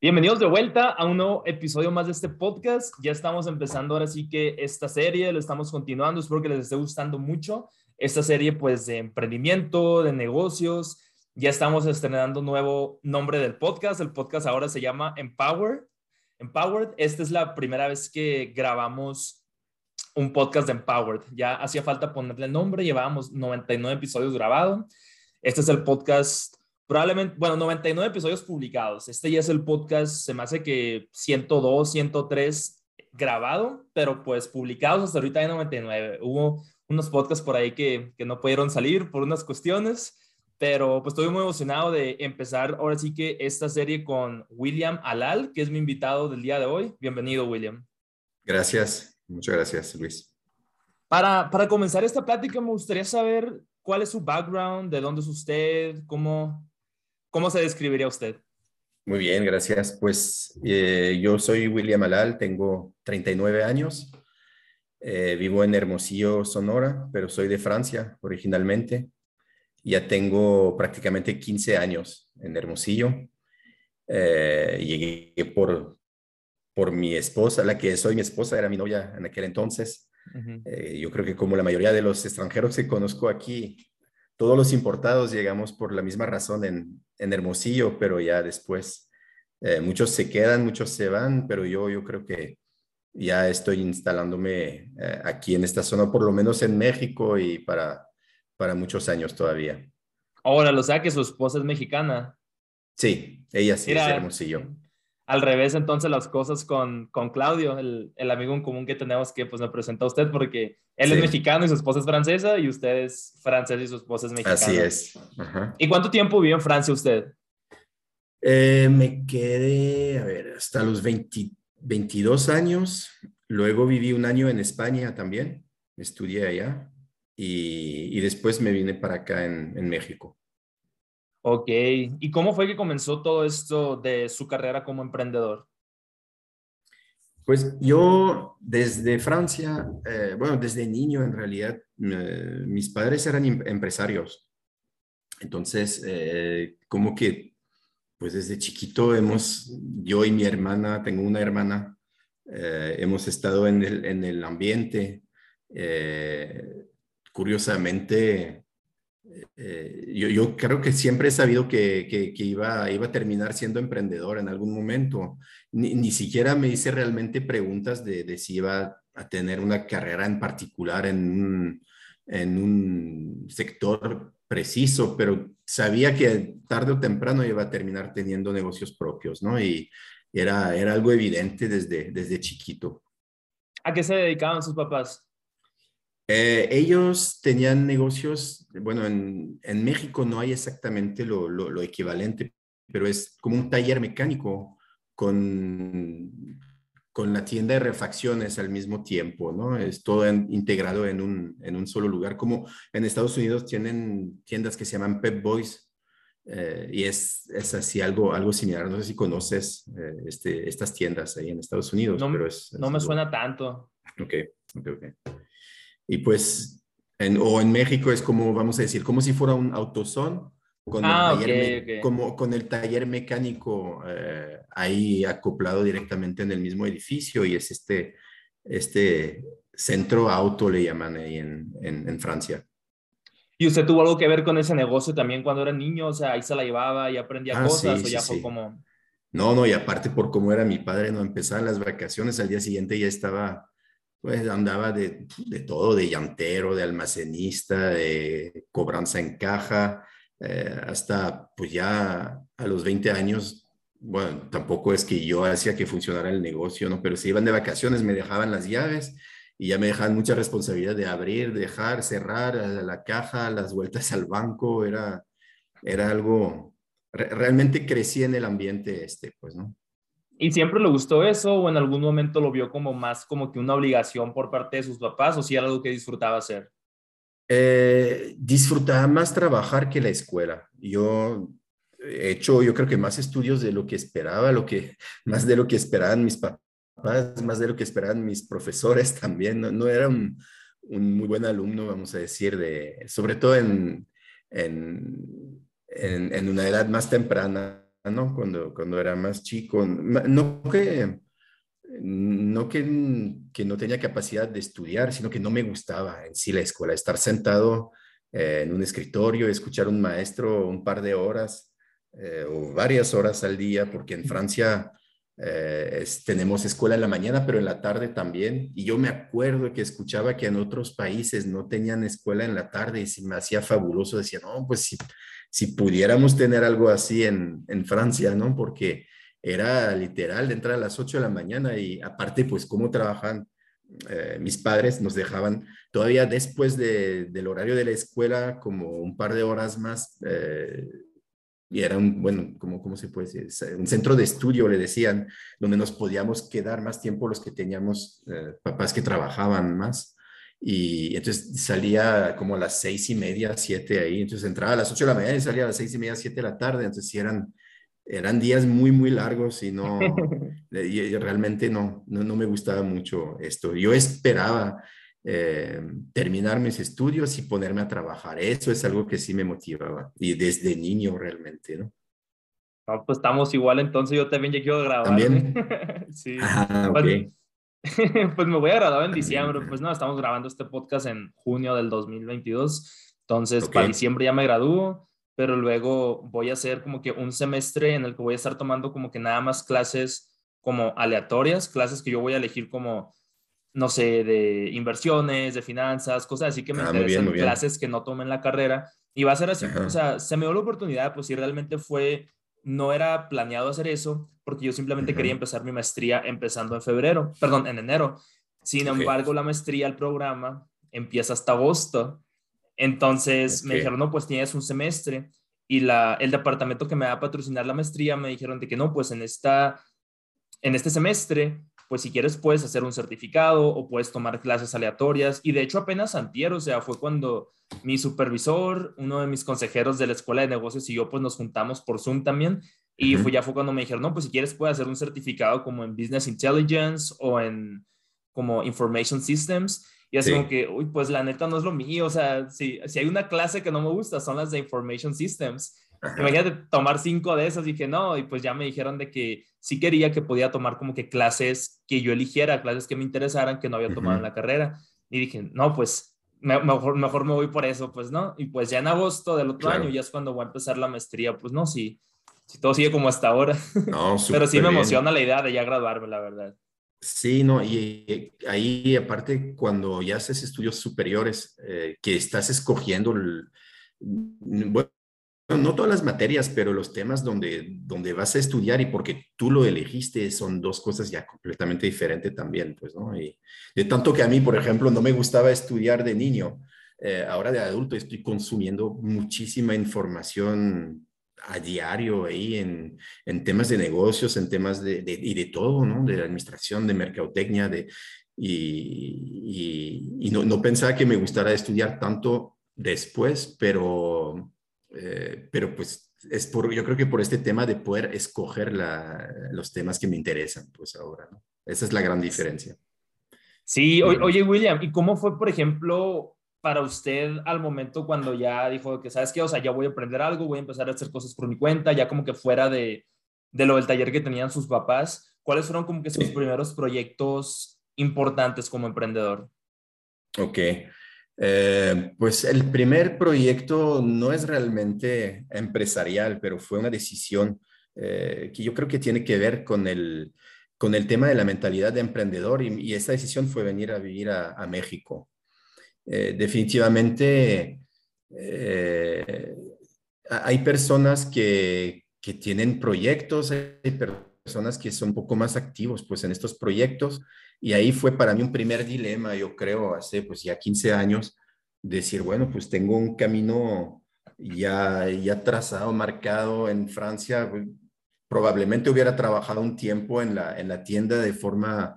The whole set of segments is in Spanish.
Bienvenidos de vuelta a un nuevo episodio más de este podcast. Ya estamos empezando ahora sí que esta serie, lo estamos continuando. Espero que les esté gustando mucho esta serie pues de emprendimiento, de negocios. Ya estamos estrenando nuevo nombre del podcast. El podcast ahora se llama Empower. Empowered. Esta es la primera vez que grabamos un podcast de Empowered. Ya hacía falta ponerle nombre. Llevábamos 99 episodios grabados. Este es el podcast probablemente, bueno, 99 episodios publicados. Este ya es el podcast, se me hace que 102, 103 grabado, pero pues publicados hasta ahorita hay 99. Hubo unos podcasts por ahí que, que no pudieron salir por unas cuestiones, pero pues estoy muy emocionado de empezar ahora sí que esta serie con William Alal, que es mi invitado del día de hoy. Bienvenido, William. Gracias, muchas gracias, Luis. Para, para comenzar esta plática, me gustaría saber cuál es su background, de dónde es usted, cómo, ¿Cómo se describiría usted? Muy bien, gracias. Pues eh, yo soy William Alal, tengo 39 años, eh, vivo en Hermosillo, Sonora, pero soy de Francia originalmente. Ya tengo prácticamente 15 años en Hermosillo. Eh, llegué por, por mi esposa, la que soy mi esposa, era mi novia en aquel entonces. yo creo que como la mayoría de los extranjeros que conozco aquí, todos los importados llegamos por la misma razón en, en Hermosillo, pero ya después eh, muchos se quedan, muchos se van, pero yo, yo creo que ya estoy instalándome eh, aquí en esta zona, por lo menos en México y para, para muchos años todavía. Ahora, lo sea que su esposa es mexicana. Sí, ella sí es Hermosillo. Al revés, entonces las cosas con, con Claudio, el, el, amigo en común que tenemos que pues me presenta a usted porque él es mexicano y su esposa es francesa y usted es francés y su esposa es mexicana. Así es. ¿Y cuánto tiempo vivió en Francia usted? Eh, me quedé, a ver, hasta los 22 años. Luego viví un año en España también, estudié allá y, y después me vine para acá en, en México. Ok, ¿y cómo fue que comenzó todo esto de su carrera como emprendedor? Pues yo desde Francia, eh, bueno, desde niño en realidad, mis padres eran em, empresarios. Entonces, eh, como que, pues desde chiquito hemos, yo y mi hermana, tengo una hermana, eh, hemos estado en el, en el ambiente. curiosamente, yo, yo, creo que siempre he sabido que, que, iba, iba a terminar siendo emprendedor en algún momento ni, siquiera me hice realmente preguntas de, de, si iba a tener una carrera en particular en un, en un sector preciso, pero sabía que tarde o temprano iba a terminar teniendo negocios propios, ¿no? Y era, era algo evidente desde, desde chiquito. ¿A qué se dedicaban sus papás? Eh, ellos tenían negocios, bueno, en, en México no hay exactamente lo, lo, lo, equivalente, pero es como un taller mecánico con, con la tienda de refacciones al mismo tiempo, ¿no? Es todo integrado en un, en un, solo lugar, como en Estados Unidos tienen tiendas que se llaman Pep Boys, eh, y es, es, así algo, algo similar. No sé si conoces eh, este, estas tiendas ahí en Estados Unidos, no, pero es, no me suena tanto. Ok, ok, ok. Y pues, en, o en México es como, vamos a decir, como si fuera un autosón, con, ah, el, taller okay, okay. Como, con el taller mecánico eh, ahí acoplado directamente en el mismo edificio y es este, este centro auto, le llaman ahí en, en, en, Francia. ¿Y usted tuvo algo que ver con ese negocio también cuando era niño? O sea, ahí se la llevaba y aprendía ah, cosas sí, o ya sí, fue sí. como... No, no, y aparte por cómo era mi padre, no empezaban las vacaciones, al día siguiente ya estaba, pues andaba de, de todo, de llantero, de almacenista, de cobranza en caja, eh, hasta pues ya a los 20 años, bueno, tampoco es que yo hacía que funcionara el negocio, ¿no? Pero se iban de vacaciones, me dejaban las llaves y ya me dejaban mucha responsabilidad de abrir, dejar, cerrar la caja, las vueltas al banco, era, era algo, realmente crecí en el ambiente este, pues, ¿no? ¿Y siempre le gustó eso o en algún momento lo vio como más como que una obligación por parte de sus papás o si era algo que disfrutaba hacer? Eh, disfrutaba más trabajar que la escuela. Yo he hecho, yo creo que más estudios de lo que esperaba, lo que, más de lo que esperaban mis papás, más de lo que esperaban mis profesores también. No, era un, muy buen alumno, vamos a decir, de, sobre todo en, en, en una edad más temprana ¿no? Cuando, cuando era más chico. No que, no que, que, no tenía capacidad de estudiar, sino que no me gustaba en sí la escuela. Estar sentado eh, en un escritorio, escuchar a un maestro un par de horas eh, o varias horas al día, porque en Francia eh, tenemos escuela en la mañana, pero en la tarde también. Y yo me acuerdo que escuchaba que en otros países no tenían escuela en la tarde y se me hacía fabuloso. Decía, no, pues si si pudiéramos tener algo así en, Francia, ¿no? Porque era literal de entrar a las 8 de la mañana y aparte, pues, cómo trabajan eh, mis padres, nos dejaban todavía después del horario de la escuela, como un par de horas más. Eh, y era un, bueno, como, ¿cómo se puede decir? Un centro de estudio, le decían, donde nos podíamos quedar más tiempo los que teníamos eh, papás que trabajaban más. Y entonces salía como a las seis y media, siete ahí. Entonces entraba a las ocho de la mañana y salía a las seis y media, siete de la tarde. Entonces sí eran, eran días muy, muy largos y no, y realmente no, no, me gustaba mucho esto. Yo esperaba eh, terminar mis estudios y ponerme a trabajar. Eso es algo que sí me motivaba y desde niño realmente, ¿no? pues estamos igual, entonces yo también ya quiero grabar. También. sí. Ah, okay. pues me voy a graduar en diciembre, pues no, estamos grabando este podcast en junio del 2022, entonces para diciembre ya me gradúo, pero luego voy a hacer como que un semestre en el que voy a estar tomando como que nada más clases como aleatorias, clases que yo voy a elegir como, no sé, de inversiones, de finanzas, cosas así que me ah, interesan, clases que no tomen la carrera, y va a ser así, o sea, se me dio la oportunidad, pues si realmente fue no era planeado hacer eso porque yo simplemente quería empezar mi maestría empezando en febrero, perdón, en enero. Sin embargo, la maestría, el programa, empieza hasta agosto. Entonces me dijeron, no, pues tienes un semestre. Y la, el departamento que me va a patrocinar la maestría me dijeron de que no, pues en, esta, en este semestre pues si quieres puedes hacer un certificado o puedes tomar clases aleatorias. Y de hecho apenas antier, o sea, fue cuando mi supervisor, uno de mis consejeros de la escuela de negocios y yo pues nos juntamos por Zoom también. Y fue, ya fue cuando me dijeron, no, pues si quieres puedes hacer un certificado como en Business Intelligence o en como Information Systems. Y así como que, uy, pues la neta no es lo mío. O sea, si, si hay una clase que no me gusta, son las de Information Systems. Imagínate tomar cinco de esas, dije no, y pues ya me dijeron de que sí quería que podía tomar como que clases que yo eligiera, clases que me interesaran, que no había tomado en la carrera. Y dije, no, pues mejor, mejor me voy por eso, pues no. Y pues ya en agosto del otro año, ya es cuando voy a empezar la maestría, pues no, si, si todo sigue como hasta ahora. No, Pero sí me emociona la idea de ya graduarme, la verdad. Sí, no, y ahí aparte cuando ya haces estudios superiores, eh, que estás escogiendo el, bueno, no todas las materias, pero los temas donde, donde vas a estudiar y porque tú lo elegiste son dos cosas ya completamente diferentes también, pues, ¿no? Y de tanto que a mí, por ejemplo, no me gustaba estudiar de niño, eh, ahora de adulto estoy consumiendo muchísima información a diario ahí en, en temas de negocios, en temas de, y de todo, ¿no? De administración, de mercadotecnia, de, y, y, y no, no pensaba que me gustara estudiar tanto después, pero eh, pero pues es por, yo creo que por este tema de poder escoger los temas que me interesan, pues ahora, ¿no? Esa es la gran diferencia. Sí, oye William, ¿y cómo fue, por ejemplo, para usted al momento cuando ya dijo que, ¿sabes qué? O sea, ya voy a aprender algo, voy a empezar a hacer cosas por mi cuenta, ya como que fuera de, de lo del taller que tenían sus papás, ¿cuáles fueron como que sus primeros proyectos importantes como emprendedor? Ok, eh, pues el primer proyecto no es realmente empresarial, pero fue una decisión eh, que yo creo que tiene que ver con el, con el tema de la mentalidad de emprendedor y, esa decisión fue venir a vivir a, México. Eh, definitivamente hay personas que, que, tienen proyectos, hay personas que son un poco más activos pues en estos proyectos. Y ahí fue para mí un primer dilema, yo creo, hace pues ya 15 años, decir, bueno, pues tengo un camino ya, ya trazado, marcado en Francia, pues, probablemente hubiera trabajado un tiempo en la, en la tienda de forma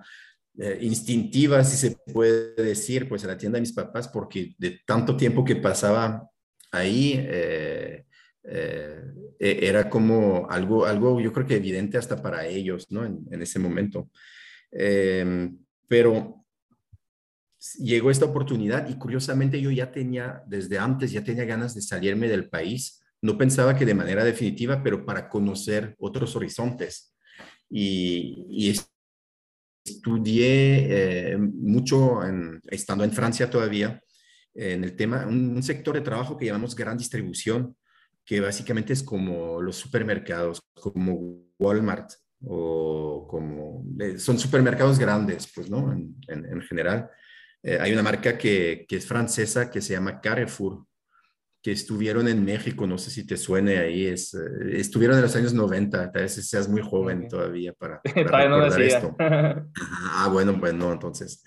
eh, instintiva, si se puede decir, pues en la tienda de mis papás, porque de tanto tiempo que pasaba ahí, eh, eh, e, era como algo, algo, yo creo que evidente hasta para ellos, ¿no? En, en ese momento. Em, pero llegó esta oportunidad y curiosamente yo ya tenía, desde antes, ya tenía ganas de salirme del país. No pensaba que de manera definitiva, pero para conocer otros horizontes. Y, y estudié eh, mucho estando en Francia todavía en el tema, un, sector de trabajo que llamamos gran distribución, que básicamente es como los supermercados, como Walmart o como, eh, son supermercados grandes, pues, ¿no? En, en, general. Eh, hay una marca que, que, es francesa que se llama Carrefour, que estuvieron en México, no sé si te suene ahí, es, eh, estuvieron en los años 90, tal vez seas muy joven todavía para, para recordar esto. ah, bueno, pues no, entonces.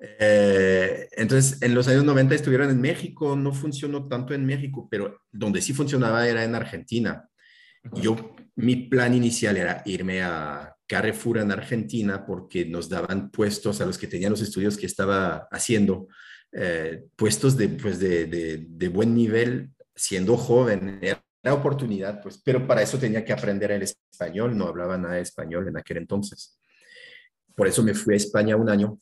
Eh, entonces, en los años 90 estuvieron en México, no funcionó tanto en México, pero donde sí funcionaba era en Argentina. Yo, mi plan inicial era irme a Carrefour en Argentina porque nos daban puestos a los que tenían los estudios que estaba haciendo eh, puestos de, pues de, de, buen nivel siendo joven. Era la oportunidad, pues, pero para eso tenía que aprender el español, no hablaba nada de español en aquel entonces. Por eso me fui a España un año.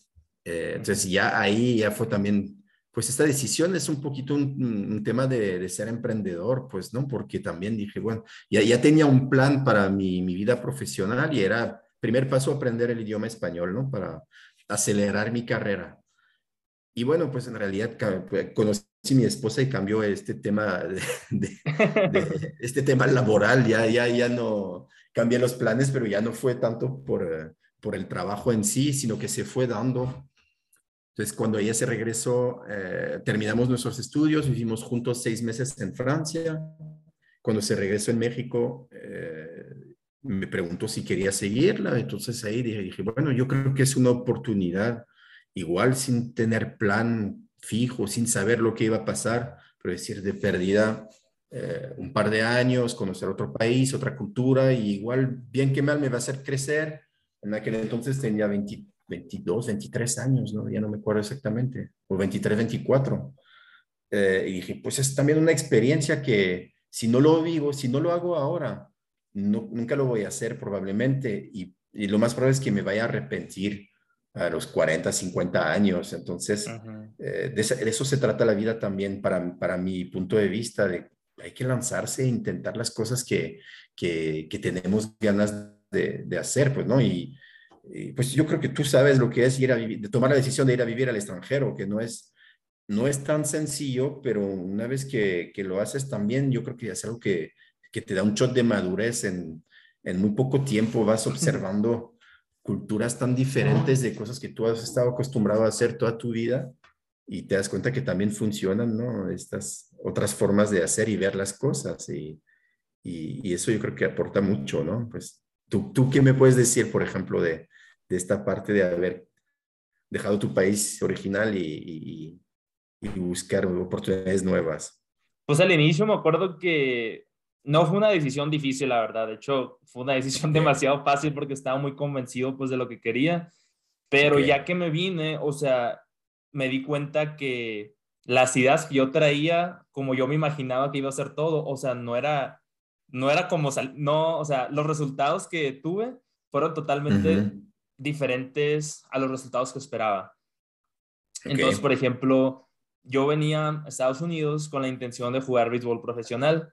Eh, entonces ya ahí ya fue también, pues esta decisión es un poquito un, tema de, de, ser emprendedor, pues, ¿no? Porque también dije, bueno, ya, ya tenía un plan para mi, mi vida profesional y era, primer paso, aprender el idioma español, ¿no? Para acelerar mi carrera. Y bueno, pues en realidad pues, conocí a mi esposa y cambió este tema, de, este tema laboral, ya, ya, ya no cambié los planes, pero ya no fue tanto por, por el trabajo en sí, sino que se fue dando. Entonces, cuando ella se regresó, eh, terminamos nuestros estudios, vivimos juntos seis meses en Francia. Cuando se regresó en México, eh, me preguntó si quería seguirla, entonces ahí dije, dije, bueno, yo creo que es una oportunidad igual sin tener plan fijo, sin saber lo que iba a pasar, pero decir de pérdida eh, un par de años, conocer otro país, otra cultura, y igual, bien que mal, me va a hacer crecer. En aquel entonces tenía 22, 23 años, ¿no? ya no me acuerdo exactamente, o 23, 24. Eh, y dije, pues es también una experiencia que si no lo vivo, si no lo hago ahora, no, nunca lo voy a hacer probablemente, y, y lo más probable es que me vaya a arrepentir a los 40, 50 años. Entonces, eh, de, eso se trata la vida también para, para mi punto de vista, de hay que lanzarse e intentar las cosas que, que, que tenemos ganas de, de, hacer, pues, ¿no? Y, pues yo creo que tú sabes lo que es ir a vivir, tomar la decisión de ir a vivir al extranjero, que no es, no es tan sencillo, pero una vez que, que lo haces también, yo creo que es algo que, que te da un shot de madurez en, en muy poco tiempo, vas observando culturas tan diferentes de cosas que tú has estado acostumbrado a hacer toda tu vida y te das cuenta que también funcionan, ¿no? Estas otras formas de hacer y ver las cosas y, y, eso yo creo que aporta mucho, ¿no? Pues tú, tú qué me puedes decir, por ejemplo, de, de esta parte de haber dejado tu país original y, y buscar oportunidades nuevas? Pues al inicio me acuerdo que no fue una decisión difícil, la verdad. De hecho, fue una decisión demasiado fácil porque estaba muy convencido pues de lo que quería. Pero ya que me vine, o sea, me di cuenta que las ideas que yo traía, como yo me imaginaba que iba a ser todo, o sea, no era, no era como, no, o sea, los resultados que tuve fueron totalmente diferentes a los resultados que esperaba. Entonces, por ejemplo, yo venía a Estados Unidos con la intención de jugar béisbol profesional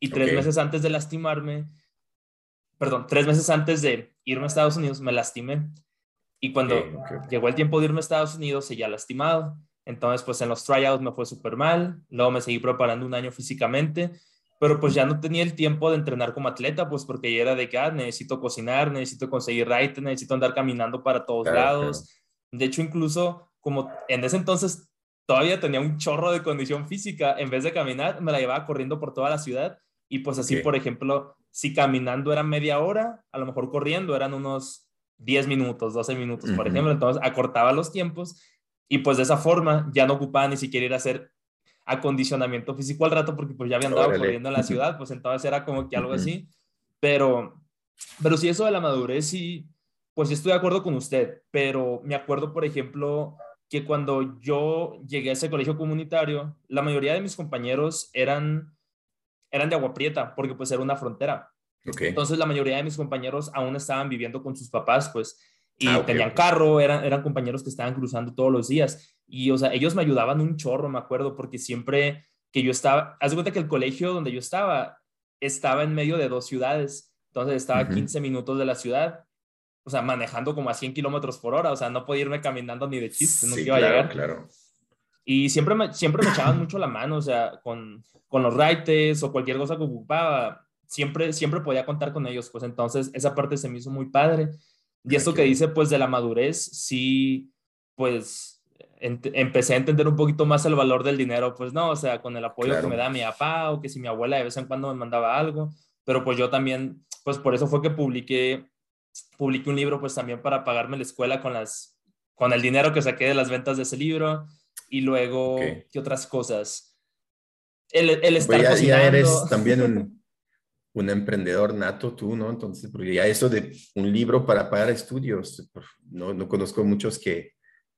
y tres meses antes de lastimarme, perdón, tres meses antes de irme a Estados Unidos, me lastimé. Y cuando llegó el tiempo de irme a Estados Unidos, seguía lastimado. Entonces, pues en los tryouts me fue súper mal. Luego me seguí preparando un año físicamente, pero pues ya no tenía el tiempo de entrenar como atleta, pues porque ya era de que ah, necesito cocinar, necesito conseguir right, necesito andar caminando para todos lados. De hecho, incluso como en ese entonces todavía tenía un chorro de condición física, en vez de caminar, me la llevaba corriendo por toda la ciudad y pues así, por ejemplo, si caminando era media hora, a lo mejor corriendo eran unos 10 minutos, 12 minutos, por ejemplo. Entonces acortaba los tiempos y pues de esa forma ya no ocupaba ni siquiera ir a hacer acondicionamiento físico al rato porque pues ya había andado corriendo en la ciudad, pues entonces era como que algo así. Pero, pero sí, eso de la madurez, sí, pues estoy de acuerdo con usted, pero me acuerdo, por ejemplo, que cuando yo llegué a ese colegio comunitario, la mayoría de mis compañeros eran, eran de Agua Prieta, porque pues era una frontera. Entonces la mayoría de mis compañeros aún estaban viviendo con sus papás, pues, y ah, tenían carro, eran, eran compañeros que estaban cruzando todos los días. Y, o sea, ellos me ayudaban un chorro, me acuerdo, porque siempre que yo estaba, haz de cuenta que el colegio donde yo estaba estaba en medio de dos ciudades, entonces estaba a 15 minutos de la ciudad o sea, manejando como a 100 kilómetros por hora, o sea, no podía irme caminando ni de chiste, no iba a llegar. Claro. Y siempre me, siempre me echaban mucho la mano, o sea, con, con los rides o cualquier cosa que ocupaba, siempre, siempre podía contar con ellos, pues entonces esa parte se me hizo muy padre. Y esto que dice, pues, de la madurez, sí, pues, empecé a entender un poquito más el valor del dinero, pues no, o sea, con el apoyo que me da mi papá o que si mi abuela de vez en cuando me mandaba algo, pero pues yo también, pues por eso fue que publiqué publiqué un libro pues también para pagarme la escuela con, las, con el dinero que saqué de las ventas de ese libro y luego, ¿qué otras cosas? El, el estar pues ya, eres también un, un, emprendedor nato tú, ¿no? Entonces, porque ya eso de un libro para pagar estudios, no, no conozco muchos que,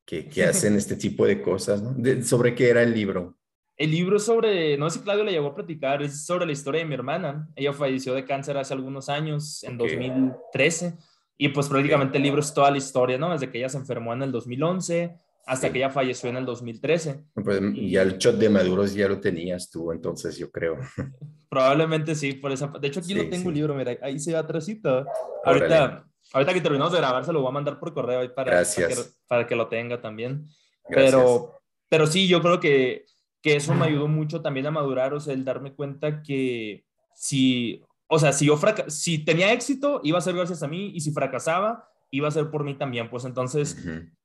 que, que hacen este tipo de cosas, ¿no? ¿Sobre qué era el libro? El libro sobre, no sé si Claudio le llegó a platicar, es sobre la historia de mi hermana. Ella falleció de cáncer hace algunos años, en 2013. Y pues prácticamente el libro es toda la historia, ¿no? Desde que ella se enfermó en el 2011 hasta que ella falleció en el 2013. Pues ya el shot de maduros ya lo tenías tú, entonces yo creo. Probablemente sí, por esa. De hecho, aquí lo tengo el libro, mira, ahí se va atrásito. Ahorita, ahorita que terminamos de grabar, se lo voy a mandar por correo ahí para, para, que, para que, lo tenga también. Pero, pero sí, yo creo que, que eso me ayudó mucho también a madurar, o sea, el darme cuenta que si, o sea, si yo si tenía éxito, iba a ser gracias a mí, y si fracasaba, iba a ser por mí también, pues entonces,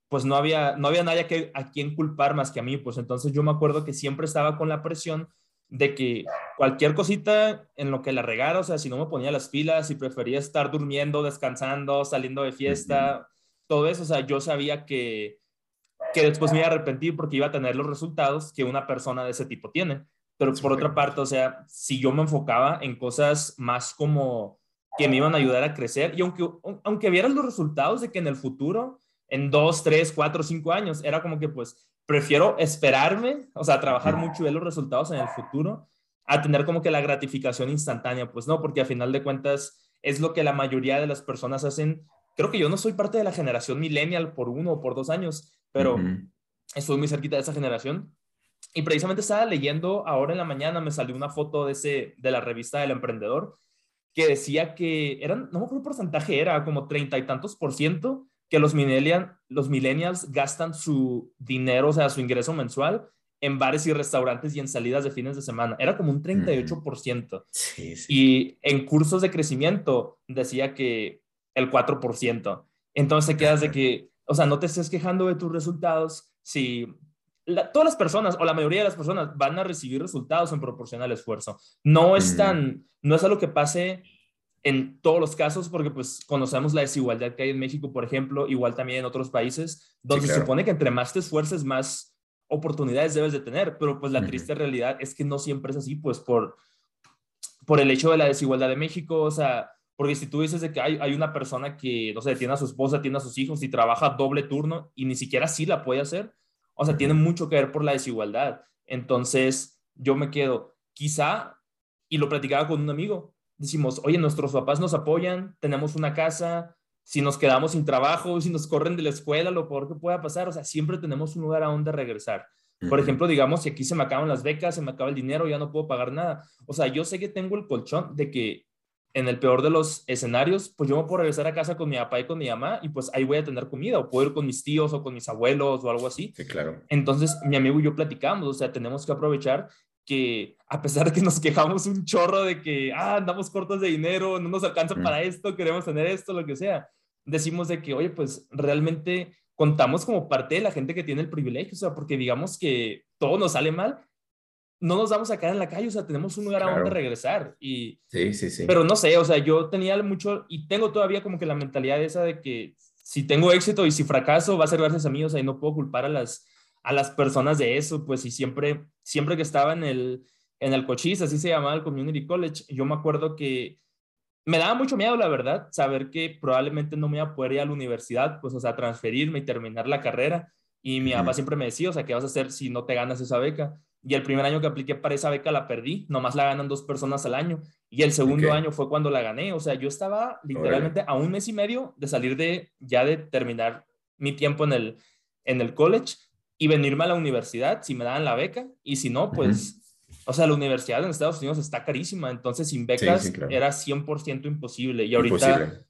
pues no había, no había nadie que, a quien culpar más que a mí, pues entonces yo me acuerdo que siempre estaba con la presión de que cualquier cosita en lo que la regara, o sea, si no me ponía las pilas, si prefería estar durmiendo, descansando, saliendo de fiesta, todo eso, o sea, yo sabía que, que después me iba a arrepentir porque iba a tener los resultados que una persona de ese tipo tiene. Pero por otra parte, o sea, si yo me enfocaba en cosas más como que me iban a ayudar a crecer, y aunque, aunque vieran los resultados de que en el futuro, en dos, tres, cuatro, cinco años, era como que pues prefiero esperarme, o sea, trabajar mucho y ver los resultados en el futuro, a tener como que la gratificación instantánea, pues no, porque a final de cuentas es lo que la mayoría de las personas hacen. Creo que yo no soy parte de la generación millennial por uno o por dos años, pero estoy muy cerquita de esa generación. Y precisamente estaba leyendo ahora en la mañana, me salió una foto de, ese, de la revista del emprendedor que decía que eran, no me acuerdo porcentaje era, como treinta y tantos por ciento que los, millennial, los millennials gastan su dinero, o sea, su ingreso mensual en bares y restaurantes y en salidas de fines de semana. Era como un 38%. Sí, Y en cursos de crecimiento decía que el 4%. Entonces te quedas de que, o sea, no te estés quejando de tus resultados si todas las personas o la mayoría de las personas van a recibir resultados en proporción al esfuerzo. No es tan, no es algo que pase en todos los casos porque pues conocemos la desigualdad que hay en México, por ejemplo, igual también en otros países, donde se supone que entre más te esfuerces, más oportunidades debes de tener, pero pues la triste realidad es que no siempre es así, pues por, por el hecho de la desigualdad de México, o sea, porque si tú dices de que hay, hay una persona que, no sé, tiene a su esposa, tiene a sus hijos y trabaja doble turno y ni siquiera así la puede hacer, o sea, tiene mucho que ver por la desigualdad. Entonces, yo me quedo, quizá, y lo platicaba con un amigo, decimos, oye, nuestros papás nos apoyan, tenemos una casa, si nos quedamos sin trabajo, si nos corren de la escuela, lo peor que pueda pasar, o sea, siempre tenemos un lugar a donde regresar. Por ejemplo, digamos, si aquí se me acaban las becas, se me acaba el dinero, ya no puedo pagar nada. O sea, yo sé que tengo el colchón de que en el peor de los escenarios, pues yo me puedo regresar a casa con mi papá y con mi mamá y pues ahí voy a tener comida o puedo ir con mis tíos o con mis abuelos o algo así. Sí, claro. Entonces, mi amigo y yo platicamos, o sea, tenemos que aprovechar que a pesar de que nos quejamos un chorro de que, ah, andamos cortos de dinero, no nos alcanza para esto, queremos tener esto, lo que sea, decimos de que, oye, pues realmente contamos como parte de la gente que tiene el privilegio, o sea, porque digamos que todo nos sale mal, no nos vamos a quedar en la calle, o sea, tenemos un lugar a donde regresar. Y, sí, sí, sí. Pero no sé, o sea, yo tenía mucho, y tengo todavía como que la mentalidad esa de que si tengo éxito y si fracaso va a ser gracias a mí, o sea, y no puedo culpar a las, a las personas de eso, pues, y siempre, siempre que estaba en el, en el Cochise, así se llamaba el Community College, yo me acuerdo que me daba mucho miedo, la verdad, saber que probablemente no me iba a poder ir a la universidad, pues, o sea, transferirme y terminar la carrera. Y mi papá siempre me decía, o sea, ¿qué vas a hacer si no te ganas esa beca? Y el primer año que apliqué para esa beca la perdí, nomás la ganan dos personas al año. Y el segundo año fue cuando la gané, o sea, yo estaba literalmente a un mes y medio de salir de, ya de terminar mi tiempo en el, en el college y venirme a la universidad si me daban la beca y si no, pues o sea, la universidad en Estados Unidos está carísima, entonces sin becas era 100% imposible. Y ahorita,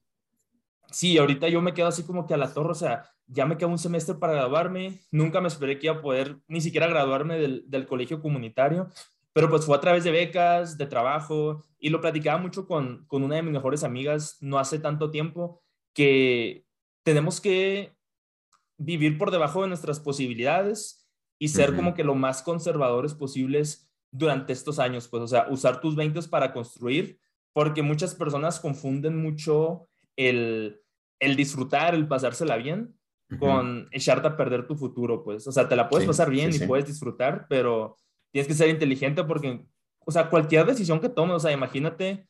sí, ahorita yo me quedo así como que a la torre, o sea, ya me queda un semestre para graduarme, nunca me esperé que iba a poder ni siquiera graduarme del, del colegio comunitario, pero pues fue a través de becas, de trabajo, y lo platicaba mucho con, con una de mis mejores amigas no hace tanto tiempo, que tenemos que vivir por debajo de nuestras posibilidades y ser como que lo más conservadores posibles durante estos años, pues, o sea, usar tus 20 para construir, porque muchas personas confunden mucho el, el disfrutar, el pasársela bien, con echarte a perder tu futuro, pues, o sea, te la puedes pasar bien y puedes disfrutar, pero tienes que ser inteligente porque, o sea, cualquier decisión que tomes, o sea, imagínate,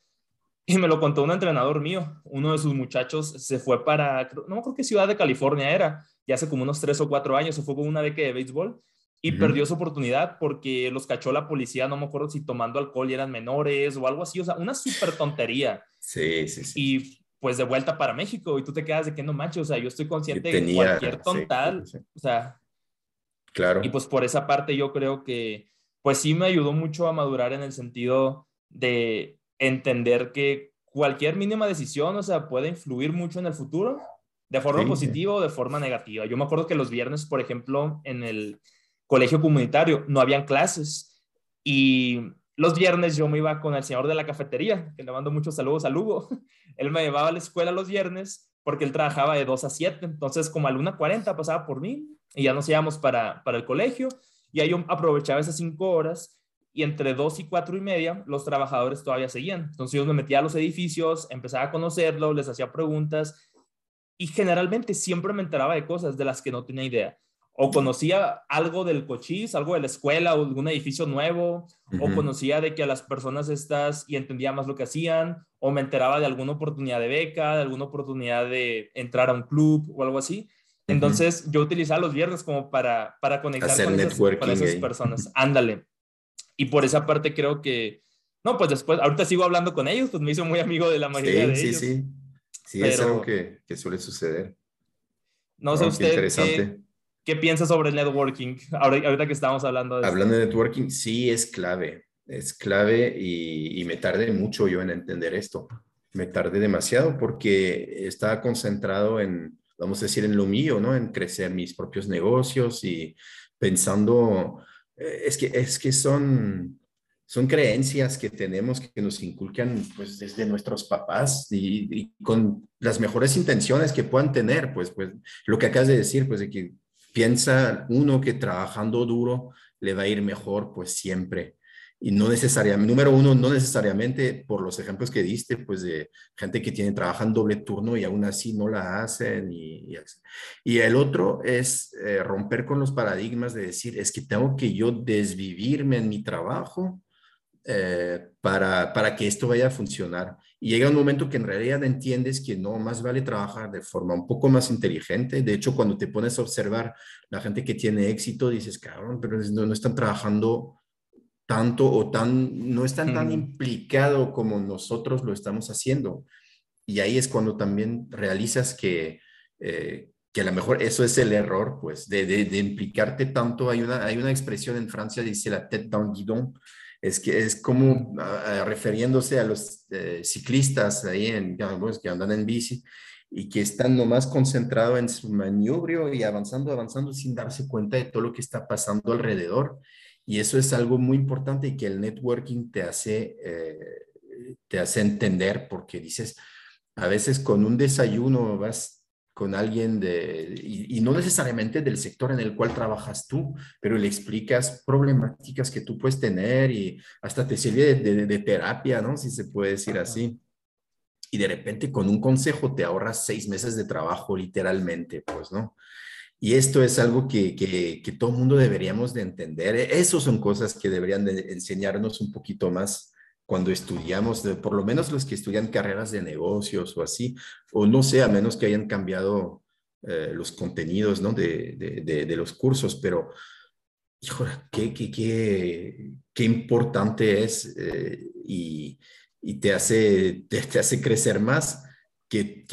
y me lo contó un entrenador mío, uno de sus muchachos se fue para, no creo que Ciudad de California era, ya hace como unos tres o cuatro años, se fue con una beca de béisbol y perdió su oportunidad porque los cachó la policía, no me acuerdo si tomando alcohol y eran menores o algo así, o sea, una súper tontería. Sí, sí, sí. Y pues de vuelta para México. Y tú te quedas de que no manches, o sea, yo estoy consciente de cualquier tontal, o sea, claro. Y pues por esa parte yo creo que pues sí me ayudó mucho a madurar en el sentido de entender que cualquier mínima decisión, o sea, puede influir mucho en el futuro, de forma positiva o de forma negativa. Yo me acuerdo que los viernes, por ejemplo, en el colegio comunitario, no habían clases y los viernes yo me iba con el señor de la cafetería, que le mando muchos saludos a Lugo. Él me llevaba a la escuela los viernes porque él trabajaba de 2 a 7, entonces como a la 1.40 pasaba por mí y ya nos íbamos para, para el colegio y ahí yo aprovechaba esas 5 horas y entre 2 y 4 y media los trabajadores todavía seguían. Entonces yo me metía a los edificios, empezaba a conocerlos, les hacía preguntas y generalmente siempre me enteraba de cosas de las que no tenía idea o conocía algo del cochís, algo de la escuela o algún edificio nuevo, o conocía de que a las personas estas y entendía más lo que hacían, o me enteraba de alguna oportunidad de beca, de alguna oportunidad de entrar a un club o algo así. Entonces yo utilizaba los viernes como para, para conectar con esas, personas. Ándale. Y por esa parte creo que, no, pues después, ahorita sigo hablando con ellos, pues me hizo muy amigo de la mayoría de sí, ellos. Sí, sí, sí. es algo que, que, suele suceder. No, sé usted. Interesante. ¿Qué piensas sobre el networking ahorita que estamos hablando de Hablando de networking, sí es clave, es clave y, me tardé mucho yo en entender esto. Me tardé demasiado porque estaba concentrado en, vamos a decir, en lo mío, ¿no? En crecer mis propios negocios y pensando, es que, es que son, son creencias que tenemos que nos inculcan pues desde nuestros papás y, y, con las mejores intenciones que puedan tener, pues, pues lo que acabas de decir, pues de que piensa uno que trabajando duro le va a ir mejor, pues siempre. Y no necesariamente, número uno, no necesariamente por los ejemplos que diste, pues de gente que tiene, trabajan doble turno y aún así no la hacen. Y, y, el otro es eh, romper con los paradigmas de decir, es que tengo que yo desvivirme en mi trabajo eh, para, para que esto vaya a funcionar. Y llega un momento que en realidad entiendes que no, más vale trabajar de forma un poco más inteligente. De hecho, cuando te pones a observar la gente que tiene éxito, dices, cabrón, pero no, no están trabajando tanto o tan, no están tan implicado como nosotros lo estamos haciendo. Y ahí es cuando también realizas que, eh, que a lo mejor eso es el error, pues, de, de, de, implicarte tanto. Hay una, hay una expresión en Francia, dice la tête dans guidon, es que es como ah, ah, refiriéndose a los eh, ciclistas ahí en, que andan en bici y que están nomás concentrados en su maniobrio y avanzando, avanzando sin darse cuenta de todo lo que está pasando alrededor. Y eso es algo muy importante y que el networking te hace, eh, te hace entender porque dices, a veces con un desayuno vas con alguien de, y, no necesariamente del sector en el cual trabajas tú, pero le explicas problemáticas que tú puedes tener y hasta te sirve de, terapia, ¿no? Si se puede decir así. Y de repente con un consejo te ahorras seis meses de trabajo, literalmente, pues, ¿no? Y esto es algo que, que, que todo mundo deberíamos de entender. Esas son cosas que deberían de enseñarnos un poquito más cuando estudiamos, por lo menos los que estudian carreras de negocios o así, o no sé, a menos que hayan cambiado eh, los contenidos ¿no? de, de, los cursos, pero, híjole, qué, qué, qué, qué importante es eh, y, y, te, hace, te hace crecer más que,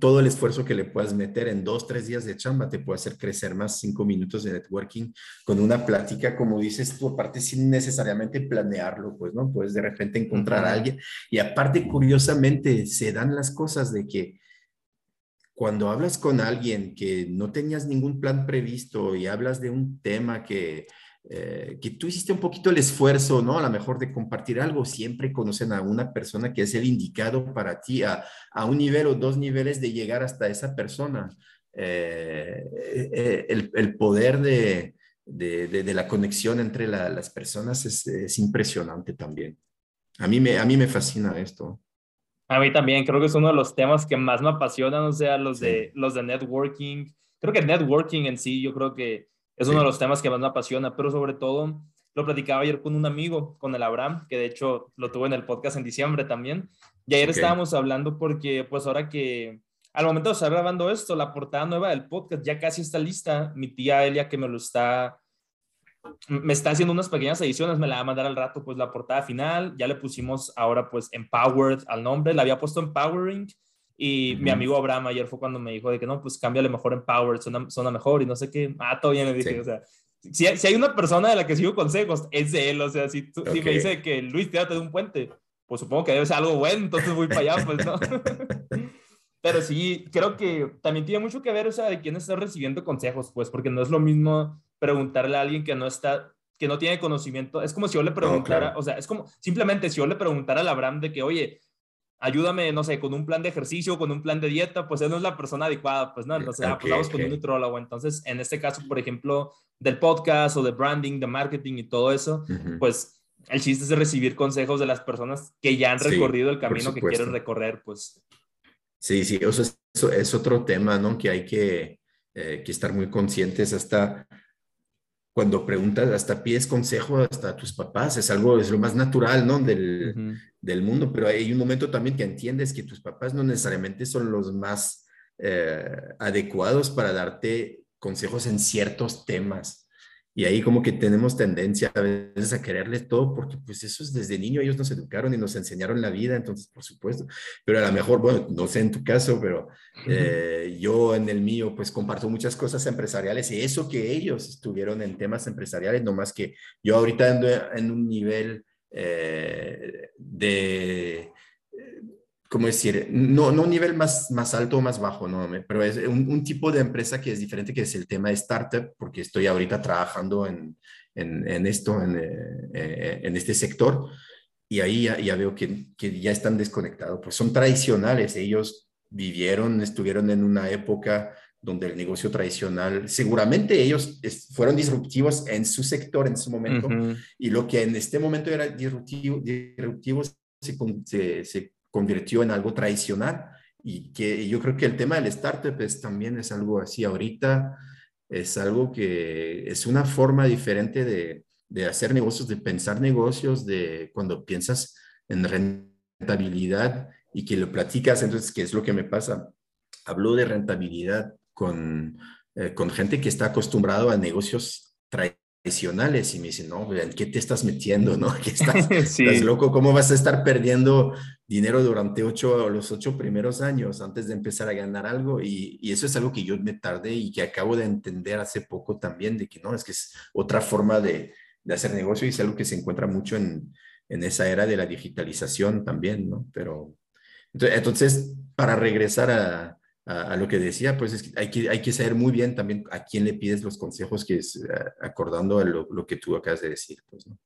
todo el esfuerzo que le puedas meter en dos, tres días de chamba te puede hacer crecer más cinco minutos de networking con una plática, como dices tú, aparte sin necesariamente planearlo, pues, ¿no? Puedes de repente encontrar a alguien. Y aparte, curiosamente, se dan las cosas de que cuando hablas con alguien que no tenías ningún plan previsto y hablas de un tema que eh, que tú hiciste un poquito el esfuerzo, ¿no? A lo mejor de compartir algo, siempre conocen a una persona que es el indicado para ti, a, a un nivel o dos niveles de llegar hasta esa persona. Eh, eh, el, el, poder de, de, de, la conexión entre las personas es, es, impresionante también. A mí, me, a mí me fascina esto. A mí también, creo que es uno de los temas que más me apasionan, o sea, los, de, los de networking. Creo que networking en sí, yo creo que es uno de los temas que más me apasiona, pero sobre todo lo platicaba ayer con un amigo, con el Abraham, que de hecho lo tuve en el podcast en diciembre también. Y ayer estábamos hablando porque pues ahora que al momento de estar grabando esto, la portada nueva del podcast ya casi está lista. Mi tía Elia que me lo está me está haciendo unas pequeñas ediciones, me la va a mandar al rato, pues la portada final, ya le pusimos ahora pues Empowered al nombre, la había puesto Empowering y mi amigo Abraham ayer fue cuando me dijo de que no, pues cámbiale mejor en Power, suena, mejor y no sé qué. Ah, todo bien, le dije, o sea, si, si, hay una persona de la que sigo consejos, es de él, o sea, si, si me dice que Luis, tírate de un puente, pues supongo que debe ser algo bueno, entonces voy para allá, pues no. Pero sí, creo que también tiene mucho que ver, o sea, de quién está recibiendo consejos, pues, porque no es lo mismo preguntarle a alguien que no está, que no tiene conocimiento. Es como si yo le preguntara, o sea, es como simplemente si yo le preguntara al Abraham de que, oye, ayúdame, no sé, con un plan de ejercicio, con un plan de dieta, pues él no es la persona adecuada, pues no, entonces ah, pues vamos con un nutrólogo. Entonces, en este caso, por ejemplo, del podcast o de branding, de marketing y todo eso, pues el chiste es recibir consejos de las personas que ya han recorrido el camino que quieren recorrer, pues. Sí, sí, eso es, eso es otro tema, ¿no? Que hay que, eh, que estar muy conscientes hasta cuando preguntas, hasta pides consejo hasta tus papás, es algo, es lo más natural, ¿no? Del, del, mundo, pero hay un momento también que entiendes que tus papás no necesariamente son los más eh, adecuados para darte consejos en ciertos temas. Y ahí como que tenemos tendencia a veces a quererles todo, porque pues eso es desde niño, ellos nos educaron y nos enseñaron la vida, entonces por supuesto, pero a lo mejor, bueno, no sé en tu caso, pero eh, yo en el mío pues comparto muchas cosas empresariales y eso que ellos estuvieron en temas empresariales, no más que yo ahorita ando en un nivel eh, de ¿cómo decir? No, no un nivel más, más alto o más bajo, no, pero es un, tipo de empresa que es diferente, que es el tema de startup, porque estoy ahorita trabajando en, en, esto, en, eh, en, este sector, y ahí ya, veo que, que, ya están desconectados, pues son tradicionales, ellos vivieron, estuvieron en una época donde el negocio tradicional, seguramente ellos fueron disruptivos en su sector en su momento, y lo que en este momento era disruptivo, disruptivo se, se convirtió en algo tradicional y que yo creo que el tema del startup es, también es algo así ahorita, es algo que es una forma diferente de, de hacer negocios, de pensar negocios, de cuando piensas en rentabilidad y que lo platicas, entonces, ¿qué es lo que me pasa? Hablo de rentabilidad con, eh, con gente que está acostumbrado a negocios tradicionales y me dicen, no, ¿en qué te estás metiendo? ¿No? ¿Qué estás, estás, loco? ¿Cómo vas a estar perdiendo dinero durante ocho, los ocho primeros años antes de empezar a ganar algo? Y, y, eso es algo que yo me tardé y que acabo de entender hace poco también, de que no, es que es otra forma de, de hacer negocio y es algo que se encuentra mucho en, en esa era de la digitalización también, ¿no? Pero entonces, para regresar a, a, lo que decía, pues es que hay, que hay que saber muy bien también a quién le pides los consejos, que es acordando a lo, lo, que tú acabas de decir. Pues, ¿no?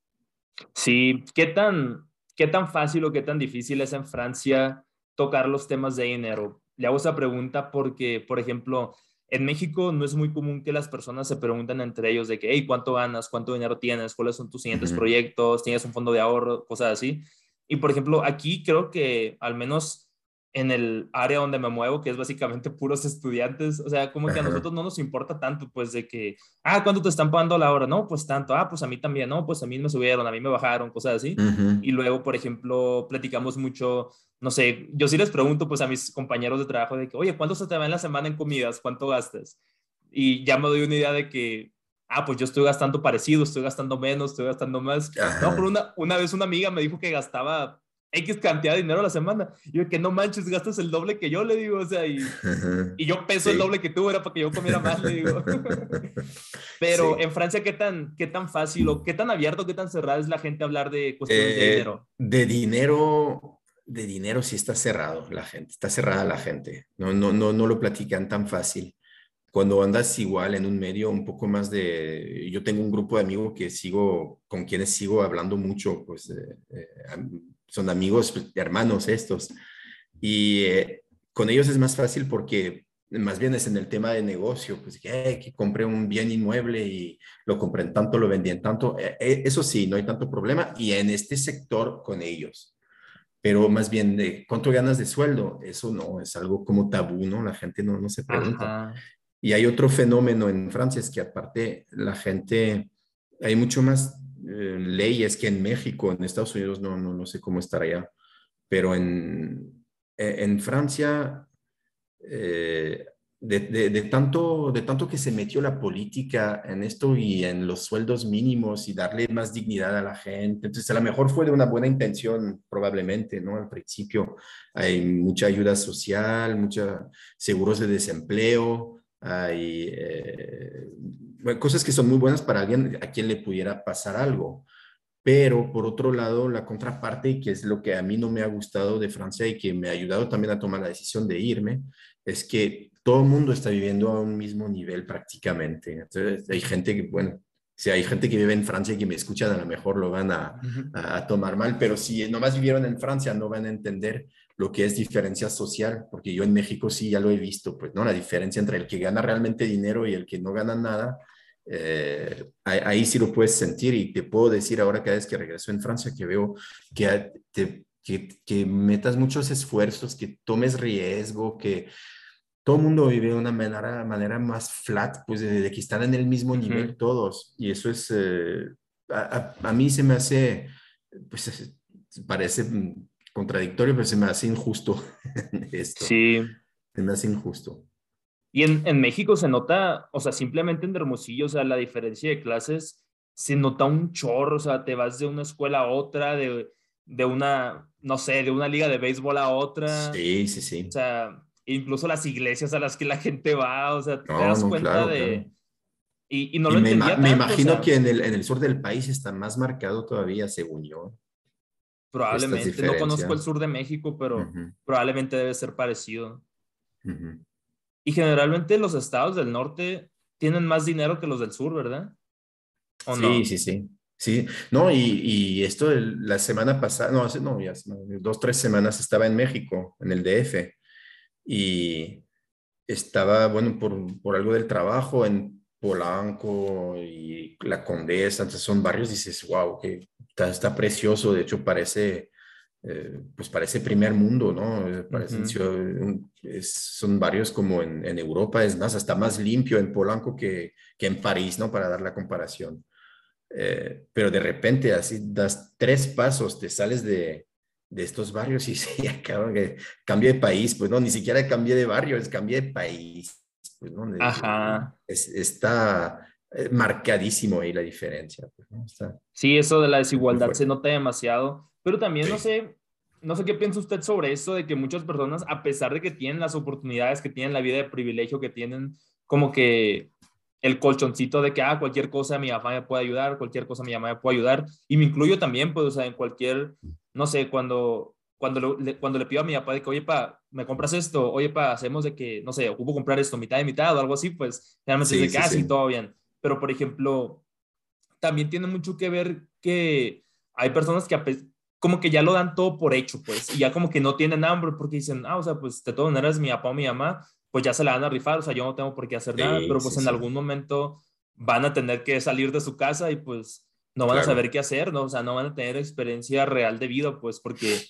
Sí, ¿qué tan, ¿qué tan fácil o qué tan difícil es en Francia tocar los temas de dinero? le hago esa pregunta porque, por ejemplo, en México no es muy común que las personas se pregunten entre ellos de que, hey, ¿cuánto ganas? ¿Cuánto dinero tienes? ¿Cuáles son tus siguientes proyectos? ¿Tienes un fondo de ahorro? Cosas así. Y, por ejemplo, aquí creo que al menos en el área donde me muevo, que es básicamente puros estudiantes, o sea, como que a nosotros no nos importa tanto, pues, de que, ah, ¿cuánto te están pagando la hora? No, pues tanto, ah, pues a mí también, no, pues a mí me subieron, a mí me bajaron, cosas así. Y luego, por ejemplo, platicamos mucho, no sé, yo sí les pregunto, pues, a mis compañeros de trabajo de que, oye, ¿cuánto se te va en la semana en comidas? ¿Cuánto gastas? Y ya me doy una idea de que, ah, pues yo estoy gastando parecido, estoy gastando menos, estoy gastando más. No, por una, una vez una amiga me dijo que gastaba X cantidad de dinero a la semana. Y yo, que no manches, gastas el doble que yo, le digo, o sea, y, y yo peso el doble que tú, era para que yo comiera más, le digo. Pero en Francia, ¿qué tan, ¿qué tan fácil o qué tan abierto, qué tan cerrado es la gente a hablar de cuestiones de eh, dinero? De dinero, de dinero sí está cerrado la gente, está cerrada la gente. No, no, no, no lo platican tan fácil. Cuando andas igual en un medio un poco más de... Yo tengo un grupo de amigos que sigo, con quienes sigo hablando mucho, pues... Eh, son amigos, pues, hermanos estos. Y eh, con ellos es más fácil porque más bien es en el tema de negocio, pues que, que compré un bien inmueble y lo compré en tanto, lo vendí en tanto. Eh, eh, eso sí, no hay tanto problema. Y en este sector con ellos. Pero más bien, de ¿cuánto ganas de sueldo? Eso no, es algo como tabú, ¿no? La gente no, no se pregunta. Y hay otro fenómeno en Francia, es que aparte la gente, hay mucho más leyes que en México, en Estados Unidos no, no, no sé cómo estar allá, pero en, en Francia, eh, de, de, tanto, de tanto que se metió la política en esto y en los sueldos mínimos y darle más dignidad a la gente, entonces a lo mejor fue de una buena intención probablemente, ¿no? Al principio hay mucha ayuda social, muchos seguros de desempleo, hay... Eh, cosas que son muy buenas para alguien a quien le pudiera pasar algo. Pero por otro lado, la contraparte, que es lo que a mí no me ha gustado de Francia y que me ha ayudado también a tomar la decisión de irme, es que todo el mundo está viviendo a un mismo nivel prácticamente. Entonces, hay gente que, bueno, si hay gente que vive en Francia y que me escuchan, a lo mejor lo van a, a, tomar mal, pero si nomás vivieron en Francia, no van a entender lo que es diferencia social, porque yo en México sí ya lo he visto, pues, ¿no? La diferencia entre el que gana realmente dinero y el que no gana nada, eh, ahí, sí lo puedes sentir y te puedo decir ahora cada vez que regreso en Francia que veo que, te, que, que metas muchos esfuerzos, que tomes riesgo, que todo el mundo vive de una manera, manera más flat, pues de, que están en el mismo nivel todos. Y eso es, eh, a, a, mí se me hace, pues parece contradictorio, pero se me hace injusto esto. Sí. Se me hace injusto. Y en, en, México se nota, o sea, simplemente en Hermosillo, o sea, la diferencia de clases se nota un chorro, o sea, te vas de una escuela a otra, de, de una, no sé, de una liga de béisbol a otra. Sí, sí, sí. O sea, incluso las iglesias a las que la gente va, o sea, te das cuenta de... Y, y, no lo me, me imagino que en el, en el sur del país está más marcado todavía, según yo. Probablemente, no conozco el sur de México, pero probablemente debe ser parecido. Y generalmente los estados del norte tienen más dinero que los del sur, ¿verdad? ¿O sí, no? sí, sí. Sí, no, y, y esto la semana pasada, no, hace, no, ya dos, tres semanas estaba en México, en el DF, y estaba, bueno, por, por algo del trabajo en Polanco y La Condesa, entonces son barrios, dices, wow, que está, precioso, de hecho parece, eh, pues parece primer mundo, ¿no? Eh, son varios como en, en, Europa, es más, hasta más limpio en Polanco que, que en París, ¿no? Para dar la comparación. Eh, pero de repente así das tres pasos, te sales de, de estos barrios y sí, acaban que cambie de país, pues no, ni siquiera cambié de barrio, es cambié de país. Pues, ¿no? Ajá. está, eh, marcadísimo ahí la diferencia. Pues, sí, eso de la desigualdad se nota demasiado, pero también no sé, no sé qué piensa usted sobre eso de que muchas personas, a pesar de que tienen las oportunidades, que tienen la vida de privilegio, que tienen como que el colchoncito de que, ah, cualquier cosa mi mamá me puede ayudar, cualquier cosa mi mamá me puede ayudar, y me incluyo también, pues, o sea, en cualquier, no sé, cuando, cuando, le, cuando le pido a mi papá de que, oye, pa, ¿me compras esto? Oye, pa, hacemos de que, no sé, ocupo comprar esto, mitad de mitad o algo así, pues, realmente sí, dice ah, sí, todo bien pero por ejemplo, también tiene mucho que ver que hay personas que como que ya lo dan todo por hecho, pues, y ya como que no tienen hambre porque dicen, ah, o sea, pues de todas maneras mi papá o mi mamá, pues ya se la van a rifar, o sea, yo no tengo por qué hacer nada, pero pues en algún momento van a tener que salir de su casa y pues no van a saber qué hacer, ¿no? O sea, no van a tener experiencia real de vida, pues, porque,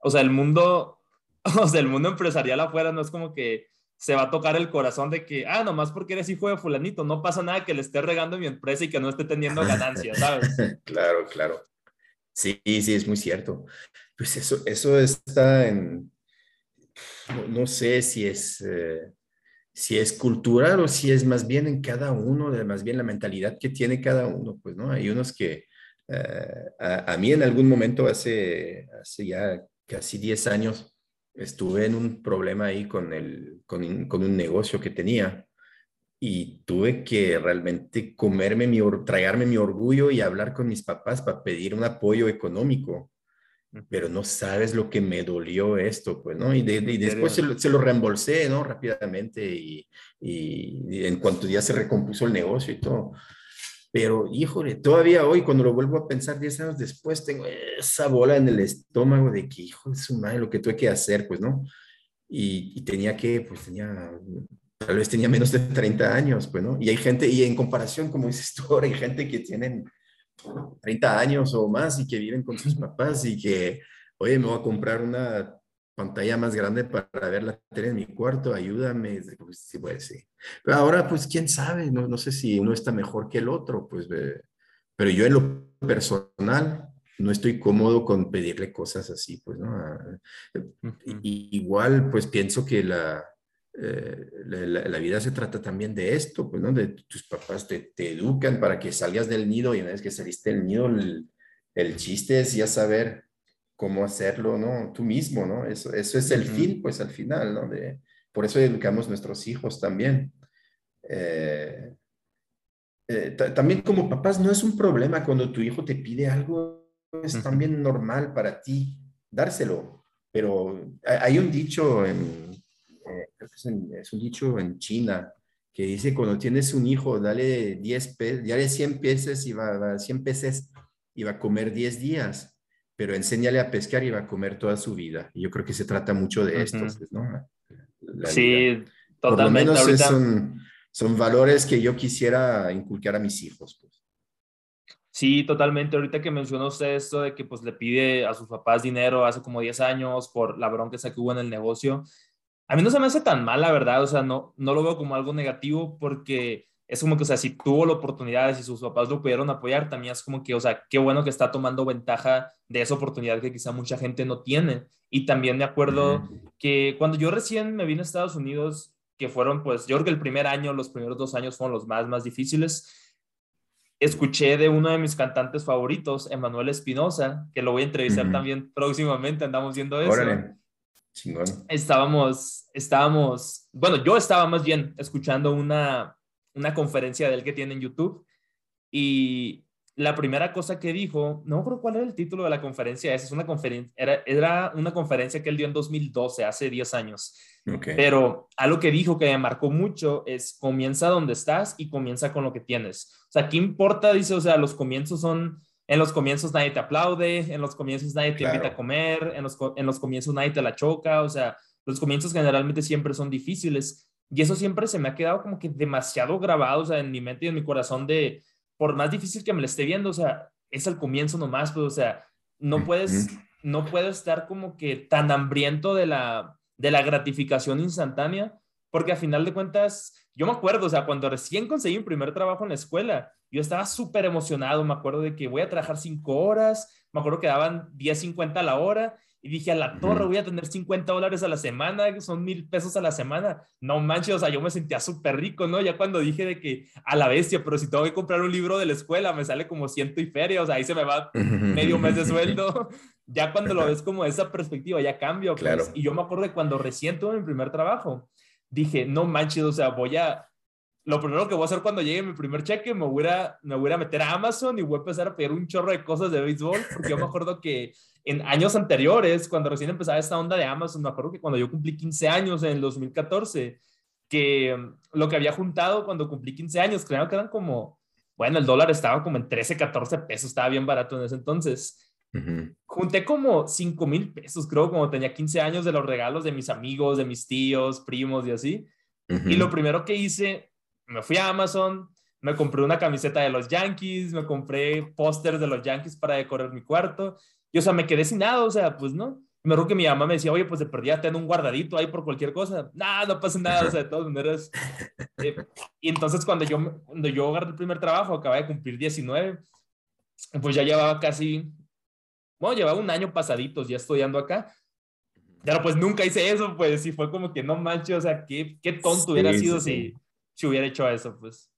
o sea, el mundo, o sea, el mundo empresarial afuera no es como que se va a tocar el corazón de que, ah, nomás porque eres hijo de fulanito, no pasa nada que le esté regando mi empresa y que no esté teniendo ganancias, ¿sabes? claro, claro. Sí, sí, es muy cierto. Pues eso, eso está en, no, sé si es, eh, si es cultural o si es más bien en cada uno, más bien la mentalidad que tiene cada uno, pues, ¿no? Hay unos que, eh, a, mí en algún momento hace, hace ya casi 10 años, estuve en un problema ahí con, el, con, con un negocio que tenía y tuve que realmente comerme mi, tragarme mi orgullo y hablar con mis papás para pedir un apoyo económico. Pero no sabes lo que me dolió esto, pues, ¿no? Y, después se lo, reembolsé, ¿no? Rápidamente y, y, en cuanto ya se recompuso el negocio y todo. Pero, híjole, todavía hoy, cuando lo vuelvo a pensar 10 años después, tengo esa bola en el estómago de que, hijo de su madre, lo que tuve que hacer, pues, ¿no? Y, y tenía que, pues, tenía tal vez tenía menos de 30 años, pues, ¿no? Y hay gente, y en comparación, como dices tú ahora, hay gente que tienen 30 años o más y que viven con sus papás y que, oye, me voy a comprar una pantalla más grande para ver la tele en mi cuarto, ayúdame. Pues, sí, pues, sí. Pero ahora, pues, quién sabe, no, no sé si uno está mejor que el otro, pues, pero yo en lo personal no estoy cómodo con pedirle cosas así, pues, ¿no? igual, pues, pienso que la, eh, la, vida se trata también de esto, pues, ¿no? De tus papás te, te, educan para que salgas del nido y una vez que saliste del nido, el, el, chiste es ya saber cómo hacerlo, ¿no? Tú mismo, ¿no? Eso, eso es el fin, pues, al final, ¿no? De, por eso educamos nuestros hijos también. Eh, eh, también como papás no es un problema cuando tu hijo te pide algo, es también normal para ti dárselo, pero hay un dicho en, es, un dicho en China, que dice cuando tienes un hijo, dale 10 pesos, dale 100 pesos y va, 100 pesos y va a comer 10 días, pero enséñale a pescar y va a comer toda su vida. Y yo creo que se trata mucho de esto, pues, ¿no? sí, totalmente. Por lo menos son, son valores que yo quisiera inculcar a mis hijos. Pues. Sí, totalmente. Ahorita que mencionó usted esto de que pues le pide a sus papás dinero hace como 10 años por la bronca que hubo en el negocio, a mí no se me hace tan mal, la verdad, o sea, no, no lo veo como algo negativo porque es como que, o sea, si tuvo la oportunidad, si sus papás lo pudieron apoyar, también es como que, o sea, qué bueno que está tomando ventaja de esa oportunidad que quizá mucha gente no tiene. Y también me acuerdo que cuando yo recién me vine a Estados Unidos, que fueron, pues, yo creo que el primer año, los primeros dos años fueron los más, más difíciles, escuché de uno de mis cantantes favoritos, Emanuel Espinosa, que lo voy a entrevistar también próximamente, andamos viendo eso. Estábamos, estábamos, bueno, yo estaba más bien escuchando una, una conferencia de él que tiene en YouTube y la primera cosa que dijo, no recuerdo cuál era el título de la conferencia, es una conferencia, era, era una conferencia que él dio en 2012, hace 10 años. Pero algo que dijo que me marcó mucho es comienza donde estás y comienza con lo que tienes. O sea, ¿qué importa? Dice, o sea, los comienzos son en los comienzos nadie te aplaude, en los comienzos nadie te invita a comer, en los, en los comienzos nadie te la choca, o sea, los comienzos generalmente siempre son difíciles. Y eso siempre se me ha quedado como que demasiado grabado, o sea, en mi mente y en mi corazón de, por más difícil que me lo esté viendo, o sea, es el comienzo nomás, pues, o sea, no puedes, no puedes estar como que tan hambriento de la, de la gratificación instantánea, porque a final de cuentas, yo me acuerdo, o sea, cuando recién conseguí mi primer trabajo en la escuela, yo estaba súper emocionado, me acuerdo de que voy a trabajar cinco horas, me acuerdo que daban 10.50 a la hora y dije, a la torre voy a tener 50 dólares a la semana, son mil pesos a la semana. No manches, o sea, yo me sentía súper rico, ¿no? Ya cuando dije de que a la bestia, pero si tengo que comprar un libro de la escuela, me sale como ciento y feria, o sea, ahí se me va medio mes de sueldo. Ya cuando lo ves como esa perspectiva, ya cambio. Pues. Claro. Y yo me acuerdo de cuando recién tuve mi primer trabajo, dije, no manches, o sea, voy a, lo primero que voy a hacer cuando llegue mi primer cheque, me voy, a, me voy a meter a Amazon y voy a empezar a pedir un chorro de cosas de béisbol, porque yo me acuerdo que en años anteriores, cuando recién empezaba esta onda de Amazon, me acuerdo que cuando yo cumplí 15 años en el 2014, que lo que había juntado cuando cumplí 15 años, creo que eran como, bueno, el dólar estaba como en 13, 14 pesos, estaba bien barato en ese entonces. Junté como 5 mil pesos, creo, como tenía 15 años de los regalos de mis amigos, de mis tíos, primos y así. Y lo primero que hice, me fui a Amazon, me compré una camiseta de los Yankees, me compré pósters de los Yankees para decorar mi cuarto. Y, o sea, me quedé sin nada, o sea, pues no. Me acuerdo que mi mamá me decía, oye, pues de perdida ten un guardadito ahí por cualquier cosa. Nada, no pasa nada, o sea, de todas maneras. Eh, y entonces cuando yo, cuando yo agarré el primer trabajo, acabé de cumplir 19, pues ya llevaba casi, bueno, llevaba un año pasaditos ya estudiando acá. Pero pues nunca hice eso, pues, y fue como que no manches, o sea, qué, qué tonto hubiera sido si, si hubiera hecho eso, pues.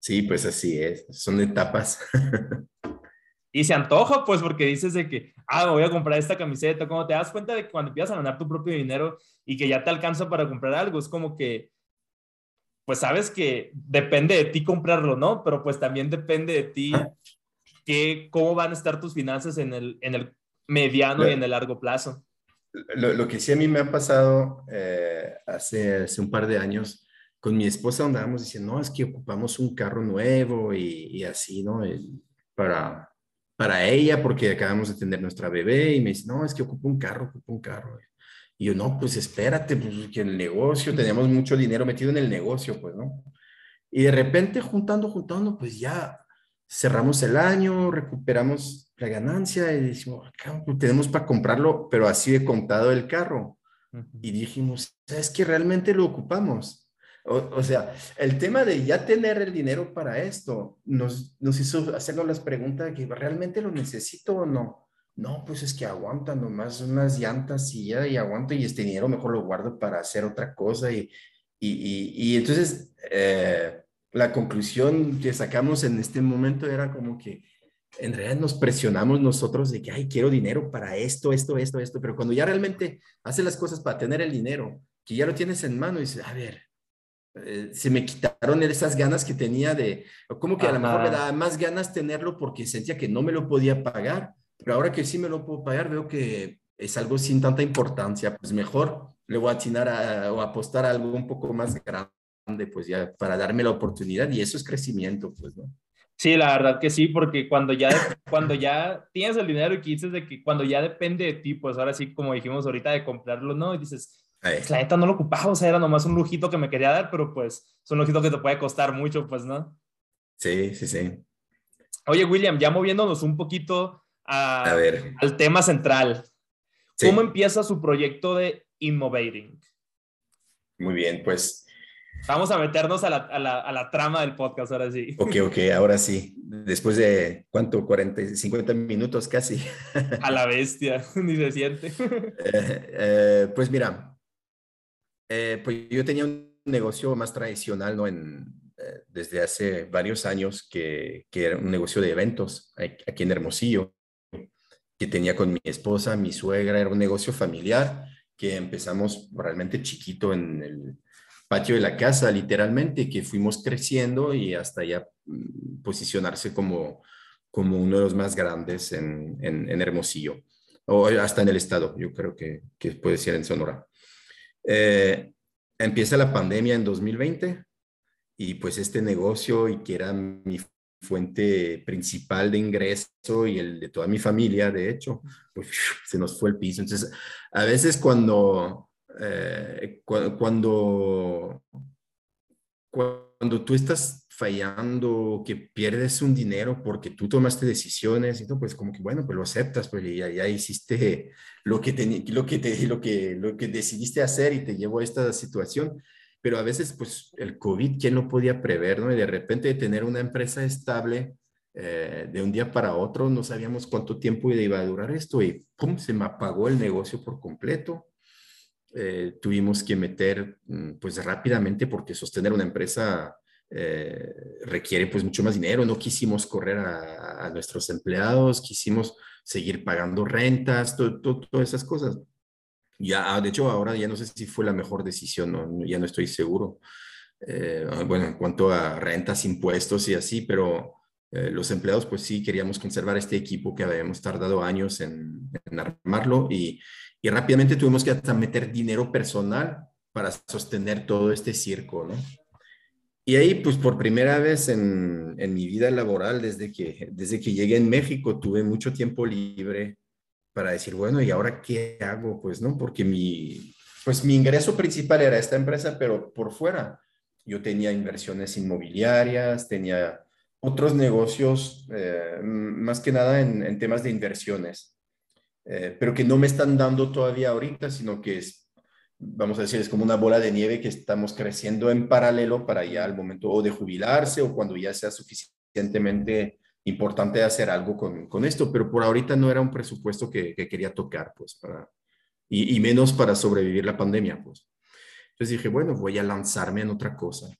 Sí, pues así es, son etapas. y se antoja, pues, porque dices de que, ah, me voy a comprar esta camiseta, como te das cuenta de que cuando empiezas a ganar tu propio dinero y que ya te alcanza para comprar algo, es como que, pues sabes que depende de ti comprarlo, ¿no? Pero pues también depende de ti que, cómo van a estar tus finanzas en el, en el mediano y en el largo plazo. Lo, que sí a mí me ha pasado eh, hace, hace un par de años, con mi esposa andábamos diciendo, no, es que ocupamos un carro nuevo y, así, ¿no? para, para ella, porque acabamos de tener nuestra bebé y me dice, no, es que ocupo un carro, ocupo un carro. Y yo, no, pues espérate, pues que el negocio, teníamos mucho dinero metido en el negocio, pues, ¿no? Y de repente, juntando, juntando, pues ya cerramos el año, recuperamos la ganancia y decimos, tenemos para comprarlo, pero así de contado el carro. Y dijimos, ¿sabes que realmente lo ocupamos? O, sea, el tema de ya tener el dinero para esto nos, nos hizo hacernos las preguntas de que realmente lo necesito o no. No, pues es que aguanta nomás unas llantas y ya, y aguanto y este dinero mejor lo guardo para hacer otra cosa. Y, y, y, entonces eh, la conclusión que sacamos en este momento era como que en realidad nos presionamos nosotros de que, ay, quiero dinero para esto, esto, esto, esto, pero cuando ya realmente haces las cosas para tener el dinero, que ya lo tienes en mano y dices, a ver, eh, se me quitaron esas ganas que tenía de, como que a lo mejor me daba más ganas tenerlo porque sentía que no me lo podía pagar, pero ahora que sí me lo puedo pagar, veo que es algo sin tanta importancia, pues mejor le voy a atinar a, o apostar a algo un poco más grande, pues ya para darme la oportunidad y eso es crecimiento, pues, ¿no? Sí, la verdad que sí, porque cuando ya, cuando ya tienes el dinero y que dices de que cuando ya depende de ti, pues ahora sí, como dijimos ahorita, de comprarlo, ¿no? Y dices, pues, la neta no lo ocupaba, o sea, era nomás un lujito que me quería dar, pero pues es un lujito que te puede costar mucho, pues, ¿no? Sí, sí, sí. Oye, William, ya moviéndonos un poquito a, ver. al tema central. ¿Cómo empieza su proyecto de Innovating? Muy bien, pues. Vamos a meternos a la, a, la, a la, trama del podcast ahora sí. Ok, ok, ahora sí. Después de, ¿cuánto? 40, 50 minutos casi. A la bestia, ni se siente. Eh, eh, pues mira, eh, pues yo tenía un negocio más tradicional, ¿no? En, eh, desde hace varios años, que, que, era un negocio de eventos aquí en Hermosillo, que tenía con mi esposa, mi suegra, era un negocio familiar que empezamos realmente chiquito en el patio de la casa, literalmente, que fuimos creciendo y hasta ya mm, posicionarse como, como uno de los más grandes en, en, Hermosillo, o hasta en el estado, yo creo que, que puede ser en Sonora. Eh, empieza la pandemia en 2020 y pues este negocio y que era mi fuente principal de ingreso y el de toda mi familia, de hecho, pues se nos fue el piso. Entonces, a veces cuando, eh, cuando, cuando tú estás fallando, que pierdes un dinero porque tú tomaste decisiones, y todo, pues como que bueno, pues lo aceptas, pues ya, ya hiciste lo que, lo, que te, lo, que, lo que decidiste hacer y te llevó a esta situación. Pero a veces, pues el COVID, ¿quién lo podía prever? ¿no? Y de repente tener una empresa estable eh, de un día para otro, no sabíamos cuánto tiempo iba a durar esto y ¡pum! se me apagó el negocio por completo. Eh, tuvimos que meter, mm, pues rápidamente, porque sostener una empresa eh, requiere pues mucho más dinero. No quisimos correr a, nuestros empleados, quisimos seguir pagando rentas, todas esas cosas. Ya, ah, de hecho, ahora ya no sé si fue la mejor decisión, ya no estoy seguro. Eh, bueno, en cuanto a rentas, impuestos y así, pero eh, los empleados, pues sí, queríamos conservar este equipo que habíamos tardado años en, en armarlo y, y rápidamente tuvimos que hasta meter dinero personal para sostener todo este circo, ¿no? Y ahí, pues por primera vez en, en, mi vida laboral, desde que, desde que llegué en México, tuve mucho tiempo libre para decir, bueno, ¿y ahora qué hago? Pues no, porque mi, pues mi ingreso principal era esta empresa, pero por fuera. Yo tenía inversiones inmobiliarias, tenía otros negocios, eh, más que nada en, en temas de inversiones, eh, pero que no me están dando todavía ahorita, sino que es vamos a decir, es como una bola de nieve que estamos creciendo en paralelo para ya al momento o de jubilarse o cuando ya sea suficientemente importante hacer algo con, con esto, pero por ahorita no era un presupuesto que, quería tocar, pues, para, y, y, menos para sobrevivir la pandemia, pues. Entonces dije, bueno, voy a lanzarme en otra cosa.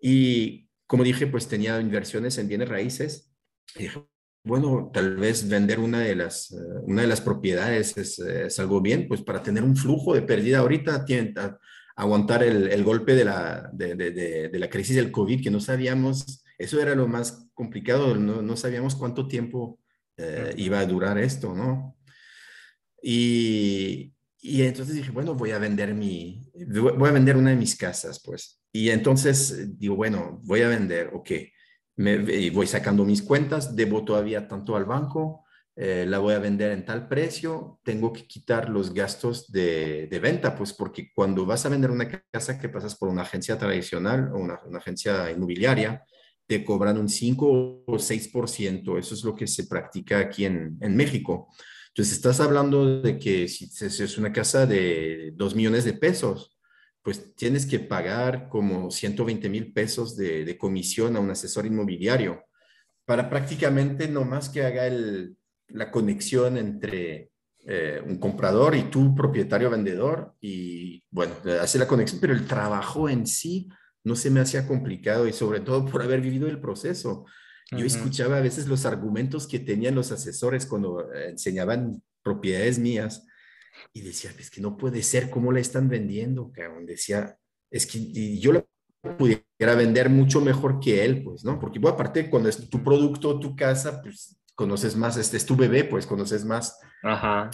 Y como dije, pues tenía inversiones en bienes raíces. Y dije, bueno, tal vez vender una de las, eh, una de las propiedades es, algo bien, pues para tener un flujo de pérdida ahorita, tiene, aguantar el, golpe de la, de, la crisis del COVID, que no sabíamos, eso era lo más complicado, no, sabíamos cuánto tiempo eh, iba a durar esto, ¿no? Y, y entonces dije, bueno, voy a vender mi, voy a vender una de mis casas, pues. Y entonces digo, bueno, voy a vender, ok me, voy sacando mis cuentas, debo todavía tanto al banco, eh, la voy a vender en tal precio, tengo que quitar los gastos de, venta, pues porque cuando vas a vender una casa que pasas por una agencia tradicional o una, agencia inmobiliaria, te cobran un 5 o 6%, eso es lo que se practica aquí en, en México. Entonces, estás hablando de que si es una casa de 2 millones de pesos, pues tienes que pagar como 120 mil pesos de, comisión a un asesor inmobiliario para prácticamente no más que haga la conexión entre eh, un comprador y tu propietario vendedor y bueno, hace la conexión, pero el trabajo en sí no se me hacía complicado y sobre todo por haber vivido el proceso. Yo escuchaba a veces los argumentos que tenían los asesores cuando eh, enseñaban propiedades mías y decía, es que no puede ser, ¿cómo la están vendiendo? Cabrón? Decía, es que yo la pudiera vender mucho mejor que él, pues, ¿no? Porque, bueno, aparte, cuando es tu producto, tu casa, pues, conoces más, este es tu bebé, pues, conoces más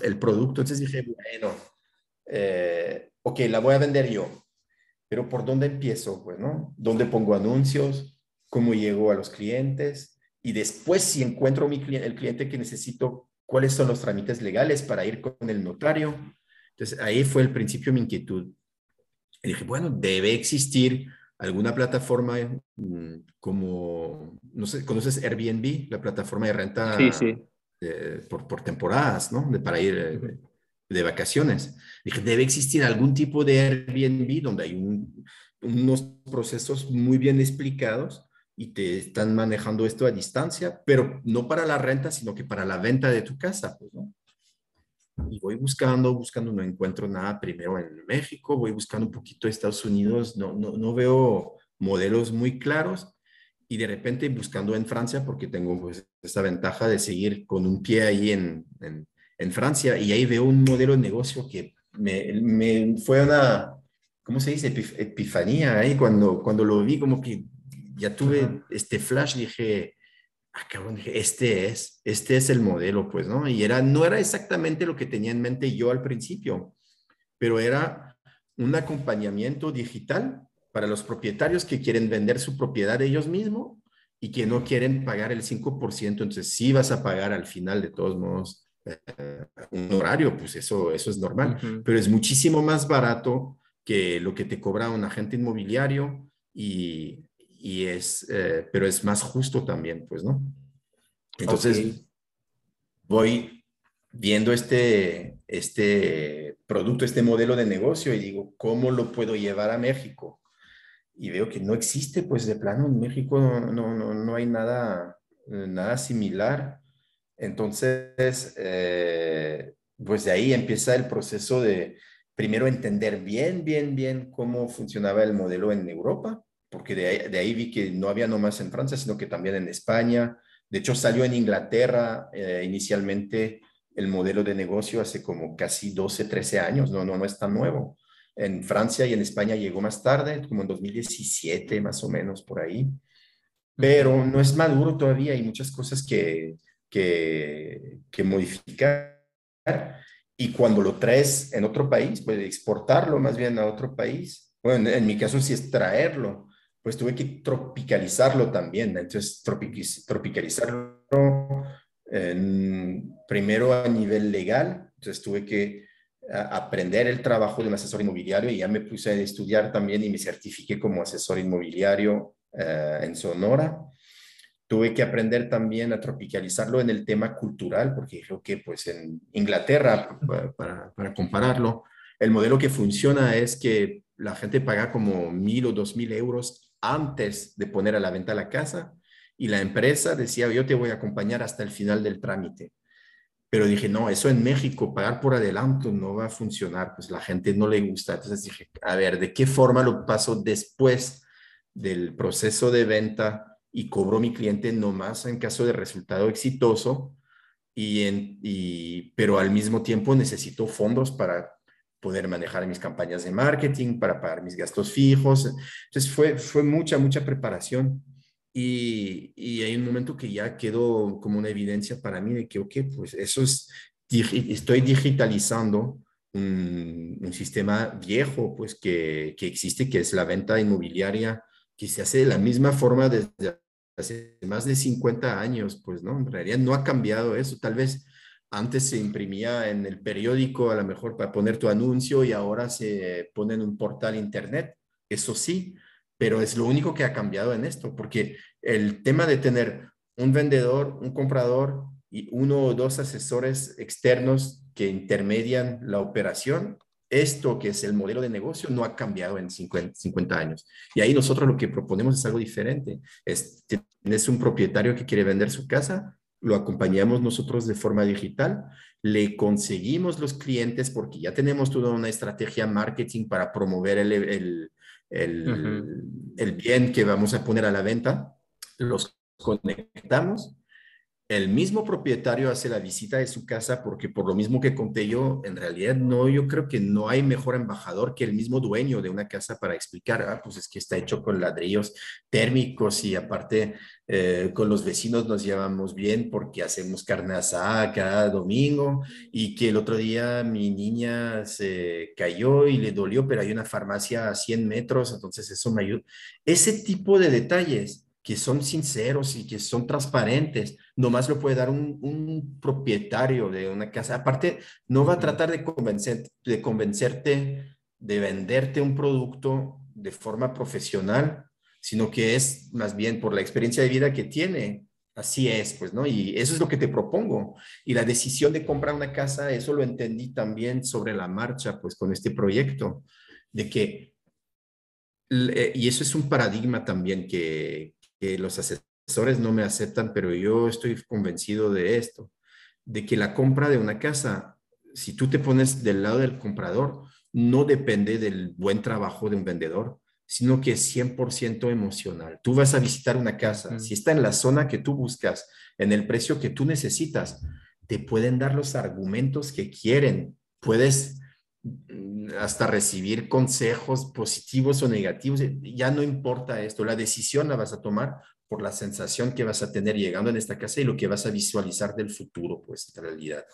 el producto. Entonces dije, bueno, eh, ok, la voy a vender yo, pero ¿por dónde empiezo? Pues, ¿no? ¿Dónde pongo anuncios? ¿Cómo llego a los clientes? Y después, si encuentro mi el cliente que necesito, cuáles son los trámites legales para ir con el notario. Entonces, ahí fue el principio de mi inquietud. Y dije, bueno, debe existir alguna plataforma mm, como, no sé, ¿conoces Airbnb? La plataforma de renta sí, sí. por, por, temporadas, ¿no? De, para ir eh, de, vacaciones. Dije, debe existir algún tipo de Airbnb donde hay unos procesos muy bien explicados y te están manejando esto a distancia, pero no para la renta, sino que para la venta de tu casa, pues, ¿no? Y voy buscando, buscando, no encuentro nada primero en México, voy buscando un poquito Estados Unidos, no, no, no veo modelos muy claros y de repente buscando en Francia, porque tengo pues, esta ventaja de seguir con un pie ahí en, en, en Francia y ahí veo un modelo de negocio que me, me fue una, ¿cómo se dice? Epifanía ahí cuando, cuando lo vi, como que ya tuve este flash, dije, ah, cabrón, dije, este es, este es el modelo, pues, ¿no? Y era, no era exactamente lo que tenía en mente yo al principio, pero era un acompañamiento digital para los propietarios que quieren vender su propiedad ellos mismos y que no quieren pagar el 5%, entonces sí vas a pagar al final de todos modos eh, un horario, pues eso, eso es normal, pero es muchísimo más barato que lo que te cobra un agente inmobiliario y y es, eh, pero es más justo también, pues, ¿no? Entonces, voy viendo este, este producto, este modelo de negocio y digo, ¿cómo lo puedo llevar a México? Y veo que no existe, pues de plano en México no, no, no hay nada, nada similar. Entonces, eh, pues de ahí empieza el proceso de primero entender bien, bien, bien cómo funcionaba el modelo en Europa porque de ahí, vi que no había nomás en Francia, sino que también en España. De hecho, salió en Inglaterra eh, inicialmente el modelo de negocio hace como casi 12, 13 años, no, no, no es tan nuevo. En Francia y en España llegó más tarde, como en 2017 más o menos por ahí, pero no es maduro todavía, hay muchas cosas que, que, que modificar y cuando lo traes en otro país, puedes exportarlo más bien a otro país. Bueno, en mi caso sí es traerlo pues tuve que tropicalizarlo también. Entonces, tropicalizarlo primero a nivel legal. Entonces, tuve que aprender el trabajo de un asesor inmobiliario y ya me puse a estudiar también y me certifiqué como asesor inmobiliario eh, en Sonora. Tuve que aprender también a tropicalizarlo en el tema cultural, porque creo que pues en Inglaterra, para, para compararlo, el modelo que funciona es que la gente paga como mil o dos mil euros antes de poner a la venta la casa y la empresa decía, yo te voy a acompañar hasta el final del trámite. Pero dije, no, eso en México, pagar por adelanto no va a funcionar, pues la gente no le gusta. Entonces dije, a ver, ¿de qué forma lo paso después del proceso de venta y cobro mi cliente nomás en caso de resultado exitoso? Y, en, y pero al mismo tiempo necesito fondos para poder manejar mis campañas de marketing, para pagar mis gastos fijos. Entonces fue, fue mucha, mucha preparación. Y, y, hay un momento que ya quedó como una evidencia para mí de que, ok, pues eso es, estoy digitalizando un, un sistema viejo, pues que, que, existe, que es la venta inmobiliaria, que se hace de la misma forma desde hace más de 50 años, pues, ¿no? En realidad no ha cambiado eso, tal vez antes se imprimía en el periódico a lo mejor para poner tu anuncio y ahora se pone en un portal internet. Eso sí, pero es lo único que ha cambiado en esto, porque el tema de tener un vendedor, un comprador y uno o dos asesores externos que intermedian la operación, esto que es el modelo de negocio no ha cambiado en 50, 50 años. Y ahí nosotros lo que proponemos es algo diferente. Es, tienes un propietario que quiere vender su casa, lo acompañamos nosotros de forma digital, le conseguimos los clientes porque ya tenemos toda una estrategia marketing para promover el, el, bien que vamos a poner a la venta, los conectamos el mismo propietario hace la visita de su casa porque por lo mismo que conté yo, en realidad no, yo creo que no hay mejor embajador que el mismo dueño de una casa para explicar, ah, pues es que está hecho con ladrillos térmicos y aparte eh, con los vecinos nos llevamos bien porque hacemos carne asada cada domingo y que el otro día mi niña se cayó y le dolió, pero hay una farmacia a 100 metros, entonces eso me ayuda. Ese tipo de detalles que son sinceros y que son transparentes. Nomás lo puede dar un, propietario de una casa. Aparte, no va a tratar de, convencer, de convencerte de venderte un producto de forma profesional, sino que es más bien por la experiencia de vida que tiene. Así es, pues, ¿no? Y eso es lo que te propongo. Y la decisión de comprar una casa, eso lo entendí también sobre la marcha, pues, con este proyecto, de que, y eso es un paradigma también que, que los asesores no me aceptan, pero yo estoy convencido de esto, de que la compra de una casa, si tú te pones del lado del comprador, no depende del buen trabajo de un vendedor, sino que es 100% emocional. Tú vas a visitar una casa, si está en la zona que tú buscas, en el precio que tú necesitas, te pueden dar los argumentos que quieren. Puedes hasta recibir consejos positivos o negativos, ya no importa esto, la decisión la vas a tomar por la sensación que vas a tener llegando en esta casa y lo que vas a visualizar del futuro, pues en realidad.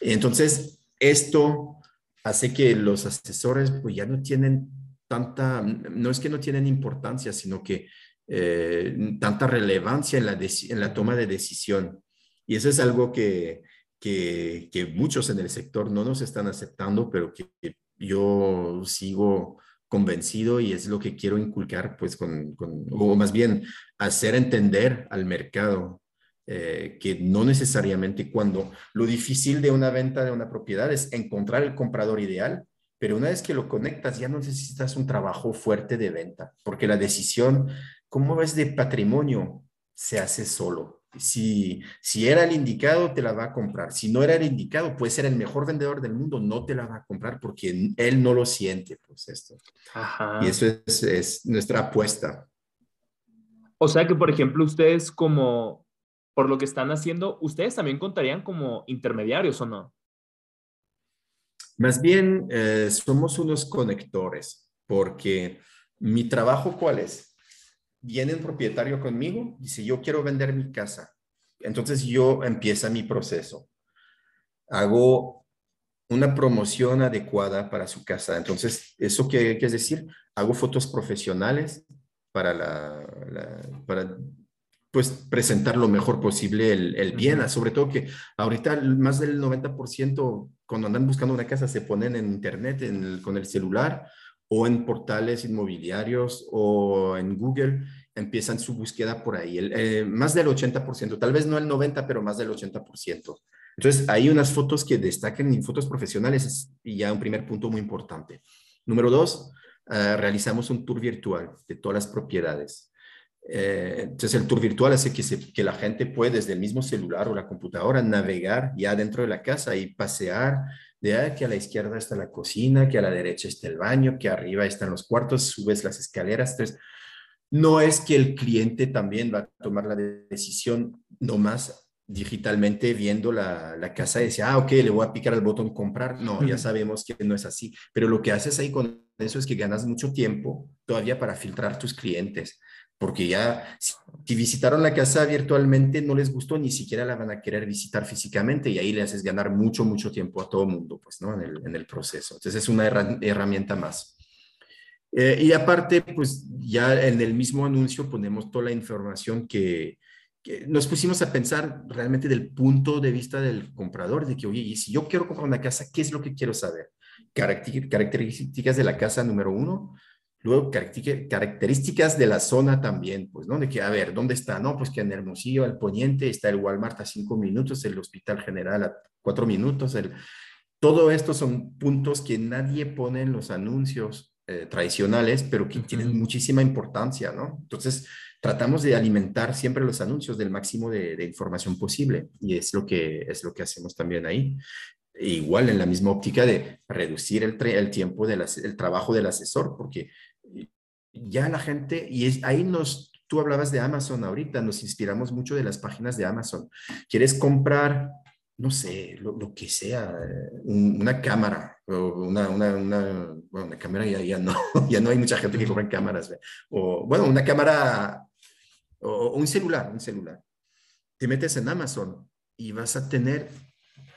Entonces, esto hace que los asesores pues ya no tienen tanta, no es que no tienen importancia, sino que eh, tanta relevancia en la, en la toma de decisión. Y eso es algo que, que, muchos en el sector no nos están aceptando, pero que yo sigo convencido y es lo que quiero inculcar, pues, con, o más bien hacer entender al mercado eh, que no necesariamente cuando lo difícil de una venta de una propiedad es encontrar el comprador ideal, pero una vez que lo conectas ya no necesitas un trabajo fuerte de venta, porque la decisión, como ves, de patrimonio se hace solo. Si, si era el indicado, te la va a comprar. Si no era el indicado, puede ser el mejor vendedor del mundo, no te la va a comprar porque él no lo siente, pues esto. Y eso es, es nuestra apuesta. O sea que, por ejemplo, ustedes como, por lo que están haciendo, ustedes también contarían como intermediarios o no? Más bien, eh, somos unos conectores, porque mi trabajo, ¿cuál es? Viene un propietario conmigo, dice, yo quiero vender mi casa. Entonces yo empieza mi proceso. Hago una promoción adecuada para su casa. Entonces, ¿eso qué, es decir? Hago fotos profesionales, para, la, para pues presentar lo mejor posible el, el bien, sobre todo que ahorita más del 90% cuando andan buscando una casa se ponen en internet con el celular o en portales inmobiliarios o en Google, empiezan su búsqueda por ahí, eh, más del 80%, tal vez no el 90%, pero más del 80%. Entonces, hay unas fotos que destacan en fotos profesionales y ya un primer punto muy importante. Número dos, ah, realizamos un tour virtual de todas las propiedades. Eh, entonces, el tour virtual hace que, que la gente puede desde el mismo celular o la computadora navegar ya dentro de la casa y pasear de ah, que a la izquierda está la cocina, que a la derecha está el baño, que arriba están los cuartos, subes las escaleras. Entonces, no es que el cliente también va a tomar la decisión nomás digitalmente viendo la, la casa y decir, ah, ok, le voy a picar al botón comprar. No, ya sabemos que no es así. Pero lo que haces ahí con eso es que ganas mucho tiempo todavía para filtrar tus clientes porque ya si, visitaron la casa virtualmente no les gustó, ni siquiera la van a querer visitar físicamente y ahí le haces ganar mucho, mucho tiempo a todo mundo, pues, ¿no? En el, en el proceso. Entonces es una herramienta más. Eh, y aparte, pues ya en el mismo anuncio ponemos toda la información que, nos pusimos a pensar realmente del punto de vista del comprador, de que, oye, y si yo quiero comprar una casa, ¿qué es lo que quiero saber? Características de la casa número uno, Luego, características de la zona también, pues, ¿no? De que, a ver, ¿dónde está? No, pues que en Hermosillo, al poniente, está el Walmart a cinco minutos, el Hospital General a cuatro minutos. El... Todo esto son puntos que nadie pone en los anuncios eh, tradicionales, pero que tienen muchísima importancia, ¿no? Entonces, tratamos de alimentar siempre los anuncios del máximo de, información posible y es lo que, es lo que hacemos también ahí. igual en la misma óptica de reducir el, el tiempo del el trabajo del asesor, porque ya la gente, y es, ahí nos, tú hablabas de Amazon ahorita, nos inspiramos mucho de las páginas de Amazon. ¿Quieres comprar, no sé, lo, que sea, una cámara, o una, una, una, bueno, una cámara ya, ya, no, ya no hay mucha gente que compra cámaras, o bueno, una cámara, o un celular, un celular. Te metes en Amazon y vas a tener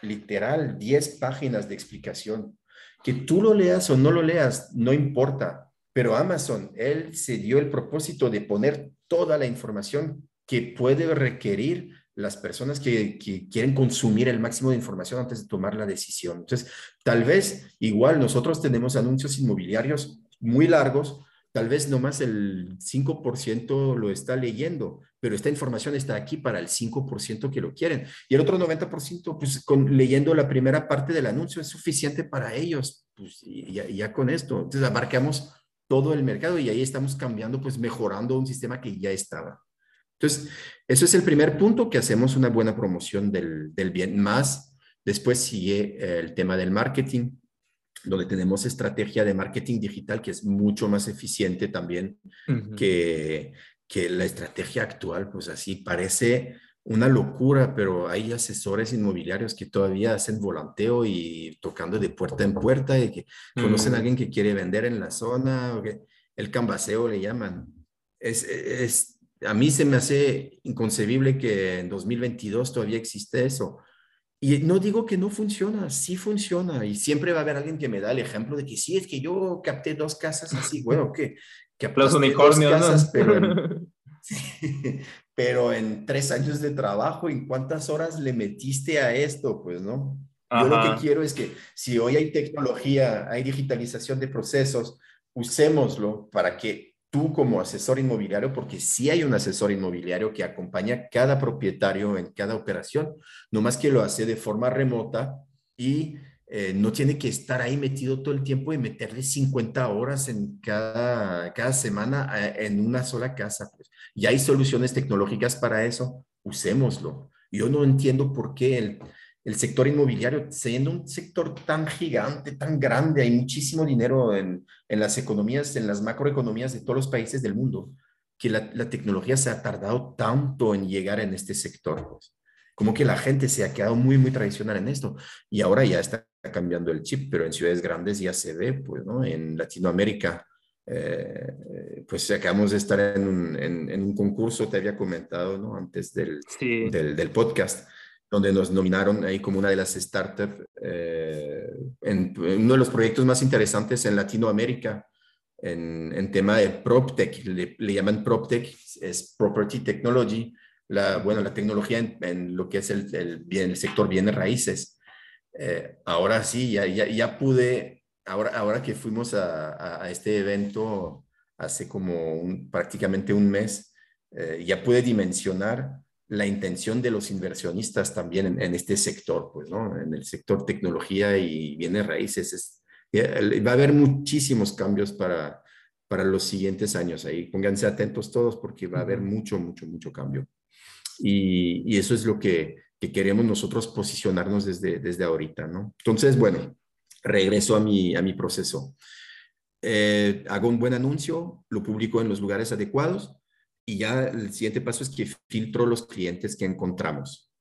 literal 10 páginas de explicación. Que tú lo leas o no lo leas, no importa pero Amazon, él se dio el propósito de poner toda la información que puede requerir las personas que, quieren consumir el máximo de información antes de tomar la decisión. Entonces, tal vez igual nosotros tenemos anuncios inmobiliarios muy largos, tal vez nomás el 5% lo está leyendo, pero esta información está aquí para el 5% que lo quieren. Y el otro 90%, pues con, leyendo la primera parte del anuncio es suficiente para ellos. Pues ya, ya con esto, entonces abarcamos todo el mercado y ahí estamos cambiando, pues mejorando un sistema que ya estaba. Entonces, eso es el primer punto, que hacemos una buena promoción del, del bien. Más, después sigue eh, el tema del marketing, donde tenemos estrategia de marketing digital que es mucho más eficiente también que, que la estrategia actual. Pues así parece una locura, pero hay asesores inmobiliarios que todavía hacen volanteo y tocando de puerta en puerta y que conocen a mm. alguien que quiere vender en la zona, o que el cambaseo le llaman. Es, es, a mí se me hace inconcebible que en 2022 todavía existe eso. Y no digo que no funciona, sí funciona. Y siempre va a haber alguien que me da el ejemplo de que sí, es que yo capté dos casas así. Bueno, que, los unicornios, casas, pero pero en tres años de trabajo, ¿en cuántas horas le metiste a esto? Pues, ¿no? Yo lo que quiero es que si hoy hay tecnología, hay digitalización de procesos, usémoslo para que tú como asesor inmobiliario, porque sí hay un asesor inmobiliario que acompaña a cada propietario en cada operación, no más que lo hace de forma remota y eh, no tiene que estar ahí metido todo el tiempo y meterle 50 horas en cada, cada semana eh, en una sola casa. Pues. Y hay soluciones tecnológicas para eso, usémoslo. Yo no entiendo por qué el, el sector inmobiliario, siendo un sector tan gigante, tan grande, hay muchísimo dinero en, en las economías, en las macroeconomías de todos los países del mundo, que la, la tecnología se ha tardado tanto en llegar en este sector. Pues. Como que la gente se ha quedado muy, muy tradicional en esto y ahora ya está cambiando el chip, pero en ciudades grandes ya se ve, pues, ¿no? En Latinoamérica, eh, pues acabamos de estar en un, en, un, concurso, te había comentado, ¿no? Antes del, del, del, podcast, donde nos nominaron ahí como una de las startups eh, en, uno de los proyectos más interesantes en Latinoamérica. en, tema de PropTech, le, le, llaman PropTech, es Property Technology, la, bueno, la tecnología en, lo que es el, bien, el sector bienes raíces. Eh, ahora sí, ya, ya, ya, pude, ahora, ahora que fuimos a, a, este evento hace como un, prácticamente un mes, eh, ya pude dimensionar la intención de los inversionistas también en, en, este sector, pues, ¿no? En el sector tecnología y bienes raíces. Es, va a haber muchísimos cambios para, para los siguientes años ahí. Pónganse atentos todos porque va a haber mucho, mucho, mucho cambio. Y, y eso es lo que, que, queremos nosotros posicionarnos desde, desde ahorita, ¿no? Entonces, bueno, regreso a mi, a mi proceso. Eh, hago un buen anuncio, lo publico en los lugares adecuados y ya el siguiente paso es que filtro los clientes que encontramos.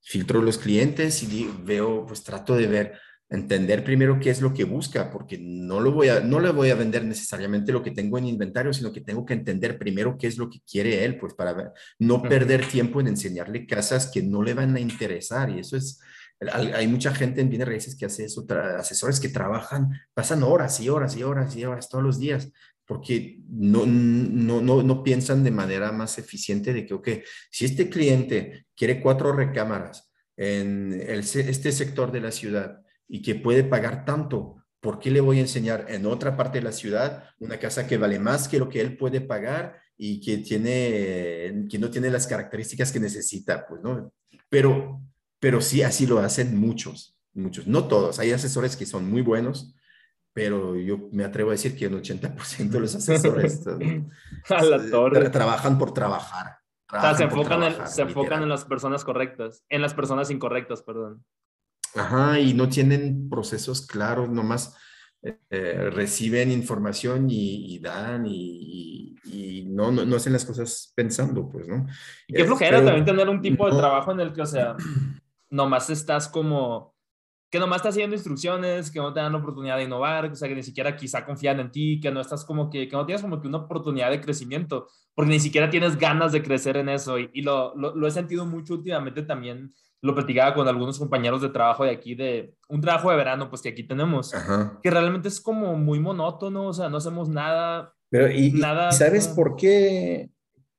Filtro los clientes y veo, pues trato de ver, entender primero qué es lo que busca, porque no, lo voy a, no le voy a vender necesariamente lo que tengo en inventario, sino que tengo que entender primero qué es lo que quiere él, pues para no perder tiempo en enseñarle casas que no le van a interesar. Y eso es, hay mucha gente en bienes raíces que hace eso, asesores que trabajan, pasan horas y horas y horas y horas todos los días porque no, no, no, no, piensan de manera más eficiente de que, ok, si este cliente quiere cuatro recámaras en el, este sector de la ciudad y que puede pagar tanto, ¿por qué le voy a enseñar en otra parte de la ciudad una casa que vale más que lo que él puede pagar y que, tiene, que no tiene las características que necesita? Pues, ¿no? Pero, pero sí, así lo hacen muchos, muchos, no todos. Hay asesores que son muy buenos, pero yo me atrevo a decir que el 80% de los asesores trabajan por trabajar. o sea, se, enfocan, en, se enfocan en las personas correctas, en las personas incorrectas, perdón. Ajá, y no tienen procesos claros, nomás eh, reciben información y, dan y, y no, no, no, hacen las cosas pensando, pues, ¿no? Y qué flojera también tener un tipo de trabajo en el que, o sea, nomás estás como que nomás estás siguiendo instrucciones, que no te dan la oportunidad de innovar, o sea, que ni siquiera quizá confían en ti, que no estás como que, que no tienes como que una oportunidad de crecimiento, porque ni siquiera tienes ganas de crecer en eso. Y, lo, lo, he sentido mucho últimamente también, lo platicaba con algunos compañeros de trabajo de aquí, de un trabajo de verano, pues que aquí tenemos, que realmente es como muy monótono, o sea, no hacemos nada. Pero, ¿y, nada, sabes por qué?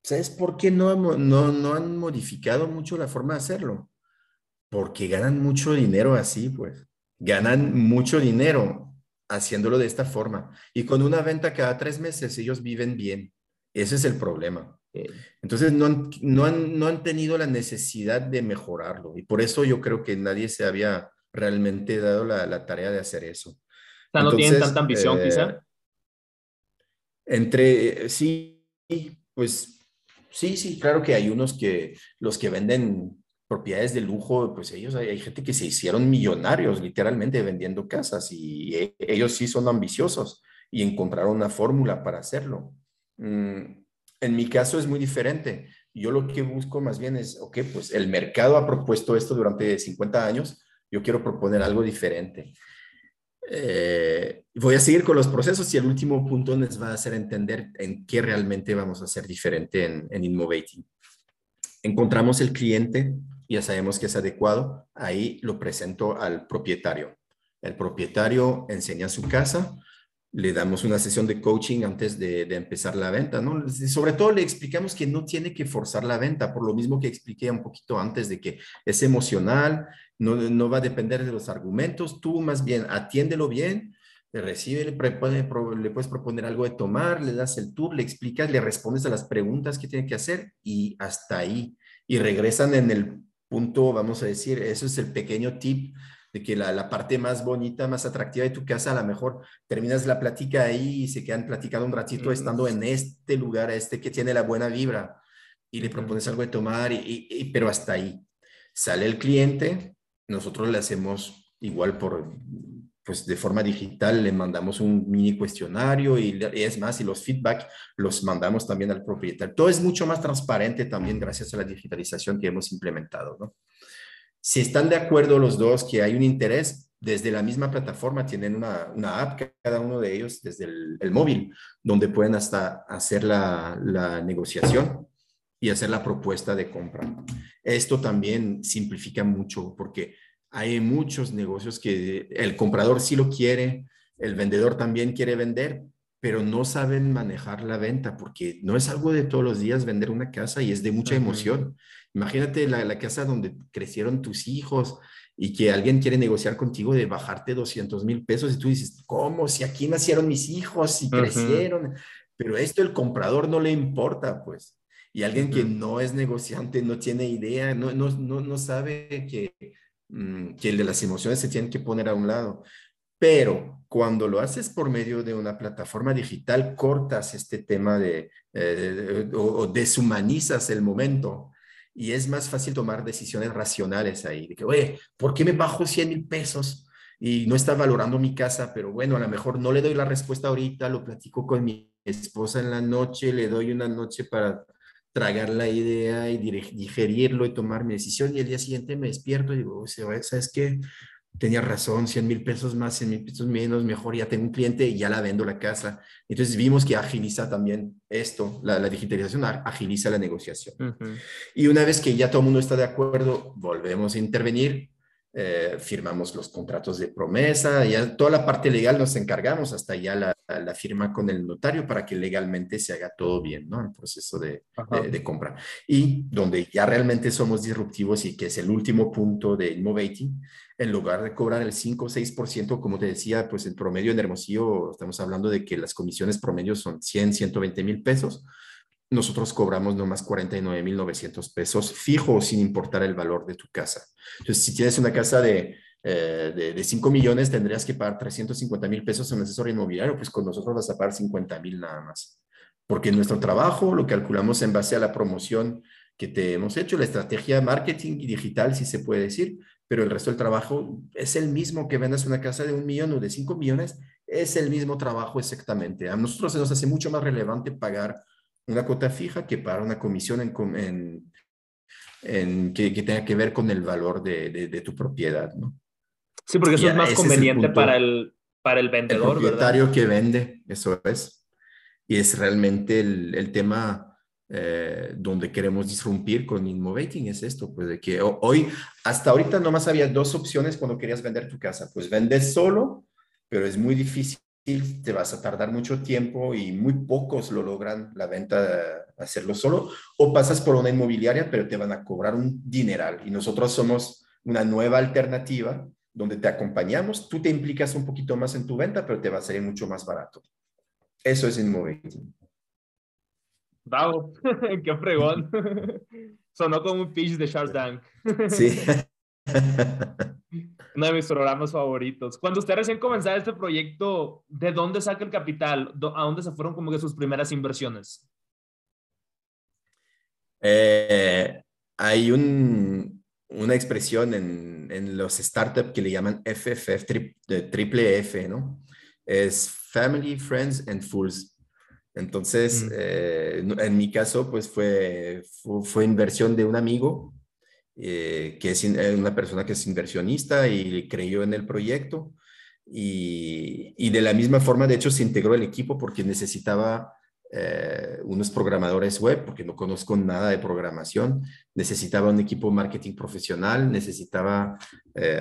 ¿Sabes por qué no, no, no han modificado mucho la forma de hacerlo? porque ganan mucho dinero así, pues. Ganan mucho dinero haciéndolo de esta forma. Y con una venta cada tres meses ellos viven bien. Ese es el problema. Entonces no han, no han, no han tenido la necesidad de mejorarlo. Y por eso yo creo que nadie se había realmente dado la, la tarea de hacer eso. O sea, no tienen tanta ambición, quizá. Eh, entre, sí, pues sí, sí, claro que hay unos que los que venden propiedades de lujo, pues ellos, hay, gente que se hicieron millonarios literalmente vendiendo casas y e, ellos sí son ambiciosos y encontraron una fórmula para hacerlo. Mm, en mi caso es muy diferente. Yo lo que busco más bien es, ok, pues el mercado ha propuesto esto durante 50 años, yo quiero proponer algo diferente. Eh, voy a seguir con los procesos y el último punto nos va a hacer entender en qué realmente vamos a hacer diferente en, en. Encontramos el cliente, ya sabemos que es adecuado, ahí lo presento al propietario. El propietario enseña su casa, le damos una sesión de coaching antes de, empezar la venta, ¿no? Sobre todo le explicamos que no tiene que forzar la venta, por lo mismo que expliqué un poquito antes de que es emocional, no, no va a depender de los argumentos, tú más bien atiéndelo bien, le recibe, le, le puedes proponer algo de tomar, le das el tour, le explicas, le respondes a las preguntas que tiene que hacer y hasta ahí. Y regresan en el punto, vamos a decir, eso es el pequeño tip de que la, la, parte más bonita, más atractiva de tu casa, a lo mejor terminas la plática ahí y se quedan platicando un ratito estando en este lugar, este que tiene la buena vibra, y le propones algo de tomar, y, y, pero hasta ahí. Sale el cliente, nosotros le hacemos igual por pues de forma digital le mandamos un mini cuestionario y, es más, y los feedback los mandamos también al propietario. Todo es mucho más transparente también gracias a la digitalización que hemos implementado, ¿no? Si están de acuerdo los dos que hay un interés, desde la misma plataforma tienen una, una app, cada uno de ellos desde el, el móvil, donde pueden hasta hacer la, la negociación y hacer la propuesta de compra. Esto también simplifica mucho porque hay muchos negocios que el comprador sí lo quiere, el vendedor también quiere vender, pero no saben manejar la venta porque no es algo de todos los días vender una casa y es de mucha emoción. Imagínate la, la, casa donde crecieron tus hijos y que alguien quiere negociar contigo de bajarte 200 mil pesos y tú dices, ¿cómo? Si aquí nacieron mis hijos y crecieron. Pero esto el comprador no le importa, pues. Y alguien que no es negociante, no tiene idea, no, no, no, no sabe que, mm, que el de las emociones se tienen que poner a un lado. Pero cuando lo haces por medio de una plataforma digital, cortas este tema de, eh, o, deshumanizas el momento y es más fácil tomar decisiones racionales ahí. De que, oye, ¿por qué me bajo 100 mil pesos? Y no está valorando mi casa, pero bueno, a lo mejor no le doy la respuesta ahorita, lo platico con mi esposa en la noche, le doy una noche para tragar la idea y digerirlo y tomar mi decisión y el día siguiente me despierto y digo, ¿sabes qué? Tenía razón, 100 mil pesos más, 100 mil pesos menos, mejor ya tengo un cliente y ya la vendo la casa. Entonces vimos que agiliza también esto, la, digitalización agiliza la negociación. Y una vez que ya todo el mundo está de acuerdo, volvemos a intervenir, eh, firmamos los contratos de promesa, ya toda la parte legal nos encargamos hasta ya la, la, firma con el notario para que legalmente se haga todo bien, ¿no? El proceso de, de, de, compra. Y donde ya realmente somos disruptivos y que es el último punto de Innovating, en lugar de cobrar el 5 o 6%, como te decía, pues en promedio en Hermosillo estamos hablando de que las comisiones promedio son 100, 120 mil pesos. Nosotros cobramos nomás 49 mil 900 pesos fijo sin importar el valor de tu casa. Entonces, si tienes una casa de, eh, de, de, 5 millones, tendrías que pagar 350 mil pesos en un asesor inmobiliario, pues con nosotros vas a pagar 50 mil nada más. Porque nuestro trabajo lo calculamos en base a la promoción que te hemos hecho, la estrategia marketing y digital, si se puede decir, pero el resto del trabajo es el mismo que vendas una casa de un millón o de cinco millones, es el mismo trabajo exactamente. A nosotros se nos hace mucho más relevante pagar una cuota fija que pagar una comisión en, en, que, tenga que ver con el valor de, de, tu propiedad, ¿no? Sí, porque eso es más conveniente para, el, para el vendedor. El propietario que vende, eso es. Y es realmente el, el tema eh, donde queremos disrumpir con Innovating es esto, pues de que hoy, hasta ahorita nomás había dos opciones cuando querías vender tu casa, pues vendes solo, pero es muy difícil, te vas a tardar mucho tiempo y muy pocos lo logran la venta, hacerlo solo, o pasas por una inmobiliaria, pero te van a cobrar un dineral y nosotros somos una nueva alternativa donde te acompañamos, tú te implicas un poquito más en tu venta, pero te va a salir mucho más barato. Eso es Innovating. Bravo, qué fregón. Sonó como un pitch de Shark Tank. Sí. Uno de mis programas favoritos. Cuando usted recién comenzaba este proyecto, ¿de dónde saca el capital? ¿A dónde se fueron como que sus primeras inversiones? Eh, hay un, una expresión en, en, los startups que le llaman FFF, triple F, ¿no? Es Family, Friends and Fools. Entonces, eh, en mi caso, pues fue, fue, inversión de un amigo, eh, que es eh, una persona que es inversionista y creyó en el proyecto. Y, de la misma forma, de hecho, se integró el equipo porque necesitaba unos programadores web, porque no conozco nada de programación, necesitaba un equipo marketing profesional, necesitaba,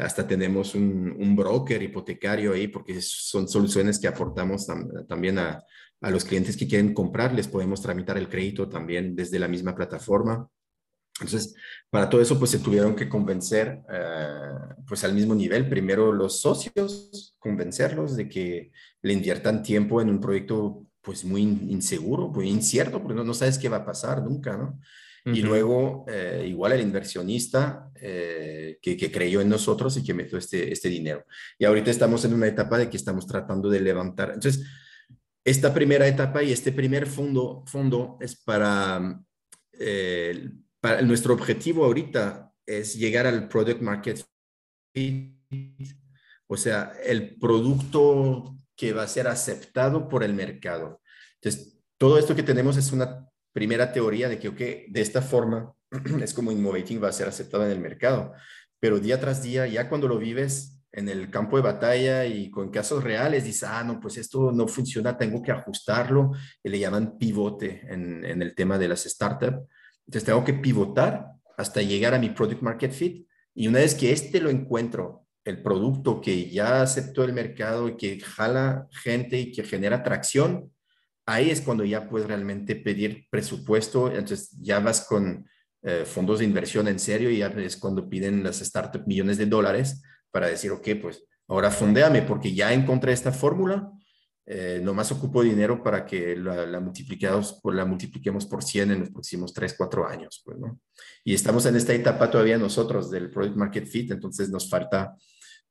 hasta tenemos un, broker hipotecario ahí, porque son soluciones que aportamos también a los clientes que quieren comprar, les podemos tramitar el crédito también desde la misma plataforma. Entonces, para todo eso, pues se tuvieron que convencer, eh, pues al mismo nivel, primero los socios, convencerlos de que le inviertan tiempo en un proyecto, pues muy inseguro, muy incierto, porque no, sabes qué va a pasar nunca, ¿no? Y luego, eh, igual el inversionista eh, que, que, creyó en nosotros y que metió este, este dinero. Y ahorita estamos en una etapa de que estamos tratando de levantar. Entonces, esta primera etapa y este primer fondo, fondo es para, eh, para, nuestro objetivo ahorita es llegar al product market fit, o sea, el producto que va a ser aceptado por el mercado. Entonces, todo esto que tenemos es una primera teoría de que, ok, de esta forma es como Innovating va a ser aceptado en el mercado, pero día tras día, ya cuando lo vives, en el campo de batalla y con casos reales, dice, ah, no, pues esto no funciona, tengo que ajustarlo, y le llaman pivote en, en el tema de las startups. Entonces tengo que pivotar hasta llegar a mi product market fit. Y una vez que este lo encuentro, el producto que ya aceptó el mercado y que jala gente y que genera tracción, ahí es cuando ya puedes realmente pedir presupuesto, entonces ya vas con eh, fondos de inversión en serio y ya es cuando piden las startups millones de dólares para decir, ok, pues ahora fondeame porque ya encontré esta fórmula, eh, nomás ocupo dinero para que la, la, multipliquemos, la multipliquemos por 100 en los próximos 3, 4 años. Pues, ¿no? Y estamos en esta etapa todavía nosotros del Product Market Fit, entonces nos falta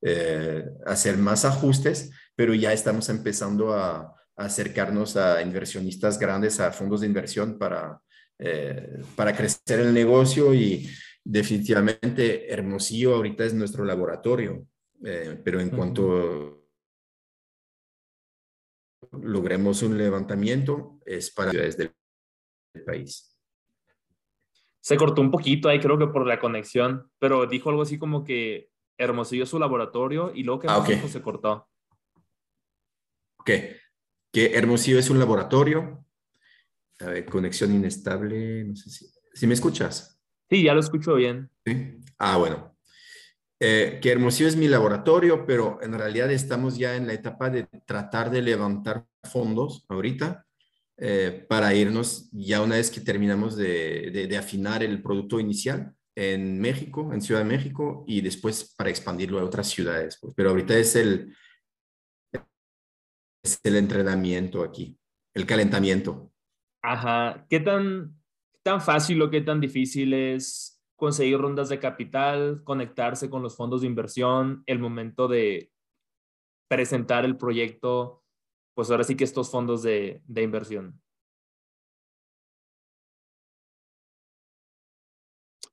eh, hacer más ajustes, pero ya estamos empezando a, a, acercarnos a inversionistas grandes, a fondos de inversión para eh, para crecer el negocio y definitivamente Hermosillo ahorita es nuestro laboratorio, eh, pero en cuanto logremos un levantamiento es para ciudades del país. Se cortó un poquito ahí, creo que por la conexión, pero dijo algo así como que Hermosillo su laboratorio y luego que ah, okay. se cortó. Ok, que Hermosillo es un laboratorio, a ver, conexión inestable, no sé si... ¿Si me escuchas? Sí, ya lo escucho bien. ¿Sí? Ah, bueno. Eh, que Hermosillo es mi laboratorio, pero en realidad estamos ya en la etapa de tratar de levantar fondos ahorita eh, para irnos ya una vez que terminamos de, de, de, afinar el producto inicial en México, en Ciudad de México, y después para expandirlo a otras ciudades. Pues. Pero ahorita es el, es el entrenamiento aquí, el calentamiento. Ajá. ¿Qué tan, tan fácil o qué tan difícil es conseguir rondas de capital, conectarse con los fondos de inversión, el momento de presentar el proyecto, pues ahora sí que estos fondos de, de inversión?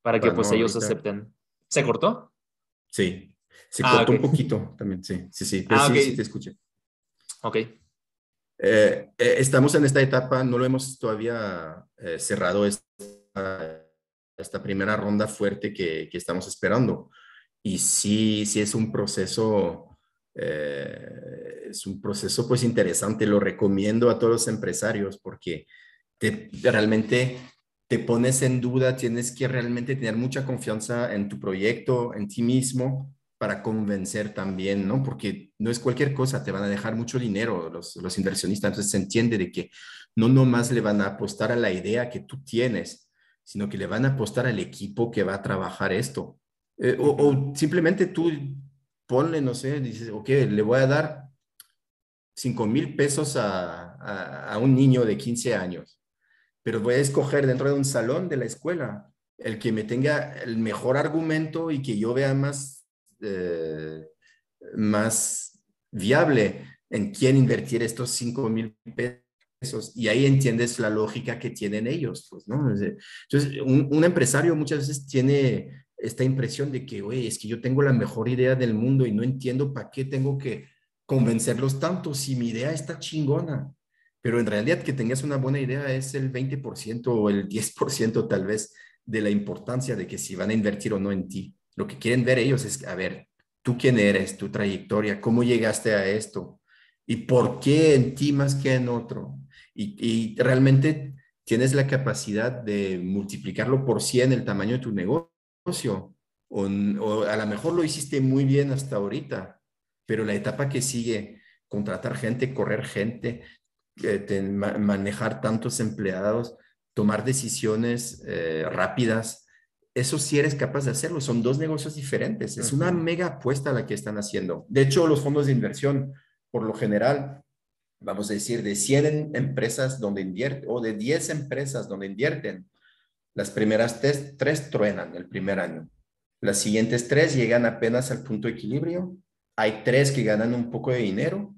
Para que bueno, pues ellos ahorita... acepten. ¿Se cortó? Sí, se cortó ah, okay. un poquito también, sí, sí, sí, pero ah, sí, okay. sí te escuché. Ok. Eh, eh, estamos en esta etapa, no lo hemos todavía eh, cerrado esta, esta, primera ronda fuerte que, que, estamos esperando. Y sí, sí es un proceso, eh, es un proceso pues interesante, lo recomiendo a todos los empresarios porque te, realmente te pones en duda, tienes que realmente tener mucha confianza en tu proyecto, en ti mismo, para convencer también, ¿no? Porque no es cualquier cosa, te van a dejar mucho dinero los, los inversionistas, entonces se entiende de que no nomás le van a apostar a la idea que tú tienes, sino que le van a apostar al equipo que va a trabajar esto. Eh, o, o, simplemente tú ponle, no sé, dices, ok, le voy a dar 5 mil pesos a, a, a, un niño de 15 años, pero voy a escoger dentro de un salón de la escuela el que me tenga el mejor argumento y que yo vea más eh, más viable en quién invertir estos 5 mil pesos. Y ahí entiendes la lógica que tienen ellos. Pues, ¿no? Entonces, un, un empresario muchas veces tiene esta impresión de que, güey, es que yo tengo la mejor idea del mundo y no entiendo para qué tengo que convencerlos tanto si mi idea está chingona. Pero en realidad que tengas una buena idea es el 20% o el 10% tal vez de la importancia de que si van a invertir o no en ti. Lo que quieren ver ellos es, a ver, tú quién eres, tu trayectoria, cómo llegaste a esto y por qué en ti más que en otro. Y, y realmente tienes la capacidad de multiplicarlo por 100 el tamaño de tu negocio. O, o, a lo mejor lo hiciste muy bien hasta ahorita, pero la etapa que sigue, contratar gente, correr gente, eh, ma manejar tantos empleados, tomar decisiones eh, rápidas, eso sí eres capaz de hacerlo. Son dos negocios diferentes. Es una mega apuesta la que están haciendo. De hecho, los fondos de inversión, por lo general, vamos a decir, de 100 empresas donde invierten o de 10 empresas donde invierten, las primeras tres, tres truenan el primer año. Las siguientes tres llegan apenas al punto de equilibrio. Hay tres que ganan un poco de dinero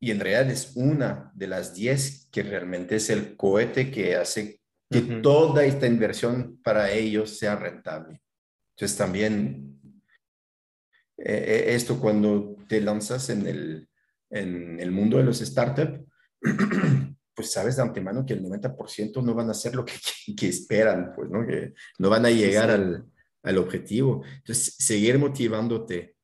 y en realidad es una de las 10 que realmente es el cohete que hace que uh -huh. toda esta inversión para ellos sea rentable. Entonces también eh, esto cuando te lanzas en el, en el mundo de los startups, pues sabes de antemano que el 90% no van a hacer lo que, que, esperan, pues, ¿no? Que no van a llegar al, al objetivo. Entonces, seguir motivándote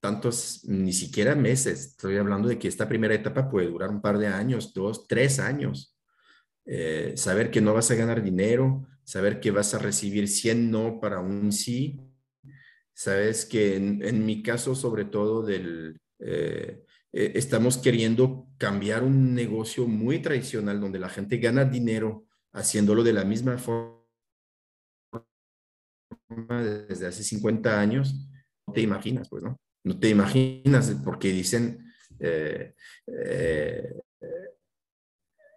tantos, ni siquiera meses, estoy hablando de que esta primera etapa puede durar un par de años, dos, tres años eh, saber que no vas a ganar dinero, saber que vas a recibir 100 no para un sí, Sabes que en, mi caso, sobre todo, del, eh, eh, estamos queriendo cambiar un negocio muy tradicional donde la gente gana dinero haciéndolo de la misma forma desde hace 50 años. No te imaginas, pues, ¿no? No te imaginas porque dicen... Eh,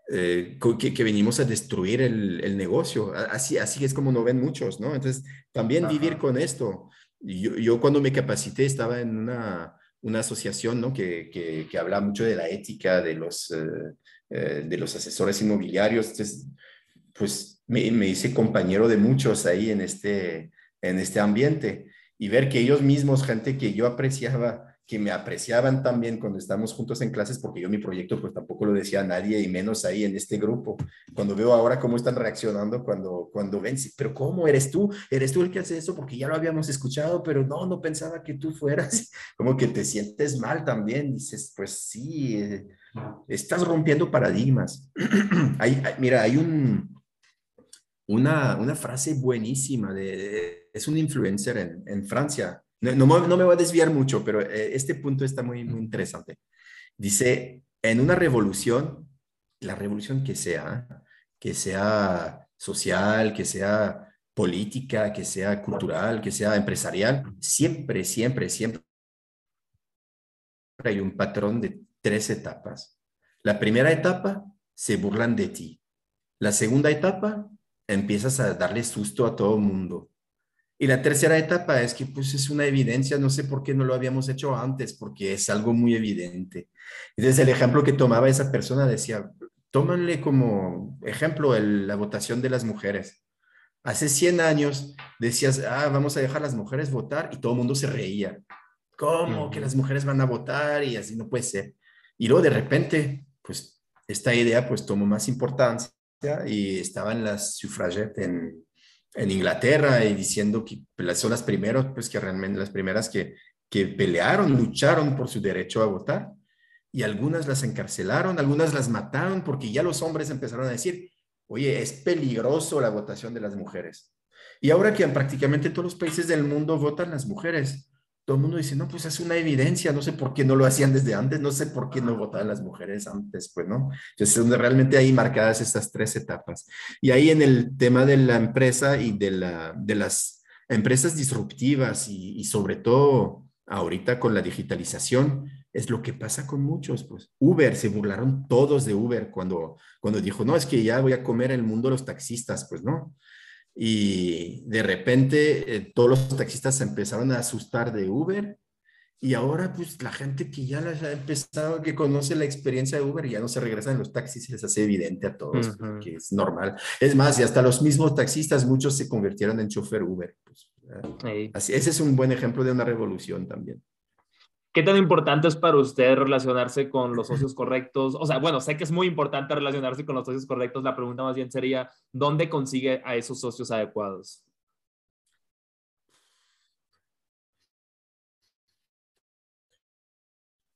eh, que, venimos a destruir el, negocio. Así, así es como no ven muchos, ¿no? Entonces, también vivir con esto. Yo, yo, cuando me capacité estaba en una, una asociación, ¿no? Que, que, que, habla mucho de la ética de los, eh, eh, de los asesores inmobiliarios. Entonces, pues me, me, hice compañero de muchos ahí en este, en este ambiente y ver que ellos mismos, gente que yo apreciaba, que me apreciaban también cuando estamos juntos en clases, porque yo mi proyecto pues tampoco lo decía a nadie y menos ahí en este grupo. Cuando veo ahora cómo están reaccionando cuando, cuando ven, pero ¿cómo eres tú? ¿Eres tú el que hace eso? Porque ya lo habíamos escuchado, pero no, no pensaba que tú fueras. Como que te sientes mal también. Dices, pues sí, eh, estás rompiendo paradigmas. hay, mira, hay un, una, una frase buenísima de, es un influencer en, en Francia, no, me voy a desviar mucho, pero eh, este punto está muy, muy interesante. Dice, en una revolución, la revolución que sea, que sea social, que sea política, que sea cultural, que sea empresarial, siempre, siempre, siempre hay un patrón de tres etapas. La primera etapa, se burlan de ti. La segunda etapa, empiezas a darle susto a todo el mundo. Y la tercera etapa es que pues es una evidencia, no sé por qué no lo habíamos hecho antes, porque es algo muy evidente. Entonces el ejemplo que tomaba esa persona decía, tómanle como ejemplo la votación de las mujeres. Hace 100 años decías, ah, vamos a dejar a las mujeres votar y todo el mundo se reía. ¿Cómo que las mujeres van a votar? Y así no puede ser. Y luego de repente, pues esta idea pues tomó más importancia y estaban las suffragettes en, en Inglaterra y diciendo que son las primeras, pues que realmente las primeras que, que pelearon, lucharon por su derecho a votar. Y algunas las encarcelaron, algunas las mataron porque ya los hombres empezaron a decir, oye, es peligroso la votación de las mujeres. Y ahora que en prácticamente todos los países del mundo votan las mujeres, todo el mundo dice, no, pues es una evidencia, no sé por qué no lo hacían desde antes, no sé por qué no votaban las mujeres antes, pues, ¿no? Entonces, donde realmente hay marcadas estas tres etapas. Y ahí en el tema de la empresa y de, la, de las empresas disruptivas y, y sobre todo ahorita con la digitalización, es lo que pasa con muchos, pues. Uber, se burlaron todos de Uber cuando, cuando dijo, no, es que ya voy a comer el mundo los taxistas, pues, ¿no? Y de repente eh, todos los taxistas se empezaron a asustar de Uber y ahora pues la gente que ya ha empezado, que conoce la experiencia de Uber ya no se regresan en los taxis y les hace evidente a todos que es normal. Es más, y hasta los mismos taxistas, muchos se convirtieron en chofer Uber. Pues, así, ese es un buen ejemplo de una revolución también. ¿Qué tan importante es para usted relacionarse con los socios correctos? O sea, bueno, sé que es muy importante relacionarse con los socios correctos. La pregunta más bien sería, ¿dónde consigue a esos socios adecuados?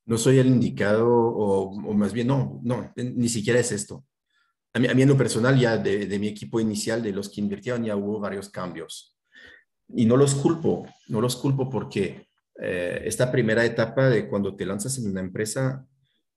No soy el indicado, o, más bien, no, no, ni siquiera es esto. A mí, en lo personal, ya de, de mi equipo inicial, de los que invirtieron, ya hubo varios cambios. Y no los culpo, no los culpo porque eh, esta primera etapa de cuando te lanzas en una empresa,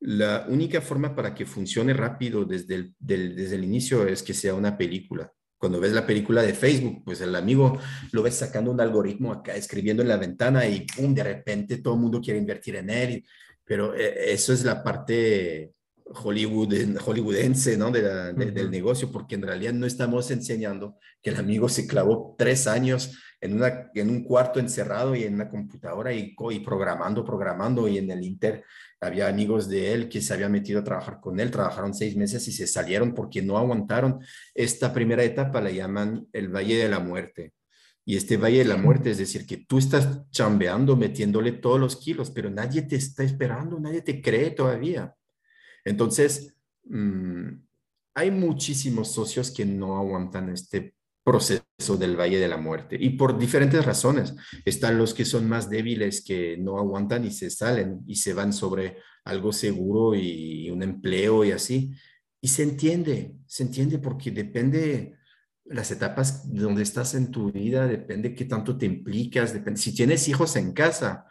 la única forma para que funcione rápido desde el, desde el inicio es que sea una película. Cuando ves la película de Facebook, pues el amigo lo ves sacando un algoritmo acá, escribiendo en la ventana y ¡pum! De repente todo el mundo quiere invertir en él. pero eh, eso es la parte Hollywood, hollywoodense ¿no? del negocio, porque en realidad no estamos enseñando que el amigo se clavó tres años en, una, en un cuarto encerrado y en una computadora y, y programando, programando, y en el Inter había amigos de él que se habían metido a trabajar con él, trabajaron seis meses y se salieron porque no aguantaron. Esta primera etapa la llaman el Valle de la Muerte. Y este Valle de la Muerte es decir, que tú estás chambeando, metiéndole todos los kilos, pero nadie te está esperando, nadie te cree todavía. Entonces, mm, hay muchísimos socios que no aguantan este proceso del Valle de la Muerte y por diferentes razones. Están los que son más débiles que no aguantan y se salen y se van sobre algo seguro y un empleo y así. Y se entiende, se entiende porque depende, las etapas donde estás en tu vida, depende qué tanto te implicas, depende. Si tienes hijos en casa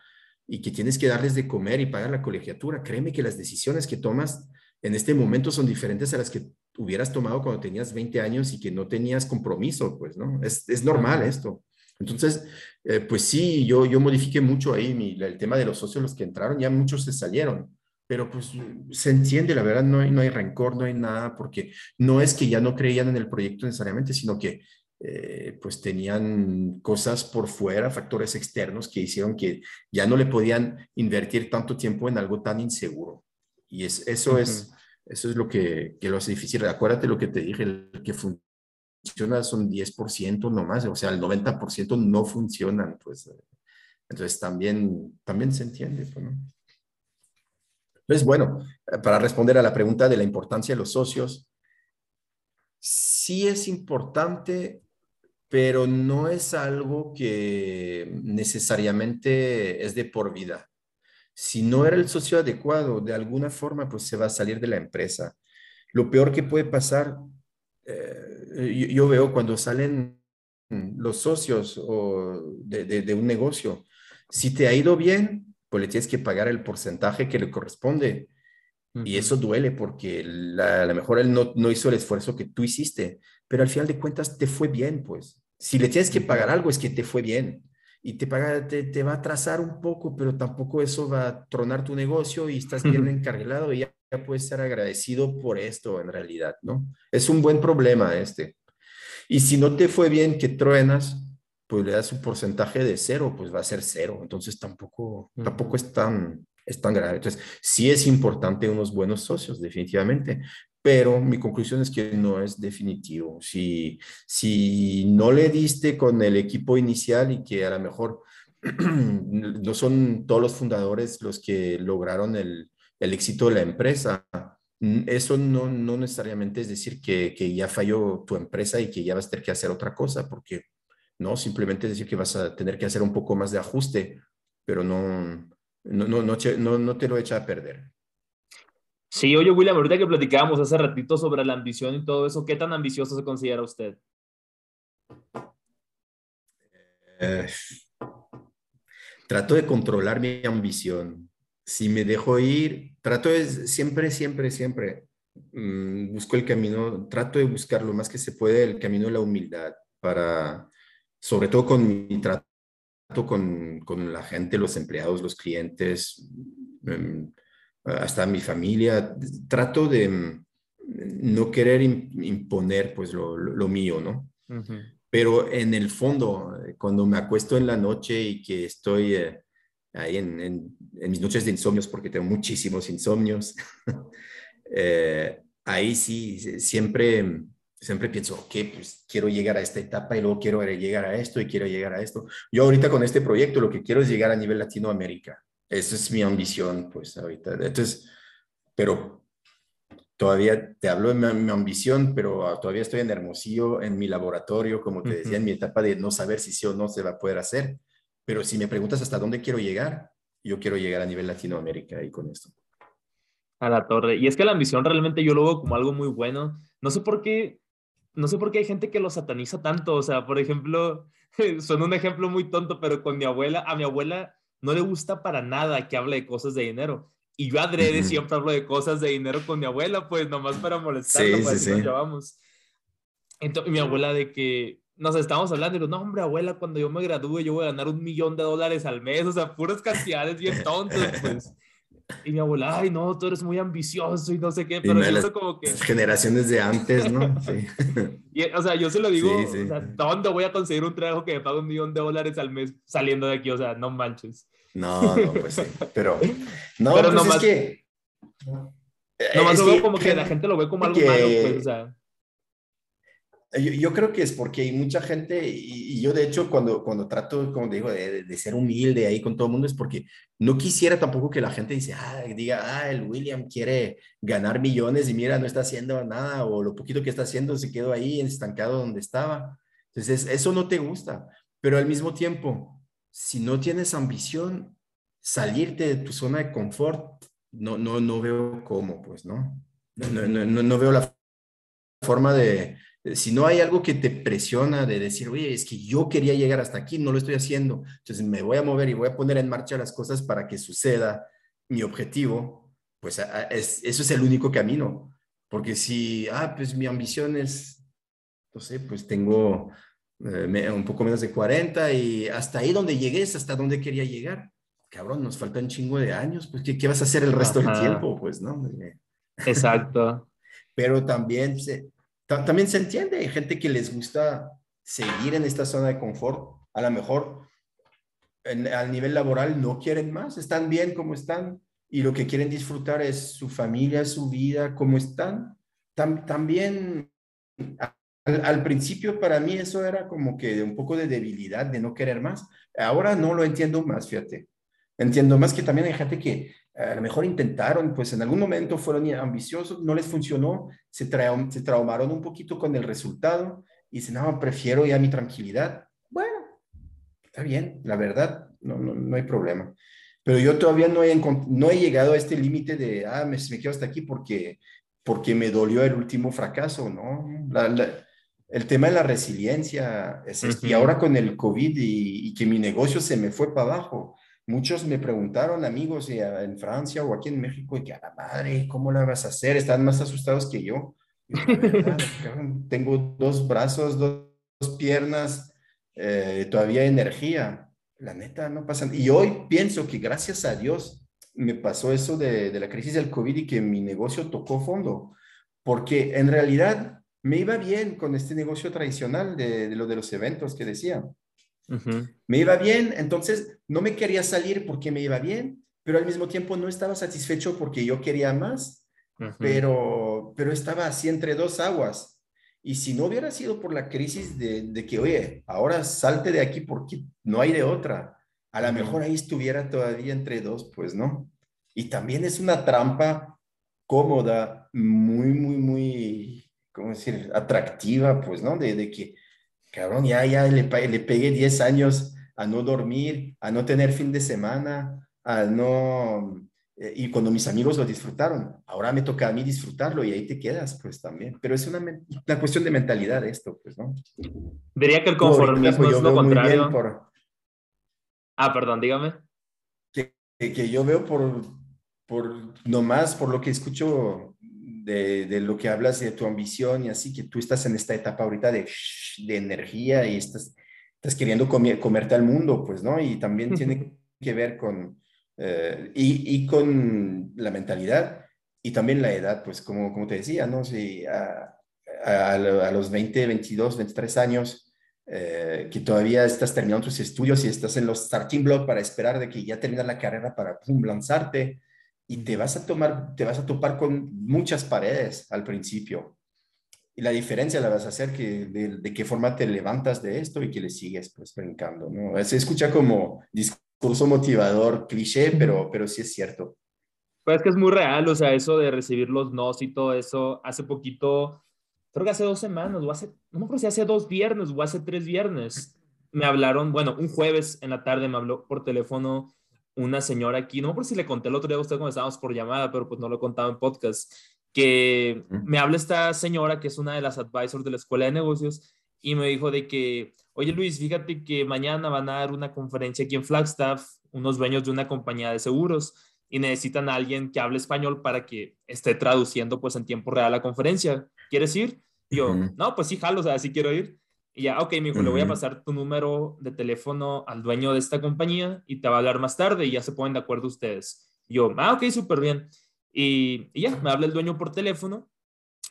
y que tienes que darles de comer y pagar la colegiatura, créeme que las decisiones que tomas en este momento son diferentes a las que hubieras tomado cuando tenías 20 años y que no tenías compromiso, pues, ¿no? Es, es normal esto. Entonces, eh, pues sí, yo, yo modifiqué mucho ahí mi, el tema de los socios, los que entraron, ya muchos se salieron, pero pues se entiende, la verdad, no hay, no hay rencor, no hay nada, porque no es que ya no creían en el proyecto necesariamente, sino que eh, pues tenían cosas por fuera, factores externos que hicieron que ya no le podían invertir tanto tiempo en algo tan inseguro. Y es, eso, es, eso es lo que, que, lo hace difícil. Acuérdate lo que te dije, el que funciona son 10% nomás, o sea, el 90% no funcionan, pues. Entonces también, también se entiende, pues, ¿no? Entonces, bueno, para responder a la pregunta de la importancia de los socios, sí es importante, pero no es algo que necesariamente es de por vida si no era el socio adecuado, de alguna forma, pues se va a salir de la empresa. Lo peor que puede pasar, eh, yo, veo cuando salen los socios o de, un negocio, si te ha ido bien, pues le tienes que pagar el porcentaje que le corresponde. Y eso duele porque a lo mejor él no, no, hizo el esfuerzo que tú hiciste, pero al final de cuentas te fue bien, pues. Si le tienes que pagar algo es que te fue bien y te, paga, te, va a atrasar un poco, pero tampoco eso va a tronar tu negocio y estás bien encarrilado y ya, puedes ser agradecido por esto en realidad, ¿no? Es un buen problema este. Y si no te fue bien que truenas, pues le das un porcentaje de cero, pues va a ser cero. Entonces tampoco, tampoco es tan, es tan grave. Entonces, sí es importante unos buenos socios, definitivamente, pero mi conclusión es que no es definitivo. Si, si no le diste con el equipo inicial y que a lo mejor no son todos los fundadores los que lograron el, el éxito de la empresa, eso no, no necesariamente es decir que, que, ya falló tu empresa y que ya vas a tener que hacer otra cosa, porque no, simplemente es decir que vas a tener que hacer un poco más de ajuste, pero no, no, no, no, no te lo echa a perder. Sí, oye, William, ahorita que platicábamos hace ratito sobre la ambición y todo eso, ¿qué tan ambicioso se considera usted? Eh, trato de controlar mi ambición. Si me dejo ir, trato de siempre, siempre, siempre mm, busco el camino, trato de buscar lo más que se puede el camino de la humildad para, sobre todo con mi trato con, con la gente, los empleados, los clientes. Mm, hasta mi familia, trato de mm, no querer imponer pues lo, lo, mío, ¿no? Pero en el fondo, cuando me acuesto en la noche y que estoy eh, ahí en, en, mis noches de insomnios, porque tengo muchísimos insomnios, eh, ahí sí, siempre, siempre pienso, ok, pues quiero llegar a esta etapa y luego quiero llegar a esto y quiero llegar a esto. Yo ahorita con este proyecto lo que quiero es llegar a nivel Latinoamérica. Esa es mi ambición, pues ahorita. Entonces, pero todavía te hablo de mi, ambición, pero todavía estoy en Hermosillo, en mi laboratorio, como te decía, en mi etapa de no saber si sí o no se va a poder hacer. Pero si me preguntas hasta dónde quiero llegar, yo quiero llegar a nivel Latinoamérica y con esto. A la torre. Y es que la ambición realmente yo lo veo como algo muy bueno. No sé por qué, no sé por qué hay gente que lo sataniza tanto. O sea, por ejemplo, son un ejemplo muy tonto, pero con mi abuela, a mi abuela no le gusta para nada que hable de cosas de dinero. Y yo adrede siempre hablo de cosas de dinero con mi abuela, pues nomás para molestarla, sí, para sí, llevamos. Entonces, mi abuela de que nos estábamos hablando y digo, no, hombre, abuela, cuando yo me gradúe yo voy a ganar un millón de dólares al mes, o sea, puras cantidades bien tontas, pues. Y mi abuela, ay, no, tú eres muy ambicioso y no sé qué, pero eso como que... Generaciones de antes, ¿no? Sí. y, o sea, yo se lo digo, o sea, ¿dónde voy a conseguir un trabajo que me pague un millón de dólares al mes saliendo de aquí? O sea, no manches. No, no, pues sí, pero... No, pero pues nomás, es que... Nomás lo veo como que, la gente lo ve como algo malo, pues, o sea... Yo, creo que es porque hay mucha gente, y, yo de hecho cuando, cuando trato, como digo, de, de, ser humilde ahí con todo el mundo, es porque no quisiera tampoco que la gente dice, ah, diga, ah, el William quiere ganar millones y mira, no está haciendo nada, o lo poquito que está haciendo se quedó ahí estancado donde estaba. Entonces, eso no te gusta, pero al mismo tiempo, si no tienes ambición, salirte de tu zona de confort, no, no, no veo cómo, pues, ¿no? No, no, no, no veo la forma de si no hay algo que te presiona de decir, oye, es que yo quería llegar hasta aquí, no lo estoy haciendo, entonces me voy a mover y voy a poner en marcha las cosas para que suceda mi objetivo, pues eso es el único camino. Porque si, ah, pues mi ambición es, no sé, pues tengo eh, un poco menos de 40 y hasta ahí donde llegué es hasta donde quería llegar. Cabrón, nos falta un chingo de años, pues ¿qué, qué vas a hacer el resto del tiempo? Pues, ¿no? Exacto. Pero también se, también se entiende, hay gente que les gusta seguir en esta zona de confort, a lo mejor en, al nivel laboral no quieren más, están bien como están y lo que quieren disfrutar es su familia, su vida, como están. también al, principio para mí eso era como que un poco de debilidad, de no querer más. Ahora no lo entiendo más, fíjate. Entiendo más que también hay gente que a lo mejor intentaron, pues en algún momento fueron ambiciosos, no les funcionó, se, se traumaron un poquito con el resultado y dicen, no, prefiero ya mi tranquilidad. Bueno, está bien, la verdad, no, no, no hay problema. Pero yo todavía no he, no he llegado a este límite de, ah, me, me, quedo hasta aquí porque, porque me dolió el último fracaso, ¿no? el tema de la resiliencia es Y ahora con el COVID y, y que mi negocio se me fue para abajo Muchos me preguntaron, amigos en Francia o aquí en México, y que a la madre, ¿cómo la vas a hacer? Están más asustados que yo. tengo dos brazos, dos, piernas, eh, todavía energía. La neta, no pasa. Y hoy pienso que gracias a Dios me pasó eso de, la crisis del COVID y que mi negocio tocó fondo, porque en realidad me iba bien con este negocio tradicional de lo de los eventos que decía. Me iba bien, entonces no me quería salir porque me iba bien, pero al mismo tiempo no estaba satisfecho porque yo quería más, pero, pero estaba así entre dos aguas. Y si no hubiera sido por la crisis de, de, que, oye, ahora salte de aquí porque no hay de otra, a lo mejor ahí estuviera todavía entre dos, pues no. Y también es una trampa cómoda, muy, muy, muy, ¿cómo decir?, atractiva, pues, ¿no? De, de que cabrón, ya, ya le, le pegué 10 años a no dormir, a no tener fin de semana, a no... Eh, y cuando mis amigos lo disfrutaron, ahora me toca a mí disfrutarlo y ahí te quedas, pues también. Pero es una, una cuestión de mentalidad esto, pues, ¿no? Diría que el conformismo pues, es lo contrario. Ah, perdón, dígame. Que, que, yo veo por, por nomás, por lo que escucho de, lo que hablas de tu ambición y así, que tú estás en esta etapa ahorita de, de energía y estás, estás queriendo comer, comerte al mundo, pues, ¿no? Y también tiene que ver con, eh, y, y, con la mentalidad y también la edad, pues, como, como te decía, ¿no? Si a, a, a los 20, 22, 23 años, eh, que todavía estás terminando tus estudios y estás en los starting blocks para esperar de que ya termine la carrera para pum, lanzarte, y te vas a tomar, te vas a topar con muchas paredes al principio. Y la diferencia la vas a hacer que de, qué forma te levantas de esto y que le sigues pues brincando, ¿no? Se escucha como discurso motivador, cliché, pero, pero sí es cierto. Pues es que es muy real, o sea, eso de recibir los nos y todo eso, hace poquito, creo que hace dos semanas, o hace, no me acuerdo si hace dos viernes o hace tres viernes, me hablaron, bueno, un jueves en la tarde me habló por teléfono una señora aquí, no por si le conté el otro día a usted cuando estábamos por llamada, pero pues no lo he contado en podcast, que me habla esta señora que es una de las advisors de la Escuela de Negocios y me dijo de que, oye Luis, fíjate que mañana van a dar una conferencia aquí en Flagstaff, unos dueños de una compañía de seguros y necesitan a alguien que hable español para que esté traduciendo pues en tiempo real la conferencia. ¿Quieres ir? yo, no, pues sí, jalo, o sea, sí quiero ir. Y ya, ok, me dijo, le voy a pasar tu número de teléfono al dueño de esta compañía y te va a hablar más tarde y ya se ponen de acuerdo ustedes. yo, ah, ok, súper bien. Y, y, ya, me habla el dueño por teléfono,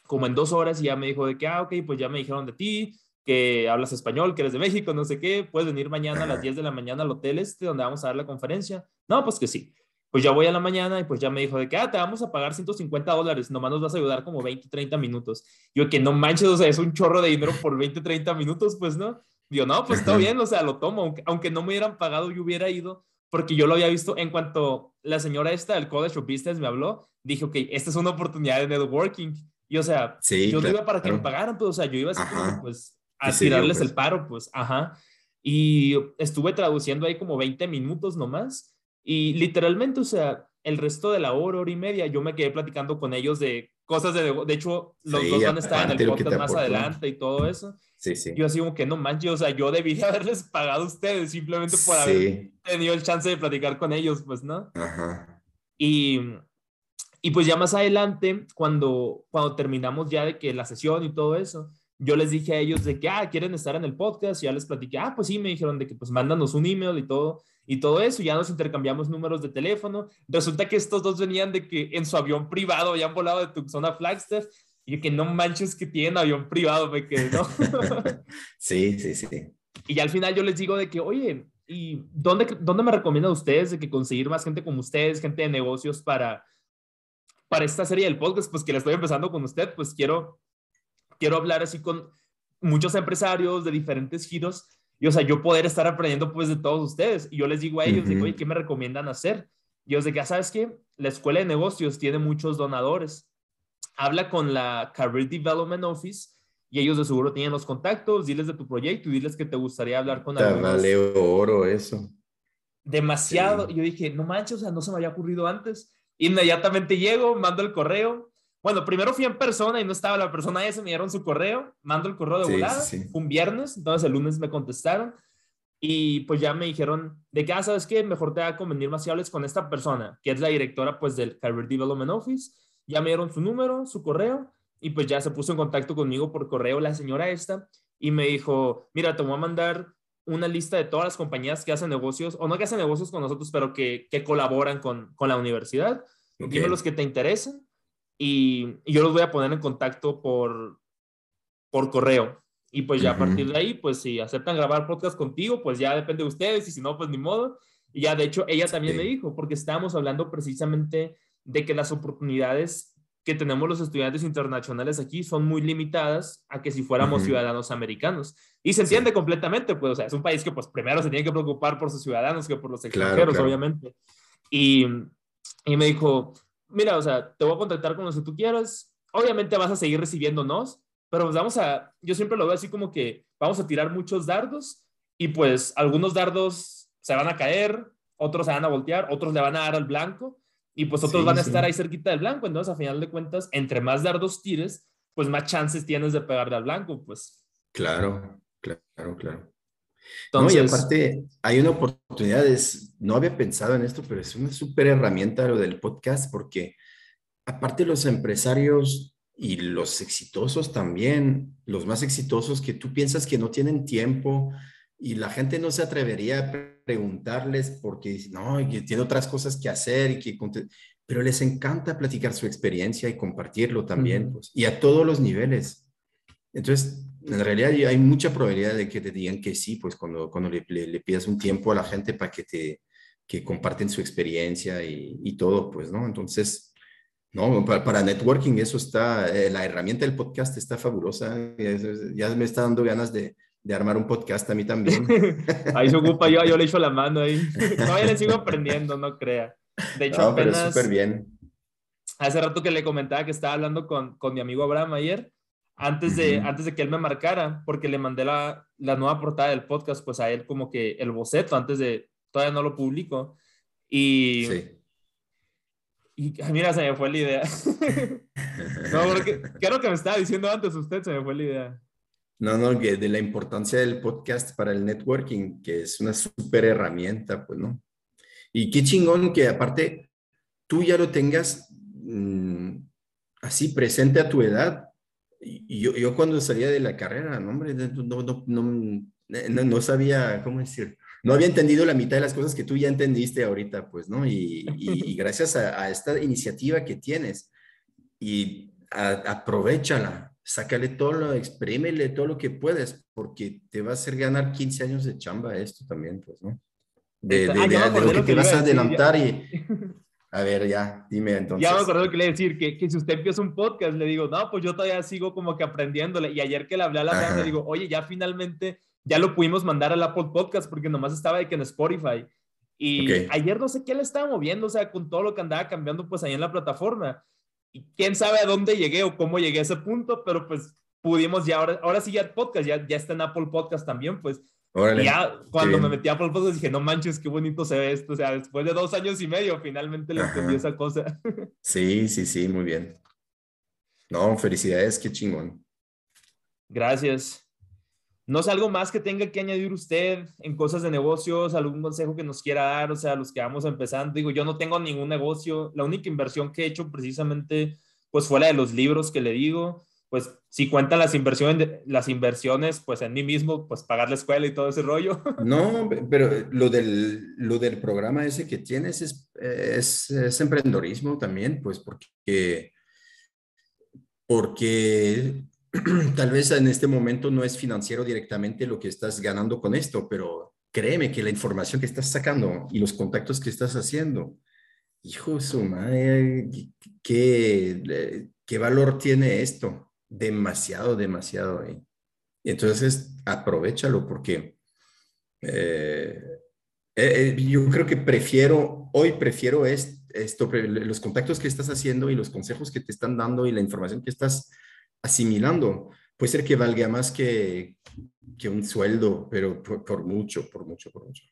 como en dos horas, y ya me dijo de que, ah, ok, pues ya me dijeron de ti, que hablas español, que eres de México, no sé qué, puedes venir mañana a las 10 de la mañana al hotel este donde vamos a dar la conferencia. No, pues que sí pues ya voy a la mañana y pues ya me dijo de que, ah, te vamos a pagar 150 dólares, nomás nos vas a ayudar como 20, 30 minutos. Yo que no manches, o sea, es un chorro de dinero por 20, 30 minutos, pues no. Digo, no, pues está bien, o sea, lo tomo, aunque, no me hubieran pagado, yo hubiera ido, porque yo lo había visto en cuanto la señora esta del College of Business me habló, dije, ok, esta es una oportunidad de networking. Y o sea, yo no iba para que me pagaran, pues, o sea, yo iba así como, pues, a tirarles pues. el paro, pues, ajá. Y estuve traduciendo ahí como 20 minutos nomás y literalmente, o sea, el resto de la hora, hora y media, yo me quedé platicando con ellos de cosas de, de hecho, los dos van a estar en el podcast más adelante y todo eso. Sí, sí. Yo así como que no manches, o sea, yo debería haberles pagado a ustedes simplemente por haber tenido el chance de platicar con ellos, pues, ¿no? Ajá. Y, y pues ya más adelante, cuando, cuando terminamos ya de que la sesión y todo eso, yo les dije a ellos de que, ah, quieren estar en el podcast, y ya les platiqué, ah, pues sí, me dijeron de que pues mándanos un email y todo, y todo eso, ya nos intercambiamos números de teléfono. Resulta que estos dos venían de que en su avión privado habían volado de Tucson a Flagstaff, y que no manches que tienen avión privado, me quedé, ¿no? sí, sí, sí. Y ya al final yo les digo de que, oye, ¿y dónde, dónde me recomiendan ustedes de que conseguir más gente como ustedes, gente de negocios para, para esta serie del podcast? Pues que la estoy empezando con usted, pues quiero quiero hablar así con muchos empresarios de diferentes giros y, o sea, yo poder estar aprendiendo pues de todos ustedes. Y yo les digo a ellos, digo, oye, ¿qué me recomiendan hacer? Y ellos de que, ah, ¿sabes qué? La escuela de negocios tiene muchos donadores. Habla con la Career Development Office y ellos de seguro tienen los contactos, diles de tu proyecto y diles que te gustaría hablar con ellos. Vale oro eso. Demasiado. Y yo dije, no manches, o sea, no se me había ocurrido antes. Inmediatamente llego, mando el correo bueno, primero fui en persona y no estaba la persona esa, me dieron su correo, mando el correo de volada, un viernes, entonces el lunes me contestaron y pues ya me dijeron de que, ah, ¿sabes qué? Mejor te va a convenir más si hables con esta persona, que es la directora pues del Career Development Office, ya me dieron su número, su correo y pues ya se puso en contacto conmigo por correo la señora esta y me dijo, mira, te voy a mandar una lista de todas las compañías que hacen negocios, o no que hacen negocios con nosotros, pero que, que colaboran con, con la universidad. Dime los que te interesen y, yo los voy a poner en contacto por, por correo. Y pues ya a partir de ahí, pues si aceptan grabar podcast contigo, pues ya depende de ustedes y si no, pues ni modo. Y ya de hecho ella también me dijo, porque estábamos hablando precisamente de que las oportunidades que tenemos los estudiantes internacionales aquí son muy limitadas a que si fuéramos ciudadanos americanos. Y se entiende completamente, pues, o sea, es un país que pues primero se tiene que preocupar por sus ciudadanos que por los extranjeros, obviamente. Y, y me dijo, mira, o sea, te voy a contactar con los que tú quieras. Obviamente vas a seguir recibiéndonos, pero pues vamos a, yo siempre lo veo así como que vamos a tirar muchos dardos y pues algunos dardos se van a caer, otros se van a voltear, otros le van a dar al blanco y pues otros van a estar ahí cerquita del blanco. Entonces, a final de cuentas, entre más dardos tires, pues más chances tienes de pegarle al blanco, pues. Claro, claro, claro. Entonces, no, y aparte, hay una oportunidad, no había pensado en esto, pero es una súper herramienta lo del podcast, porque aparte los empresarios y los exitosos también, los más exitosos que tú piensas que no tienen tiempo y la gente no se atrevería a preguntarles porque no, que tiene otras cosas que hacer y que pero les encanta platicar su experiencia y compartirlo también, pues, y a todos los niveles. Entonces, en realidad hay mucha probabilidad de que te digan que sí, pues cuando, cuando le, le, pidas un tiempo a la gente para que te que comparten su experiencia y, y todo, pues, ¿no? Entonces, no, para, para networking eso está, eh, la herramienta del podcast está fabulosa, ya, me está dando ganas de, de, armar un podcast a mí también. ahí se ocupa, yo, yo le echo la mano ahí. Todavía le sigo aprendiendo, no crea. De hecho, no, apenas... súper bien. Hace rato que le comentaba que estaba hablando con, con mi amigo Abraham ayer antes de, antes de que él me marcara, porque le mandé la, la, nueva portada del podcast, pues a él como que el boceto, antes de, todavía no lo publico. Y, sí. y mira, se me fue la idea. no, porque, ¿qué era lo que me estaba diciendo antes usted? Se me fue la idea. No, no, que de la importancia del podcast para el networking, que es una súper herramienta, pues, ¿no? Y qué chingón que aparte tú ya lo tengas mmm, así presente a tu edad, yo, yo, cuando salía de la carrera, no, hombre, no, no, no, no, sabía, ¿cómo decir? No había entendido la mitad de las cosas que tú ya entendiste ahorita, pues, ¿no? Y, y, gracias a, esta iniciativa que tienes, y aprovechala, sácale todo lo, exprímele todo lo que puedes, porque te va a hacer ganar 15 años de chamba esto también, pues, ¿no? De, de, ah, de, lo que te vas a adelantar y... A ver, ya, dime entonces. Ya me acuerdo lo que le decir, que, que, si usted empieza un podcast, le digo, no, pues yo todavía sigo como que aprendiéndole. Y ayer que le hablé a la le digo, oye, ya finalmente, ya lo pudimos mandar al Apple Podcast porque nomás estaba de que en Spotify. Y ayer no sé qué le estaba moviendo, o sea, con todo lo que andaba cambiando pues ahí en la plataforma. Y quién sabe a dónde llegué o cómo llegué a ese punto, pero pues pudimos ya, ahora, ahora sí ya el podcast, ya, ya está en Apple Podcast también, pues ya cuando me metí a Apple Podcast dije, no manches, qué bonito se ve esto. O sea, después de dos años y medio, finalmente le entendí esa cosa. Sí, sí, sí, muy bien. No, felicidades, qué chingón. Gracias. No es algo más que tenga que añadir usted en cosas de negocios, algún consejo que nos quiera dar, o sea, los que vamos empezando. Digo, yo no tengo ningún negocio. La única inversión que he hecho precisamente, pues fue la de los libros que le digo. Pues si cuentan las inversiones, las inversiones, pues en mí mismo, pues pagar la escuela y todo ese rollo. No, pero lo del, lo del programa ese que tienes es, es, es emprendedorismo también, pues porque, porque tal vez en este momento no es financiero directamente lo que estás ganando con esto, pero créeme que la información que estás sacando y los contactos que estás haciendo, hijo de su madre, ¿qué, qué valor tiene esto? Demasiado, demasiado. ¿eh? Y entonces, aprovechalo porque eh, eh, yo creo que prefiero, hoy prefiero esto, los contactos que estás haciendo y los consejos que te están dando y la información que estás asimilando. Puede ser que valga más que, que un sueldo, pero por, mucho, por mucho, por mucho.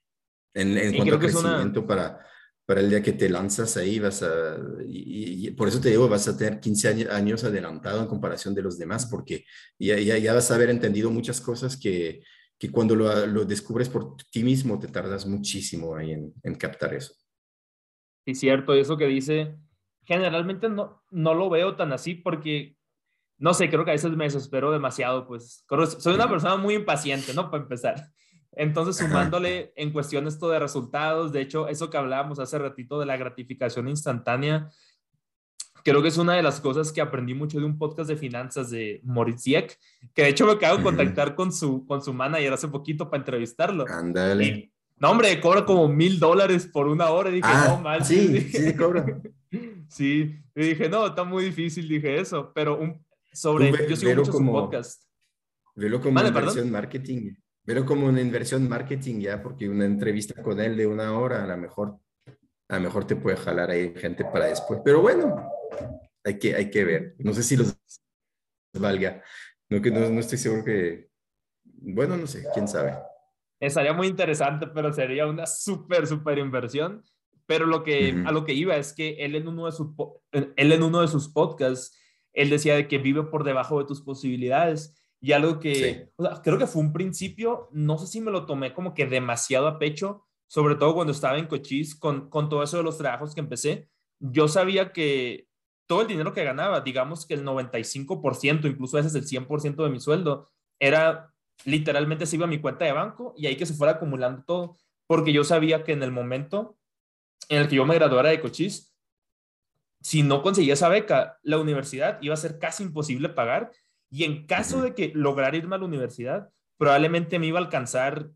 En, en cuanto a crecimiento para, para el día que te lanzas ahí, vas a, y, por eso te digo, vas a tener 15 años adelantado en comparación de los demás, porque ya, ya, ya vas a haber entendido muchas cosas que, que cuando lo, lo, descubres por ti mismo te tardas muchísimo ahí en, en captar eso. Sí, cierto, eso que dice, generalmente no, no lo veo tan así porque no sé, creo que a veces me desespero demasiado, pues soy una persona muy impaciente, ¿no? Para empezar. Entonces, sumándole en cuestión esto de resultados, de hecho, eso que hablábamos hace ratito de la gratificación instantánea, creo que es una de las cosas que aprendí mucho de un podcast de finanzas de Moritz Zieck, que de hecho me acabo de contactar con su, con su manager hace poquito para entrevistarlo. Ándale. No, hombre, cobra como mil dólares por una hora. Y dije, ah, no, mal. Sí, sí, cobra. sí, y dije, no, está muy difícil, dije eso, pero un, sobre, yo sigo mucho como, podcast. Velo como una inversión marketing. Velo como una inversión marketing ya, porque una entrevista con él de una hora a lo mejor, a lo mejor te puede jalar ahí gente para después. Pero bueno, hay que, hay que ver. No sé si los valga. No, que no, no estoy seguro que, bueno, no sé, quién sabe. Estaría muy interesante, pero sería una súper, súper inversión. Pero lo que, a lo que iba es que él en uno de sus, él en uno de sus podcasts él decía de que vive por debajo de tus posibilidades. Y algo que creo que fue un principio, no sé si me lo tomé como que demasiado a pecho, sobre todo cuando estaba en Cochise, con, con todo eso de los trabajos que empecé. Yo sabía que todo el dinero que ganaba, digamos que el 95%, incluso a veces el 100% de mi sueldo, era literalmente se iba a mi cuenta de banco y ahí que se fuera acumulando todo, porque yo sabía que en el momento en el que yo me graduara de Cochise, si no conseguía esa beca, la universidad iba a ser casi imposible pagar y en caso de que lograra irme a la universidad, probablemente me iba a alcanzar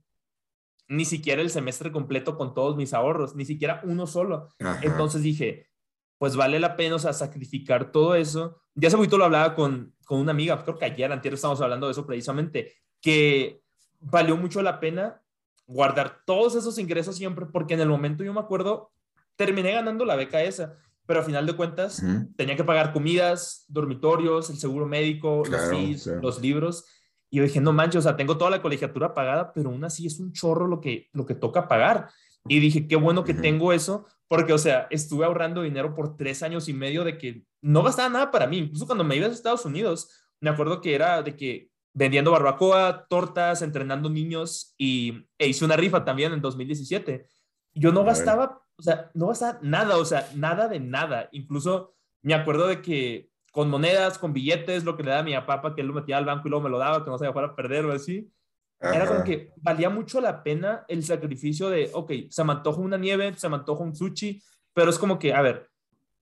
ni siquiera el semestre completo con todos mis ahorros, ni siquiera uno solo. Entonces dije, pues vale la pena, o sea, sacrificar todo eso. Ya hace poquito lo hablaba con, con una amiga, creo que ayer, antes estábamos hablando de eso precisamente, que valió mucho la pena guardar todos esos ingresos siempre, porque en el momento yo me acuerdo, terminé ganando la beca esa pero a final de cuentas tenía que pagar comidas, dormitorios, el seguro médico, los fees, los libros. Y yo dije, no manches, o sea, tengo toda la colegiatura pagada, pero aún así es un chorro lo que, lo que toca pagar. Y dije, qué bueno que tengo eso, porque, o sea, estuve ahorrando dinero por tres años y medio de que no gastaba nada para mí. Incluso cuando me iba a Estados Unidos, me acuerdo que era de que vendiendo barbacoa, tortas, entrenando niños y e hice una rifa también en 2017. Yo no gastaba o sea, no vas a nada, o sea, nada de nada. Incluso me acuerdo de que con monedas, con billetes, lo que le daba a mi papá, que él lo metía al banco y luego me lo daba, que no se iba a perder o así. Era como que valía mucho la pena el sacrificio de, ok, se me antoja una nieve, se me antoja un sushi, pero es como que, a ver,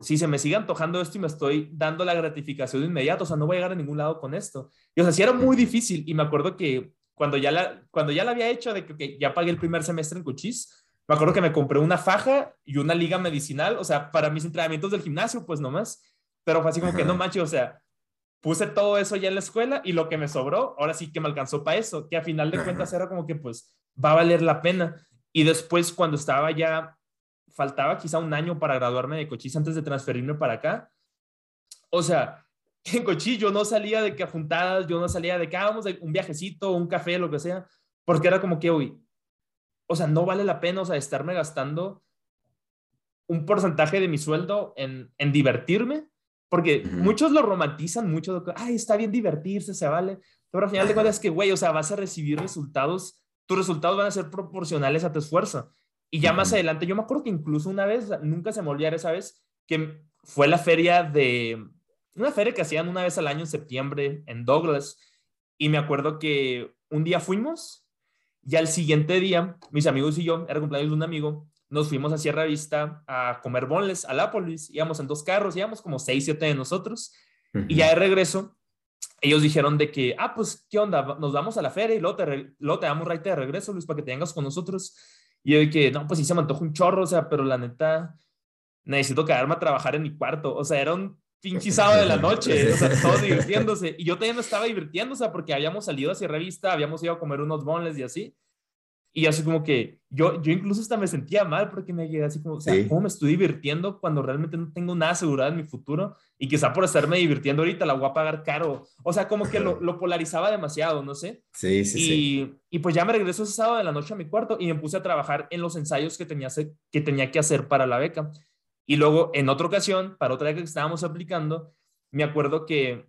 si se me sigue antojando esto y me estoy dando la gratificación inmediata, o sea, no voy a llegar a ningún lado con esto. Y o sea, sí era muy difícil y me acuerdo que cuando ya la, cuando ya la había hecho, de que ya pagué el primer semestre en Cuchis, me acuerdo que me compré una faja y una liga medicinal, o sea, para mis entrenamientos del gimnasio, pues nomás. Pero fue así como que no manches, o sea, puse todo eso ya en la escuela y lo que me sobró, ahora sí que me alcanzó para eso, que a final de cuentas era como que pues va a valer la pena. Y después cuando estaba ya, faltaba quizá un año para graduarme de Cochise antes de transferirme para acá. O sea, en Cochise yo no salía de que juntadas, yo no salía de que ah, vamos de un viajecito, un café, lo que sea, porque era como que, hoy o sea, no vale la pena, o sea, estarme gastando un porcentaje de mi sueldo en, en divertirme porque muchos lo romantizan mucho, ay, está bien divertirse, se vale, pero al final de cuentas es que, güey, o sea, vas a recibir resultados, tus resultados van a ser proporcionales a tu esfuerzo. Y ya más adelante, yo me acuerdo que incluso una vez, nunca se me olvidará esa vez, que fue la feria de, una feria que hacían una vez al año en septiembre en Douglas. Y me acuerdo que un día fuimos y al siguiente día, mis amigos y yo, era cumpleaños de un amigo, nos fuimos a Sierra Vista a comer bonles a Lápolis. Íbamos en dos carros, íbamos como seis, siete de nosotros. Y ya de regreso, ellos dijeron de que, ah, pues, ¿qué onda? Nos vamos a la feria y luego te, luego te damos raite de regreso, Luis, para que te vengas con nosotros. Y yo dije, no, pues sí se me antoja un chorro, o sea, pero la neta, necesito quedarme a trabajar en mi cuarto. O sea, era un pinche sábado de la noche, o sea, todos divirtiéndose. Y yo también me estaba divirtiendo, o sea, porque habíamos salido hacia revista, habíamos ido a comer unos bonles y así. Y así como que yo, yo incluso hasta me sentía mal porque me quedé así como, o sea, ¿cómo me estoy divirtiendo cuando realmente no tengo nada asegurado en mi futuro? Y quizá por estarme divirtiendo ahorita la voy a pagar caro. O sea, como que lo, lo polarizaba demasiado, no sé. Sí, sí, y, sí. Y pues ya me regreso ese sábado de la noche a mi cuarto y me puse a trabajar en los ensayos que tenía, que tenía que hacer para la beca. Y luego, en otra ocasión, para otra beca que estábamos aplicando, me acuerdo que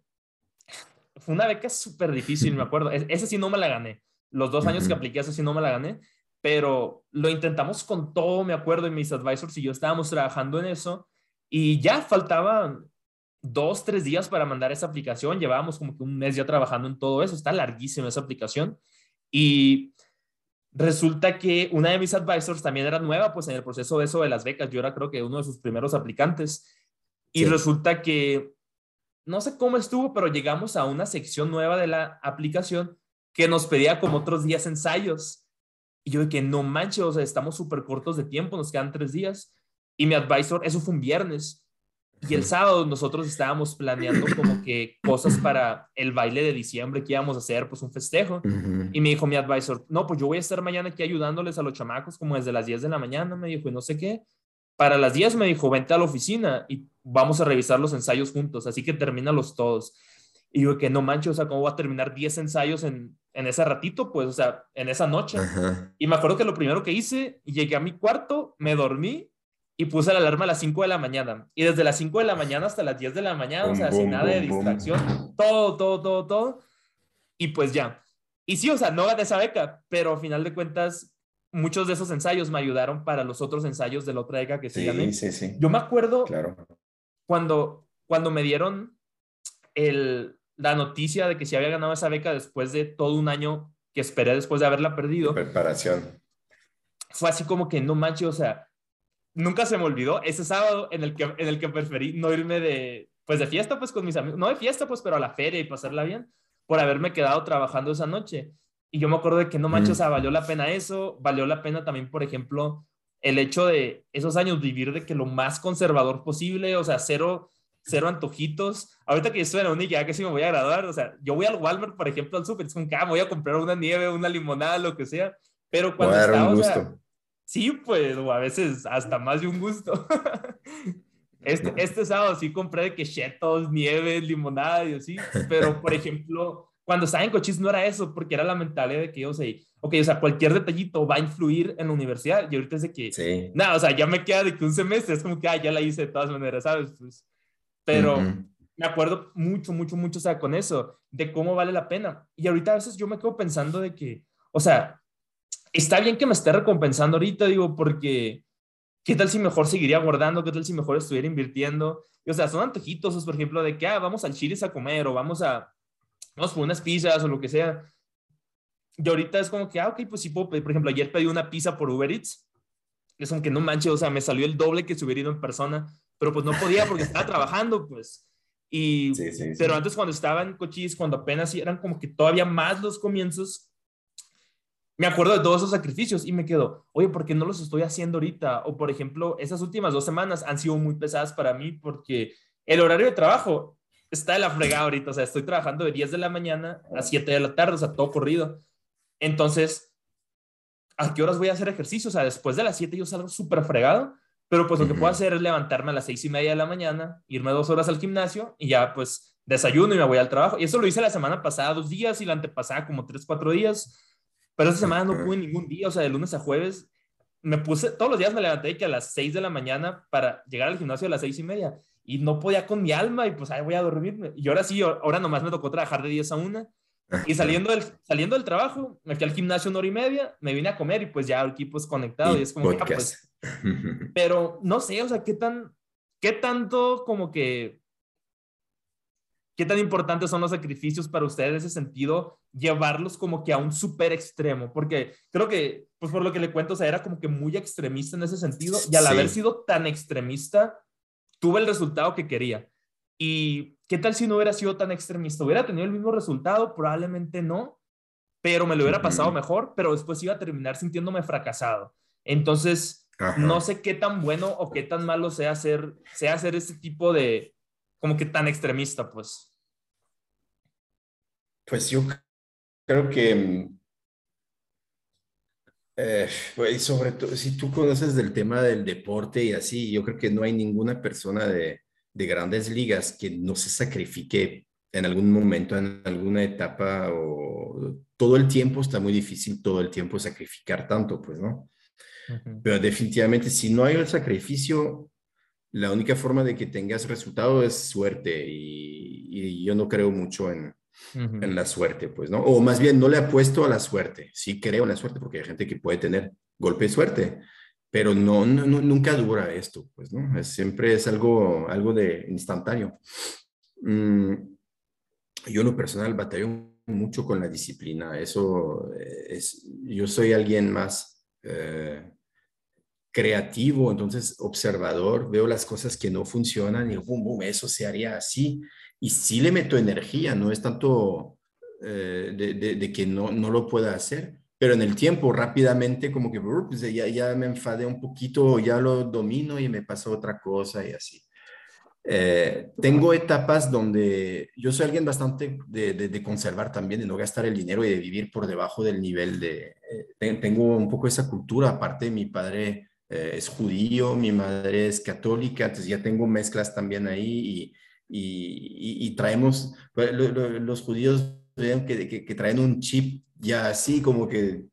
fue una beca súper difícil, me acuerdo. Esa sí no me la gané. Los dos años que apliqué, esa sí no me la gané, pero lo intentamos con todo, me acuerdo, y mis advisors y yo estábamos trabajando en eso. Y ya faltaban dos, tres días para mandar esa aplicación. Llevábamos como que un mes ya trabajando en todo eso. Está larguísima esa aplicación. Y Resulta que una de mis advisors también era nueva, pues en el proceso de eso de las becas, yo era creo que uno de sus primeros aplicantes. Y resulta que, no sé cómo estuvo, pero llegamos a una sección nueva de la aplicación que nos pedía como otros días ensayos. Y yo de que no manches, o sea, estamos súper cortos de tiempo, nos quedan tres días. Y mi advisor, eso fue un viernes. Y el sábado nosotros estábamos planeando como que cosas para el baile de diciembre que íbamos a hacer, pues un festejo. Y me dijo mi advisor, no, pues yo voy a estar mañana aquí ayudándoles a los chamacos como desde las 10 de la mañana, me dijo, y no sé qué. Para las 10 me dijo, vente a la oficina y vamos a revisar los ensayos juntos, así que termínalos todos. Y yo que no manches, o sea, ¿cómo voy a terminar 10 ensayos en, en ese ratito? Pues, o sea, en esa noche. Y me acuerdo que lo primero que hice, llegué a mi cuarto, me dormí y puse la alarma a las 5 de la mañana. Y desde las 5 de la mañana hasta las 10 de la mañana, o sea, sin nada de distracción, todo, todo, todo, todo. Y pues ya. Y sí, o sea, no gané esa beca, pero al final de cuentas, muchos de esos ensayos me ayudaron para los otros ensayos de la otra beca que sí, gané. Sí, sí. Yo me acuerdo claro. cuando, cuando me dieron el, la noticia de que se había ganado esa beca después de todo un año que esperé después de haberla perdido. preparación. Fue así como que no manches, o sea, nunca se me olvidó ese sábado en el que, en el que preferí no irme de, pues de fiesta, pues con mis amigos, no de fiesta, pues, pero a la feria y pasarla bien, por haberme quedado trabajando esa noche. Y yo me acuerdo de que no manches, o sea, valió la pena eso, valió la pena también, por ejemplo, el hecho de esos años vivir de que lo más conservador posible, o sea, cero, cero antojitos. Ahorita que estoy en la uni, ya que sí me voy a graduar, o sea, yo voy al Walmart, por ejemplo, al super, es como que ah, voy a comprar una nieve, una limonada, lo que sea, pero cuando estaba, o sea, Sí, pues, o a veces hasta más de un gusto. Este, este sábado sí compré de que chetos, nieve, limonada y así, pero por ejemplo, cuando estaba en Cochise no era eso, porque era la mentalidad de que yo sé, ok, o sea, cualquier detallito va a influir en la universidad y ahorita es de que, sí. nada, o sea, ya me queda de que un semestre, es como que, ah, ya la hice de todas maneras, ¿sabes? Pues, pero me acuerdo mucho, mucho, mucho, o sea, con eso, de cómo vale la pena. Y ahorita a veces yo me quedo pensando de que, o sea, está bien que me esté recompensando ahorita, digo, porque ¿qué tal si mejor seguiría guardando? ¿Qué tal si mejor estuviera invirtiendo? o sea, son antojitos, por ejemplo, de que, ah, vamos al Chiles a comer o vamos a, vamos por unas pizzas o lo que sea. Y ahorita es como que, ah, ok, pues sí puedo pedir. Por ejemplo, ayer pedí una pizza por Uber Eats. Es como que no manches, o sea, me salió el doble que si hubiera ido en persona, pero pues no podía porque estaba trabajando, pues. Y, sí, sí, pero antes cuando estaba en Cochis, cuando apenas eran como que todavía más los comienzos, me acuerdo de todos esos sacrificios y me quedo, oye, ¿por qué no los estoy haciendo ahorita? O por ejemplo, esas últimas dos semanas han sido muy pesadas para mí porque el horario de trabajo está de la fregada ahorita, o sea, estoy trabajando de 10 de la mañana a 7 de la tarde, o sea, todo corrido. Entonces, ¿a qué horas voy a hacer ejercicio? O sea, después de las 7 yo salgo súper fregado, pero pues lo que puedo hacer es levantarme a las 6 y media de la mañana, irme dos horas al gimnasio y ya pues desayuno y me voy al trabajo. Y eso lo hice la semana pasada dos días y la antepasada como tres, cuatro días pero esta semana no pude ningún día, o sea, de lunes a jueves. Me puse, todos los días me levanté que a las 6 de la mañana para llegar al gimnasio a las seis y media. y no podía con mi alma y pues ahí voy a dormirme. Y ahora sí, ahora nomás me tocó trabajar de 10 a 1 y saliendo del, saliendo del trabajo, me fui al gimnasio una hora y media, me vine a comer y pues ya el equipo es conectado y, es como ah, pues, pero no sé, o sea, qué tan, qué tanto como que, qué tan importantes son los sacrificios para ustedes en ese sentido, llevarlos como que a un súper extremo, porque creo que, pues por lo que le cuento, o sea, era como que muy extremista en ese sentido y al haber sido tan extremista, tuve el resultado que quería. ¿Y qué tal si no hubiera sido tan extremista? ¿Hubiera tenido el mismo resultado? Probablemente no, pero me lo hubiera pasado mejor, pero después iba a terminar sintiéndome fracasado. Entonces, no sé qué tan bueno o qué tan malo sea hacer, sea hacer este tipo de, como que tan extremista, pues. Pues yo creo que, mm, eh, pues sobre todo, si tú conoces del tema del deporte y así, yo creo que no hay ninguna persona de, de grandes ligas que no se sacrifique en algún momento, en alguna etapa, o todo el tiempo está muy difícil, todo el tiempo sacrificar tanto, pues, ¿no? Pero definitivamente, si no hay el sacrificio, la única forma de que tengas resultado es suerte y, yo no creo mucho en, en, la suerte, pues, ¿no? O más bien, no le apuesto a la suerte, sí creo en la suerte porque hay gente que puede tener golpe de suerte, pero no, nunca dura esto, pues, ¿no? Es, siempre es algo, algo de instantáneo. Mm, yo en lo personal batallo mucho con la disciplina, eso es, yo soy alguien más eh, creativo, entonces observador, veo las cosas que no funcionan y digo, boom, eso se haría así, y sí le meto energía, no es tanto eh, de, de, que no, no lo pueda hacer, pero en el tiempo rápidamente como que pues, ya, ya me enfadé un poquito, ya lo domino y me pasó otra cosa y así. Eh, tengo etapas donde yo soy alguien bastante de, de, conservar también, de no gastar el dinero y de vivir por debajo del nivel de... Eh, tengo un poco esa cultura, aparte mi padre eh, es judío, mi madre es católica, entonces ya tengo mezclas también ahí y, y, y, traemos, pues, los judíos que, que, que traen un chip ya así como que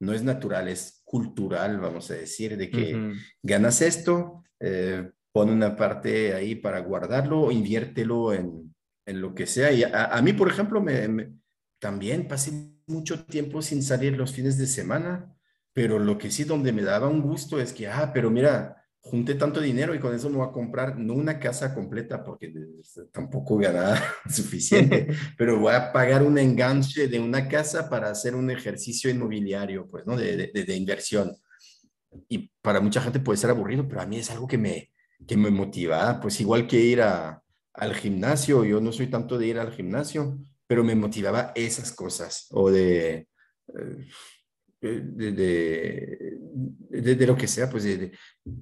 no es natural, es cultural, vamos a decir, de que ganas esto, eh, pon una parte ahí para guardarlo, inviértelo en, en lo que sea. Y a, mí, por ejemplo, me, también pasé mucho tiempo sin salir los fines de semana, pero lo que sí donde me daba un gusto es que, ah, pero mira, junté tanto dinero y con eso me voy a comprar, no una casa completa porque tampoco ganaba suficiente, pero voy a pagar un enganche de una casa para hacer un ejercicio inmobiliario, pues, ¿no? De, de, inversión. Y para mucha gente puede ser aburrido, pero a mí es algo que me, que me motiva, pues igual que ir a, al gimnasio, yo no soy tanto de ir al gimnasio, pero me motivaba esas cosas, o de... Eh, de, de, lo que sea, pues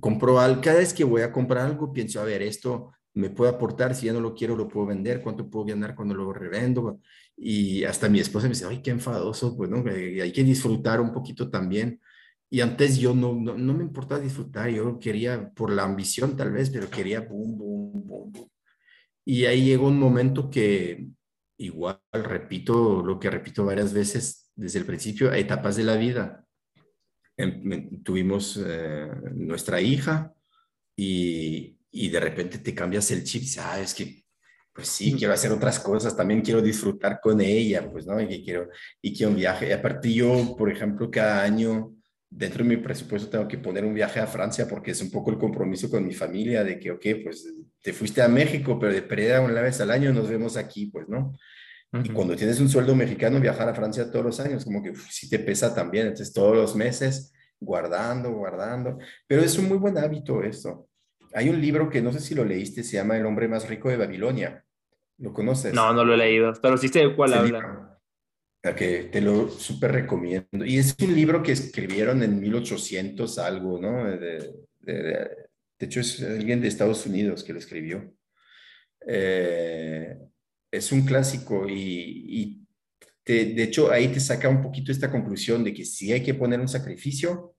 compro algo, cada vez que voy a comprar algo, pienso, a ver, esto me puede aportar, si ya no lo quiero, lo puedo vender, cuánto puedo ganar cuando lo revendo. Y hasta mi esposa me dice, ay, qué enfadoso, pues hay que disfrutar un poquito también. Y antes yo no, no, no me importaba disfrutar, yo quería, por la ambición tal vez, pero quería boom, boom, boom, boom. Y ahí llegó un momento que igual repito lo que repito varias veces, desde el principio, etapas de la vida. Em, tuvimos eh, nuestra hija y, y, de repente te cambias el chip dices, ah, es que, pues sí, quiero hacer otras cosas, también quiero disfrutar con ella, pues, ¿no? Y quiero, y quiero un viaje. Y aparte yo, por ejemplo, cada año dentro de mi presupuesto tengo que poner un viaje a Francia porque es un poco el compromiso con mi familia de que, ok, pues te fuiste a México, pero de perder una vez al año nos vemos aquí, pues, ¿no? Y cuando tienes un sueldo mexicano, viajar a Francia todos los años, como que sí te pesa también. Entonces, todos los meses, guardando, guardando. Pero es un muy buen hábito esto. Hay un libro que no sé si lo leíste, se llama El hombre más rico de Babilonia. ¿Lo conoces? No, no lo he leído, pero sí sé de cuál habla. que te lo súper recomiendo. Y es un libro que escribieron en 1800 algo, ¿no? De, de hecho, es alguien de Estados Unidos que lo escribió. Eh, es un clásico y, de hecho ahí te saca un poquito esta conclusión de que si hay que poner un sacrificio,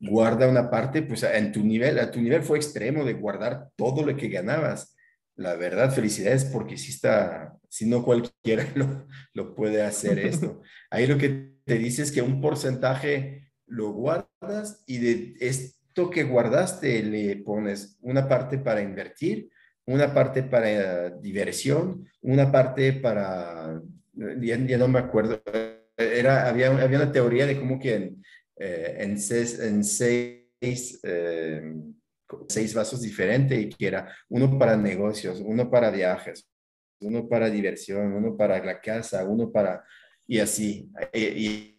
guarda una parte, pues en tu nivel, a tu nivel fue extremo de guardar todo lo que ganabas. La verdad, felicidades porque si está, si no cualquiera lo, lo puede hacer esto. Ahí lo que te dice es que un porcentaje lo guardas y de esto que guardaste le pones una parte para invertir una parte para diversión, una parte para, ya, no me acuerdo, era, había, había una teoría de cómo que en, eh, en seis, eh, seis vasos diferentes y que era uno para negocios, uno para viajes, uno para diversión, uno para la casa, uno para... y así. Y,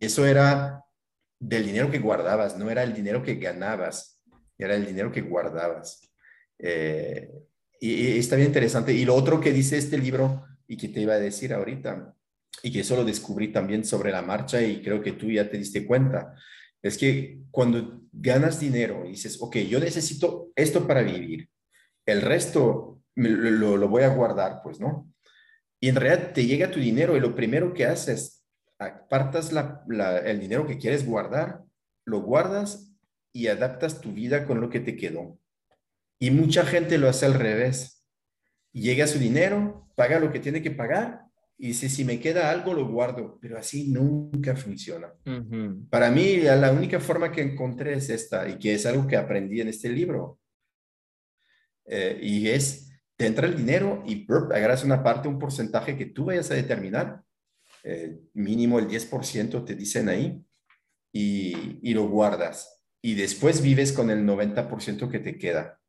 eso era del dinero que guardabas, no era el dinero que ganabas, era el dinero que guardabas. Eh, y, está bien interesante. Y lo otro que dice este libro, y que te iba a decir ahorita, y que eso lo descubrí también sobre la marcha, y creo que tú ya te diste cuenta, es que cuando ganas dinero y dices, ok, yo necesito esto para vivir, el resto lo, lo voy a guardar, pues, ¿no? Y en realidad te llega tu dinero y lo primero que haces, apartas la, el dinero que quieres guardar, lo guardas y adaptas tu vida con lo que te quedó. Y mucha gente lo hace al revés. Llega su dinero, paga lo que tiene que pagar y dice, si me queda algo, lo guardo. Pero así nunca funciona. Para mí, la única forma que encontré es esta y que es algo que aprendí en este libro. Eh, y es, te entra el dinero y agarras una parte, un porcentaje que tú vayas a determinar. Eh, mínimo el 10% te dicen ahí y, y lo guardas. Y después vives con el 90% que te queda.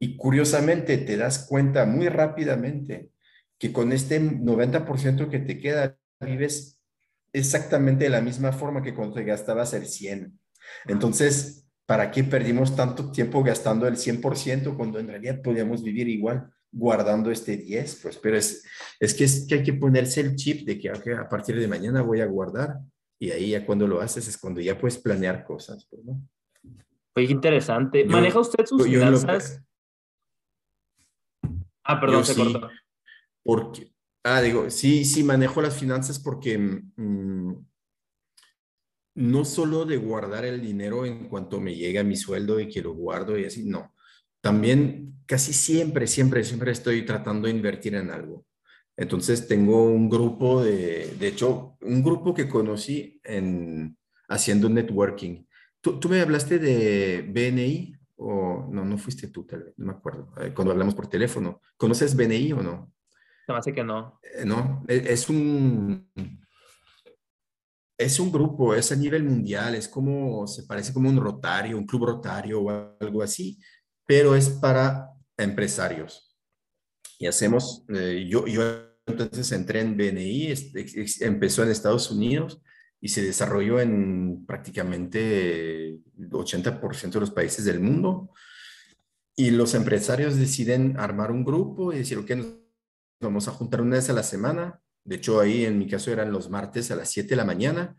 Y curiosamente te das cuenta muy rápidamente que con este 90% que te queda, vives exactamente de la misma forma que cuando te gastabas el 100. Entonces, ¿para qué perdimos tanto tiempo gastando el 100% cuando en realidad podíamos vivir igual guardando este 10? Pues, pero es, es, que, es que hay que ponerse el chip de que a partir de mañana voy a guardar y ahí ya cuando lo haces es cuando ya puedes planear cosas. Pues, ¿no? Oye, interesante. ¿Maneja usted sus finanzas? Ah, perdón, se cortó. Porque, ah, digo, sí, sí manejo las finanzas porque mm, no solo de guardar el dinero en cuanto me llega mi sueldo y que lo guardo y así, no. También casi siempre, siempre, siempre estoy tratando de invertir en algo. Entonces tengo un grupo de, de hecho, un grupo que conocí en haciendo networking. Tú, tú me hablaste de BNI, o no, no fuiste tú, tal vez, no me acuerdo, eh, cuando hablamos por teléfono. ¿Conoces BNI o no? Me hace que no. Eh, no, e, es un... Es un grupo, es a nivel mundial, es como, se parece como un rotario, un club rotario o algo así, pero es para empresarios. Y hacemos, eh, yo, yo entonces entré en BNI, empezó en Estados Unidos y se desarrolló en prácticamente 80% de los países del mundo. Y los empresarios deciden armar un grupo y decir, ok, nos vamos a juntar una vez a la semana. De hecho, ahí en mi caso eran los martes a las 7 de la mañana,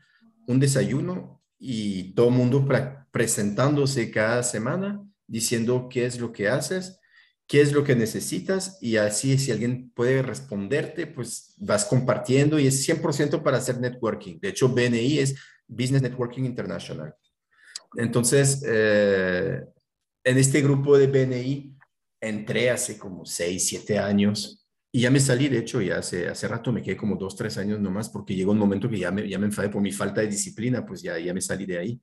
un desayuno y todo el mundo presentándose cada semana, diciendo qué es lo que haces qué es lo que necesitas y así si alguien puede responderte, pues vas compartiendo y es 100% para hacer networking. De hecho, BNI es Business Networking International. Entonces, eh, en este grupo de BNI entré hace como 6, 7 años y ya me salí, de hecho, ya hace, hace rato me quedé como 2, 3 años nomás porque llegó un momento que ya me, ya me enfadé por mi falta de disciplina, pues ya, ya me salí de ahí.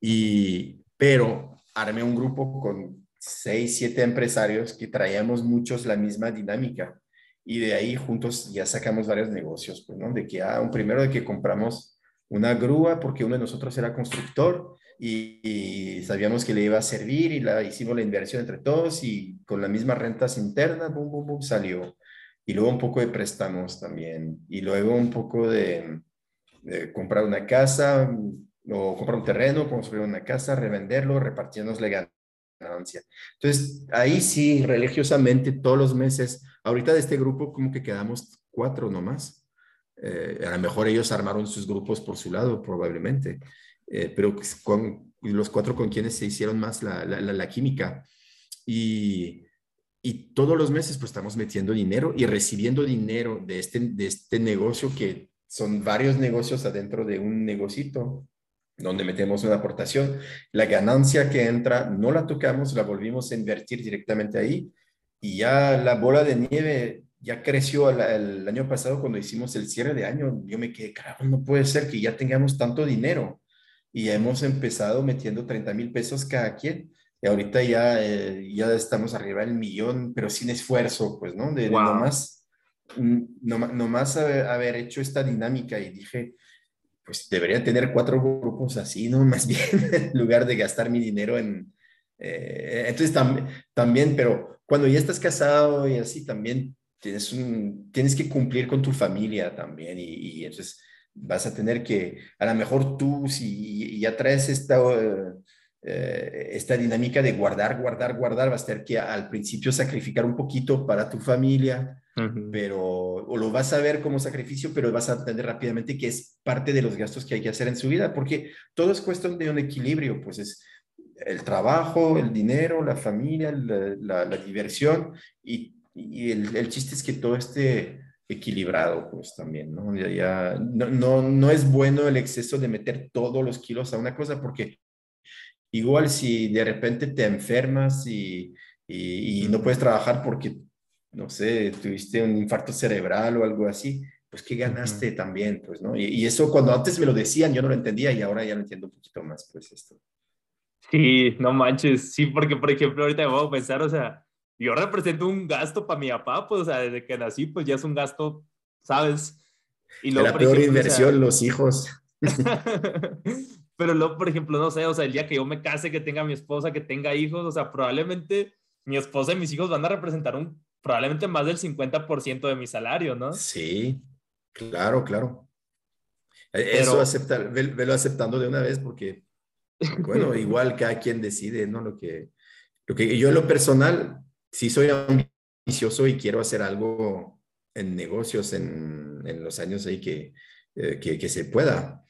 Y, pero armé un grupo con seis, siete empresarios que traíamos muchos la misma dinámica y de ahí juntos ya sacamos varios negocios, pues, ¿no? De que, ah, un primero de que compramos una grúa porque uno de nosotros era constructor y, sabíamos que le iba a servir y la hicimos la inversión entre todos y con las mismas rentas internas, boom, boom, boom, salió. Y luego un poco de préstamos también y luego un poco de, comprar una casa o comprar un terreno, construir una casa, revenderlo, repartirnos entonces, ahí sí, religiosamente, todos los meses, ahorita de este grupo como que quedamos cuatro nomás. Eh, a lo mejor ellos armaron sus grupos por su lado, probablemente, eh, pero con los cuatro con quienes se hicieron más la, química. Y, y, todos los meses pues estamos metiendo dinero y recibiendo dinero de este, de este negocio que son varios negocios adentro de un negocito donde metemos una aportación. La ganancia que entra no la tocamos, la volvimos a invertir directamente ahí y ya la bola de nieve ya creció el, año pasado cuando hicimos el cierre de año. Yo me quedé, carajo, no puede ser que ya tengamos tanto dinero y hemos empezado metiendo 30 mil pesos cada quien y ahorita ya, eh, ya estamos arriba del millón, pero sin esfuerzo, pues, ¿no? De, nomás, mm, nomás haber, haber, hecho esta dinámica y dije, pues debería tener cuatro grupos así, ¿no? Más bien, en lugar de gastar mi dinero en... Eh, entonces también, también, pero cuando ya estás casado y así, también tienes, un, tienes que cumplir con tu familia también y, y entonces vas a tener que, a lo mejor tú, si ya traes esta, eh, esta dinámica de guardar, guardar, guardar, vas a tener que al principio sacrificar un poquito para tu familia, pero, o lo vas a ver como sacrificio, pero vas a entender rápidamente que es parte de los gastos que hay que hacer en su vida, porque todo es cuestión de un equilibrio, pues es el trabajo, el dinero, la familia, la, diversión, y, y el, el, chiste es que todo esté equilibrado, pues también, ¿no? Ya, no, no, no, es bueno el exceso de meter todos los kilos a una cosa, porque igual si de repente te enfermas y, y, no puedes trabajar porque, no sé, tuviste un infarto cerebral o algo así, pues ¿qué ganaste también? Pues, ¿no? Y, y, eso cuando antes me lo decían, yo no lo entendía y ahora ya lo entiendo un poquito más, pues esto. Sí, no manches, sí, porque por ejemplo ahorita me voy a pensar, o sea, yo represento un gasto para mi papá, pues, o sea, desde que nací, pues ya es un gasto, ¿sabes? Y luego, la peor inversión, los hijos. Pero luego, por ejemplo, no sé, o sea, el día que yo me case, que tenga mi esposa, que tenga hijos, o sea, probablemente mi esposa y mis hijos van a representar un, probablemente más del 50% de mi salario, ¿no? Sí, claro, claro. E, eso acepta, velo aceptando de una vez porque, bueno, igual cada quien decide, ¿no? Lo que, lo que yo en lo personal, sí soy ambicioso y quiero hacer algo en negocios en, en los años ahí que, eh, que, que, se pueda.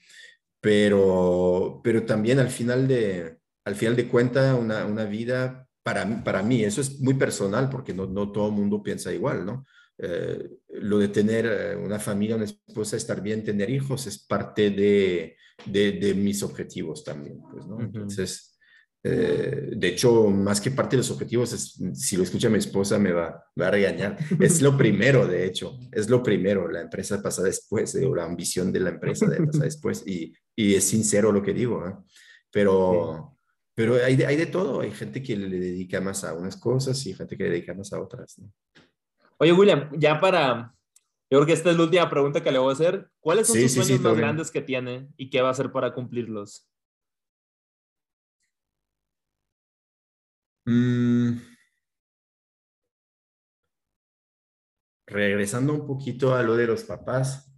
Pero, pero también al final de, al final de cuenta, una, una vida para, para mí, eso es muy personal porque no, no todo el mundo piensa igual, ¿no? Eh, lo de tener eh, una familia, una esposa, estar bien, tener hijos, es parte de, de, de mis objetivos también, pues, ¿no? Entonces, eh, de hecho, más que parte de los objetivos, es, si lo escucha mi esposa me va, va, a regañar. Es lo primero, de hecho, es lo primero. La empresa pasa después, o la ambición de la empresa de pasa después. Y, y, es sincero lo que digo. ¿eh? Pero, pero hay, de, hay de todo. Hay gente que le dedica más a unas cosas y gente que le dedica más a otras. Oye, William, ya para... Yo creo que esta es la última pregunta que le voy a hacer. ¿Cuáles son sus sueños más grandes que tiene y qué va a hacer para cumplirlos? Mm. regresando un poquito a lo de los papás,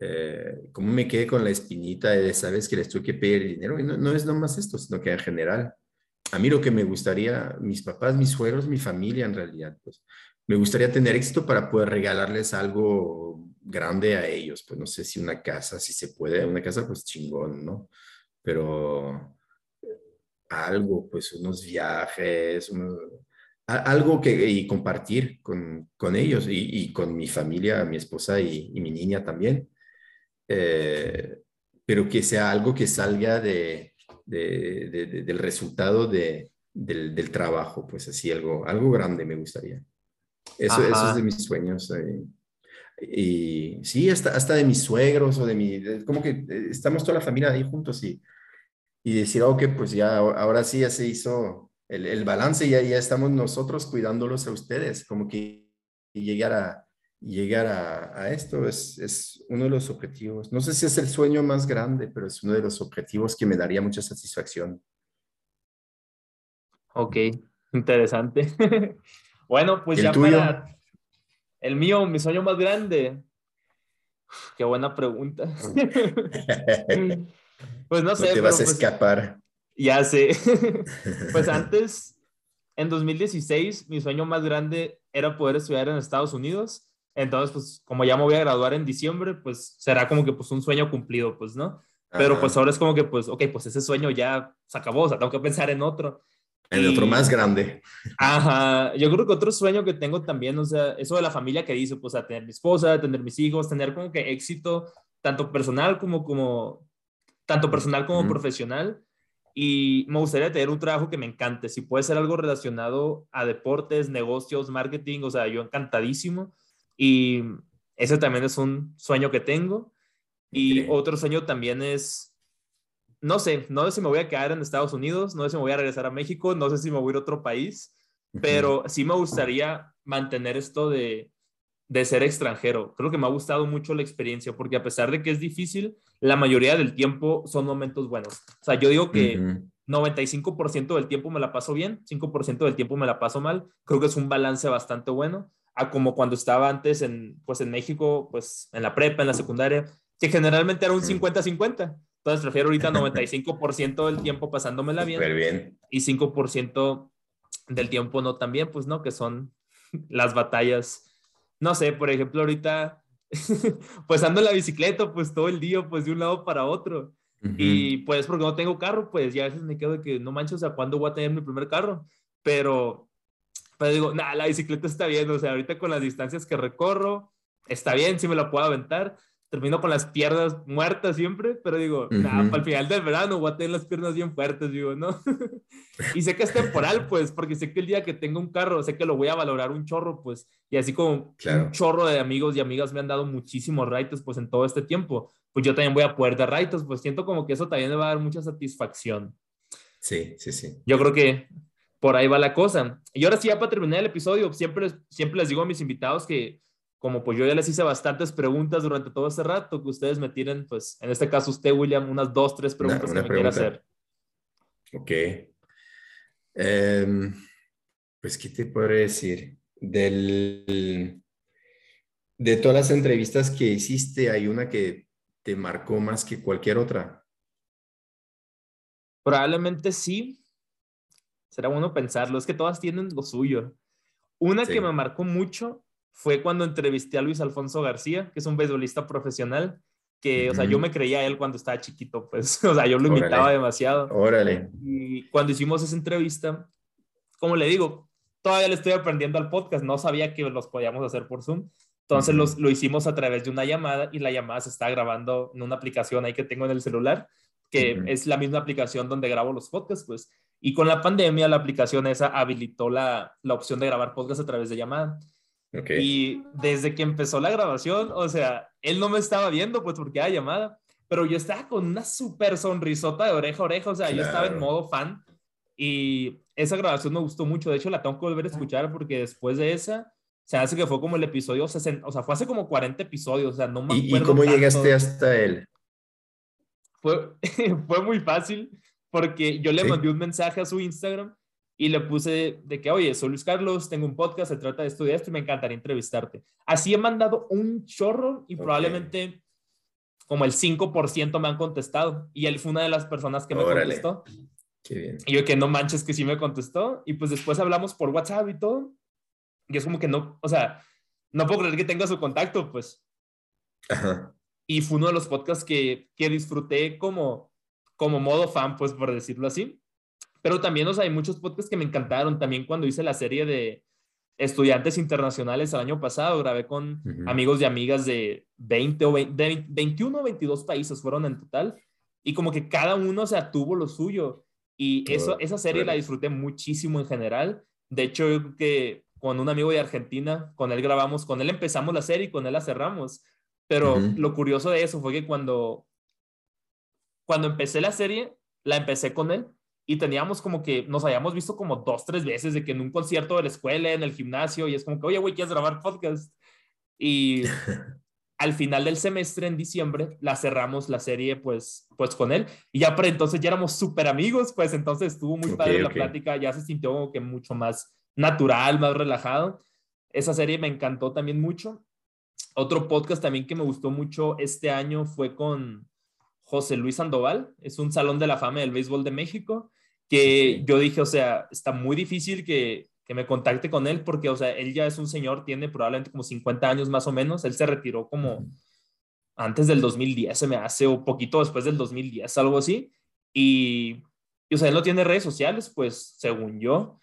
eh, ¿cómo me quedé con la espinita de, sabes, que les tuve que pedir dinero? Y no, no es nomás esto, sino que en general, a mí lo que me gustaría, mis papás, mis suegros, mi familia en realidad, pues, me gustaría tener éxito para poder regalarles algo grande a ellos, pues no sé si una casa, si se puede, una casa pues chingón, ¿no? Pero algo, pues unos viajes, algo que y compartir con, con ellos y, y, con mi familia, mi esposa y, mi niña también. Eh, pero que sea algo que salga de, de, del resultado del, del, trabajo, pues así algo, algo grande me gustaría. Eso, eso es de mis sueños. Eh. y sí, hasta, hasta de mis suegros o de mi, como que eh, estamos toda la familia ahí juntos y y decir, ok, pues ya, ahora sí ya se hizo el, el balance, y ya, ya estamos nosotros cuidándolos a ustedes, como que llegar a, llegar a, a, esto es, es uno de los objetivos. No sé si es el sueño más grande, pero es uno de los objetivos que me daría mucha satisfacción. Ok, interesante. bueno, pues ya para el mío, mi sueño más grande. Qué buena pregunta. Pues no, sé. te vas a pues escapar. Ya sé. pues antes, en 2016, mi sueño más grande era poder estudiar en Estados Unidos. Entonces, pues como ya me voy a graduar en diciembre, pues será como que pues un sueño cumplido, pues, ¿no? Pero pues ahora es como que pues, ok, pues ese sueño ya se acabó, o sea, tengo que pensar en otro. En otro más grande. Ajá, yo creo que otro sueño que tengo también, o sea, eso de la familia que dice, pues a tener mi esposa, tener mis hijos, tener como que éxito, tanto personal como, como tanto personal como profesional. Y me gustaría tener un trabajo que me encante. Si puede ser algo relacionado a deportes, negocios, marketing, o sea, yo encantadísimo. Y ese también es un sueño que tengo. Y otro sueño también es no sé, no sé si me voy a quedar en Estados Unidos, no sé si me voy a regresar a México, no sé si me voy a ir a otro país, pero sí me gustaría mantener esto de, de ser extranjero. Creo que me ha gustado mucho la experiencia porque a pesar de que es difícil, la mayoría del tiempo son momentos buenos. O sea, yo digo que 95% del tiempo me la paso bien, 5% del tiempo me la paso mal. Creo que es un balance bastante bueno a como cuando estaba antes en, pues en México, pues en la prepa, en la secundaria, que generalmente era un 50-50. Entonces prefiero ahorita 95% del tiempo pasándomela bien, bien. y 5% del tiempo no tan bien, pues no, que son las batallas. No sé, por ejemplo, ahorita pues ando en la bicicleta pues todo el día pues de un lado para otro. Y pues porque no tengo carro, pues ya a veces me quedo de que no manches, o sea, ¿cuándo voy a tener mi primer carro? Pero, pero digo, nada, la bicicleta está bien, o sea, ahorita con las distancias que recorro, está bien, si me la puedo aventar termino con las piernas muertas siempre, pero digo, nada, para el final del verano voy a tener las piernas bien fuertes, digo, ¿no? y sé que es temporal, pues, porque sé que el día que tenga un carro, sé que lo voy a valorar un chorro, pues, y así como un chorro de amigos y amigas me han dado muchísimos raitos, pues, en todo este tiempo, pues yo también voy a poder dar raitos, pues siento como que eso también me va a dar mucha satisfacción. Sí, sí, sí. Yo creo que por ahí va la cosa. Y ahora sí, ya para terminar el episodio, siempre, siempre les digo a mis invitados que como pues yo ya les hice bastantes preguntas durante todo este rato, que ustedes me tiren, pues en este caso usted, William, unas dos, tres preguntas que me quiera hacer. Ok. Em, pues, ¿qué te podré decir? Del, de todas las entrevistas que hiciste, ¿hay una que te marcó más que cualquier otra? Probablemente sí. Será bueno pensarlo. Es que todas tienen lo suyo. Una que me marcó mucho fue cuando entrevisté a Luis Alfonso García, que es un beisbolista profesional, que, o sea, yo me creía a él cuando estaba chiquito, pues, o sea, yo lo imitaba demasiado. Órale. Y cuando hicimos esa entrevista, como le digo, todavía le estoy aprendiendo al podcast, no sabía que los podíamos hacer por Zoom. Entonces los, lo hicimos a través de una llamada y la llamada se está grabando en una aplicación ahí que tengo en el celular, que es la misma aplicación donde grabo los podcasts, pues. Y con la pandemia la aplicación esa habilitó la, la opción de grabar podcasts a través de llamada. Y desde que empezó la grabación, o sea, él no me estaba viendo, pues porque era llamada, pero yo estaba con una súper sonrisota de oreja a oreja, o sea, yo estaba en modo fan y esa grabación me gustó mucho. De hecho, la tengo que volver a escuchar porque después de esa, se hace que fue como el episodio 60, o sea, fue hace como 40 episodios, o sea, no me ¿Y, ¿Y cómo llegaste hasta él? Fue, fue muy fácil porque yo le mandé un mensaje a su Instagram y le puse de que, oye, soy Luis Carlos, tengo un podcast, se trata de esto y esto y me encantaría entrevistarte. Así he mandado un chorro y probablemente como el 5% me han contestado y él fue una de las personas que me contestó. Qué bien. Y yo que no manches que sí me contestó y pues después hablamos por WhatsApp y todo. Y es como que no, o sea, no puedo creer que tenga su contacto, pues. Ajá. Y fue uno de los podcasts que, que disfruté como, como modo fan, pues por decirlo así. Pero también, o sea, hay muchos podcasts que me encantaron. También cuando hice la serie de estudiantes internacionales el año pasado, grabé con amigos y amigas de 20 o 20, 21 o 22 países fueron en total. Y como que cada uno, o sea, tuvo lo suyo. Y eso, esa serie la disfruté muchísimo en general. De hecho, yo creo que con un amigo de Argentina, con él grabamos, con él empezamos la serie y con él la cerramos. Pero lo curioso de eso fue que cuando, cuando empecé la serie, la empecé con él y teníamos como que nos habíamos visto como dos, tres veces de que en un concierto de la escuela, en el gimnasio, y es como que, oye, güey, ¿quieres grabar podcast? Y al final del semestre, en diciembre, la cerramos la serie, pues, pues con él. Y ya para entonces ya éramos súper amigos, pues entonces estuvo muy padre la plática, ya se sintió como que mucho más natural, más relajado. Esa serie me encantó también mucho. Otro podcast también que me gustó mucho este año fue con José Luis Sandoval, es un salón de la fama del béisbol de México que yo dije, o sea, está muy difícil que, que, me contacte con él porque, o sea, él ya es un señor, tiene probablemente como 50 años más o menos, él se retiró como antes del 2010, se me hace, o poquito después del 2010, algo así, y, o sea, él no tiene redes sociales, pues, según yo,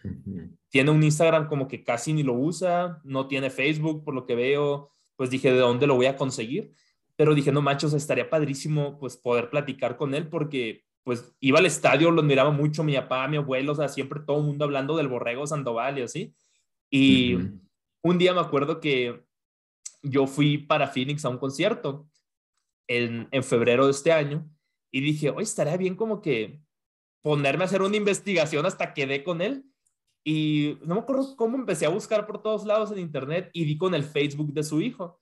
tiene un Instagram como que casi ni lo usa, no tiene Facebook, por lo que veo, pues dije, ¿de dónde lo voy a conseguir? Pero dije, no, machos, estaría padrísimo, pues, poder platicar con él porque pues iba al estadio, lo miraba mucho, mi papá, mi abuelo, o sea, siempre todo el mundo hablando del Borrego Sandoval y así. Y un día me acuerdo que yo fui para Phoenix a un concierto en, en, febrero de este año y dije, oye, estaría bien como que ponerme a hacer una investigación hasta que dé con él. Y no me acuerdo cómo empecé a buscar por todos lados en internet y di con el Facebook de su hijo,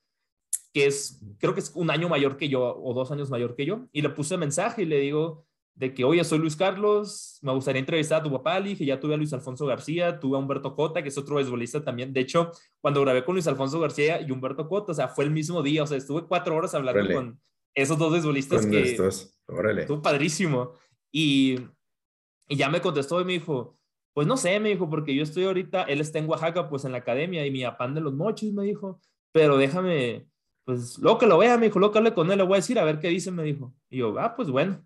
que es, creo que es un año mayor que yo o dos años mayor que yo. Y le puse mensaje y le digo de que, oye, soy Luis Carlos, me gustaría entrevistar a tu papá. Le dije, ya tuve a Luis Alfonso García, tuve a Humberto Cota, que es otro beisbolista también. De hecho, cuando grabé con Luis Alfonso García y Humberto Cota, o sea, fue el mismo día, o sea, estuve cuatro horas hablando con esos dos beisbolistas que... Estos. Órale. Estuvo padrísimo. Y, y ya me contestó y me dijo, pues no sé, me dijo, porque yo estoy ahorita, él está en Oaxaca, pues en la academia, y mi apán de los mochis, me dijo, pero déjame, pues luego que lo vea, me dijo, luego que hable con él, le voy a decir a ver qué dice, me dijo. Y yo, ah, pues bueno.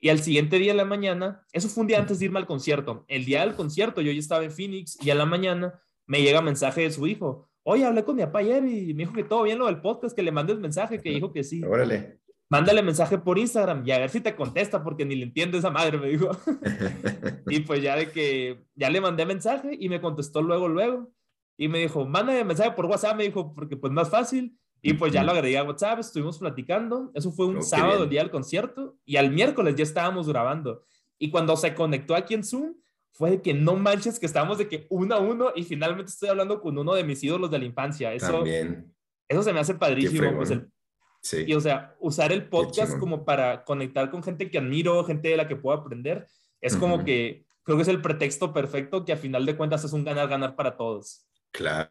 Y al siguiente día de la mañana, eso fue un día antes de irme al concierto. El día del concierto yo ya estaba en Phoenix y a la mañana me llega mensaje de su hijo. Oye, hablé con mi papá ayer y me dijo que todo bien lo del podcast, que le mandé el mensaje, que dijo que sí. Órale mándale mensaje por Instagram y a ver si te contesta porque ni le entiende esa madre, me dijo. y pues ya de que ya le mandé mensaje y me contestó luego, luego. Y me dijo, mándame mensaje por WhatsApp, me dijo, porque pues más fácil. Y pues ya lo agregué a WhatsApp, estuvimos platicando. Eso fue un oh, sábado, el día del concierto. Y al miércoles ya estábamos grabando. Y cuando se conectó aquí en Zoom, fue de que no manches que estábamos de que uno a uno y finalmente estoy hablando con uno de mis ídolos de la infancia. Eso, También. eso se me hace padrísimo. Pues el, y o sea, usar el podcast como para conectar con gente que admiro, gente de la que puedo aprender, es como que creo que es el pretexto perfecto que a final de cuentas es un ganar-ganar para todos. Claro,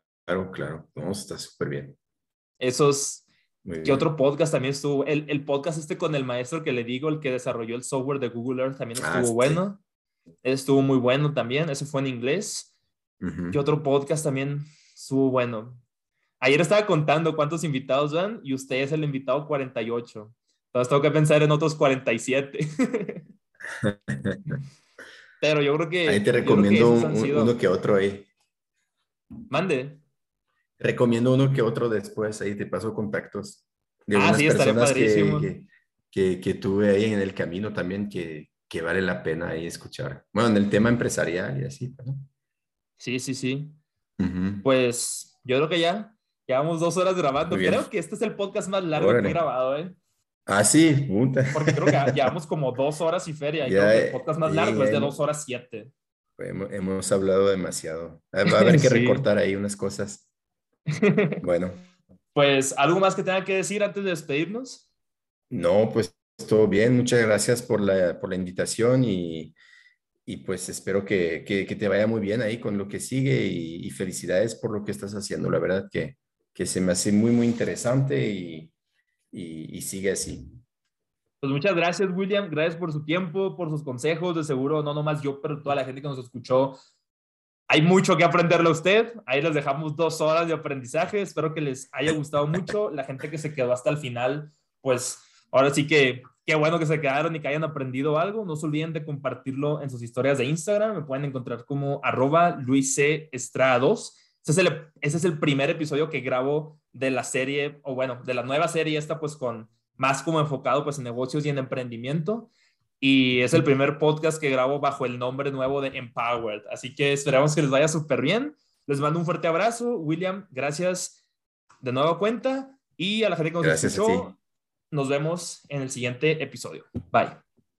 claro. No, está súper bien. Esos, ¿qué otro podcast también estuvo? El, el, podcast este con el maestro que le digo, el que desarrolló el software de Google Earth, también ah, estuvo bueno. Estuvo muy bueno también, ese fue en inglés. ¿Qué otro podcast también estuvo bueno? Ayer estaba contando cuántos invitados van y usted es el invitado 48. Entonces tengo que pensar en otros 47. Pero yo creo que... Ahí te recomiendo uno que otro ahí. Mande. Recomiendo uno que otro después, ahí te paso contactos. De ah, sí, estaría padrísimo. Que, que, que, tuve ahí en el camino también que, que vale la pena ahí escuchar. Bueno, en el tema empresarial y así. ¿no? Sí, sí, sí. Pues yo creo que ya Llevamos dos horas grabando. Creo que este es el podcast más largo que he grabado, ¿eh? Ah, sí, puta. Porque creo que llevamos como dos horas y feria. Y el podcast más largo es de dos horas siete. Hemos, hablado demasiado. Va a haber que recortar ahí unas cosas. Bueno. Pues, ¿algo más que tenga que decir antes de despedirnos? No, pues todo bien. Muchas gracias por la, por la invitación y, y pues espero que, que, te vaya muy bien ahí con lo que sigue y, y, felicidades por lo que estás haciendo. La verdad que, que se me hace muy, muy interesante y, y, sigue así. Pues muchas gracias, William. Gracias por su tiempo, por sus consejos. De seguro, no nomás yo, pero toda la gente que nos escuchó. Hay mucho que aprenderle a usted. Ahí les dejamos dos horas de aprendizaje. Espero que les haya gustado mucho. La gente que se quedó hasta el final, pues ahora sí que qué bueno que se quedaron y que hayan aprendido algo. No se olviden de compartirlo en sus historias de Instagram. Me pueden encontrar como arroba Luis C. Estrada 2 ese es, el, primer episodio que grabo de la serie, o bueno, de la nueva serie esta pues con más como enfocado pues en negocios y en emprendimiento. Y es el primer podcast que grabo bajo el nombre nuevo de Empowered. Así que esperamos que les vaya súper bien. Les mando un fuerte abrazo. William, gracias de nuevo cuenta. Y a la gente que nos escuchó, nos vemos en el siguiente episodio. Bye.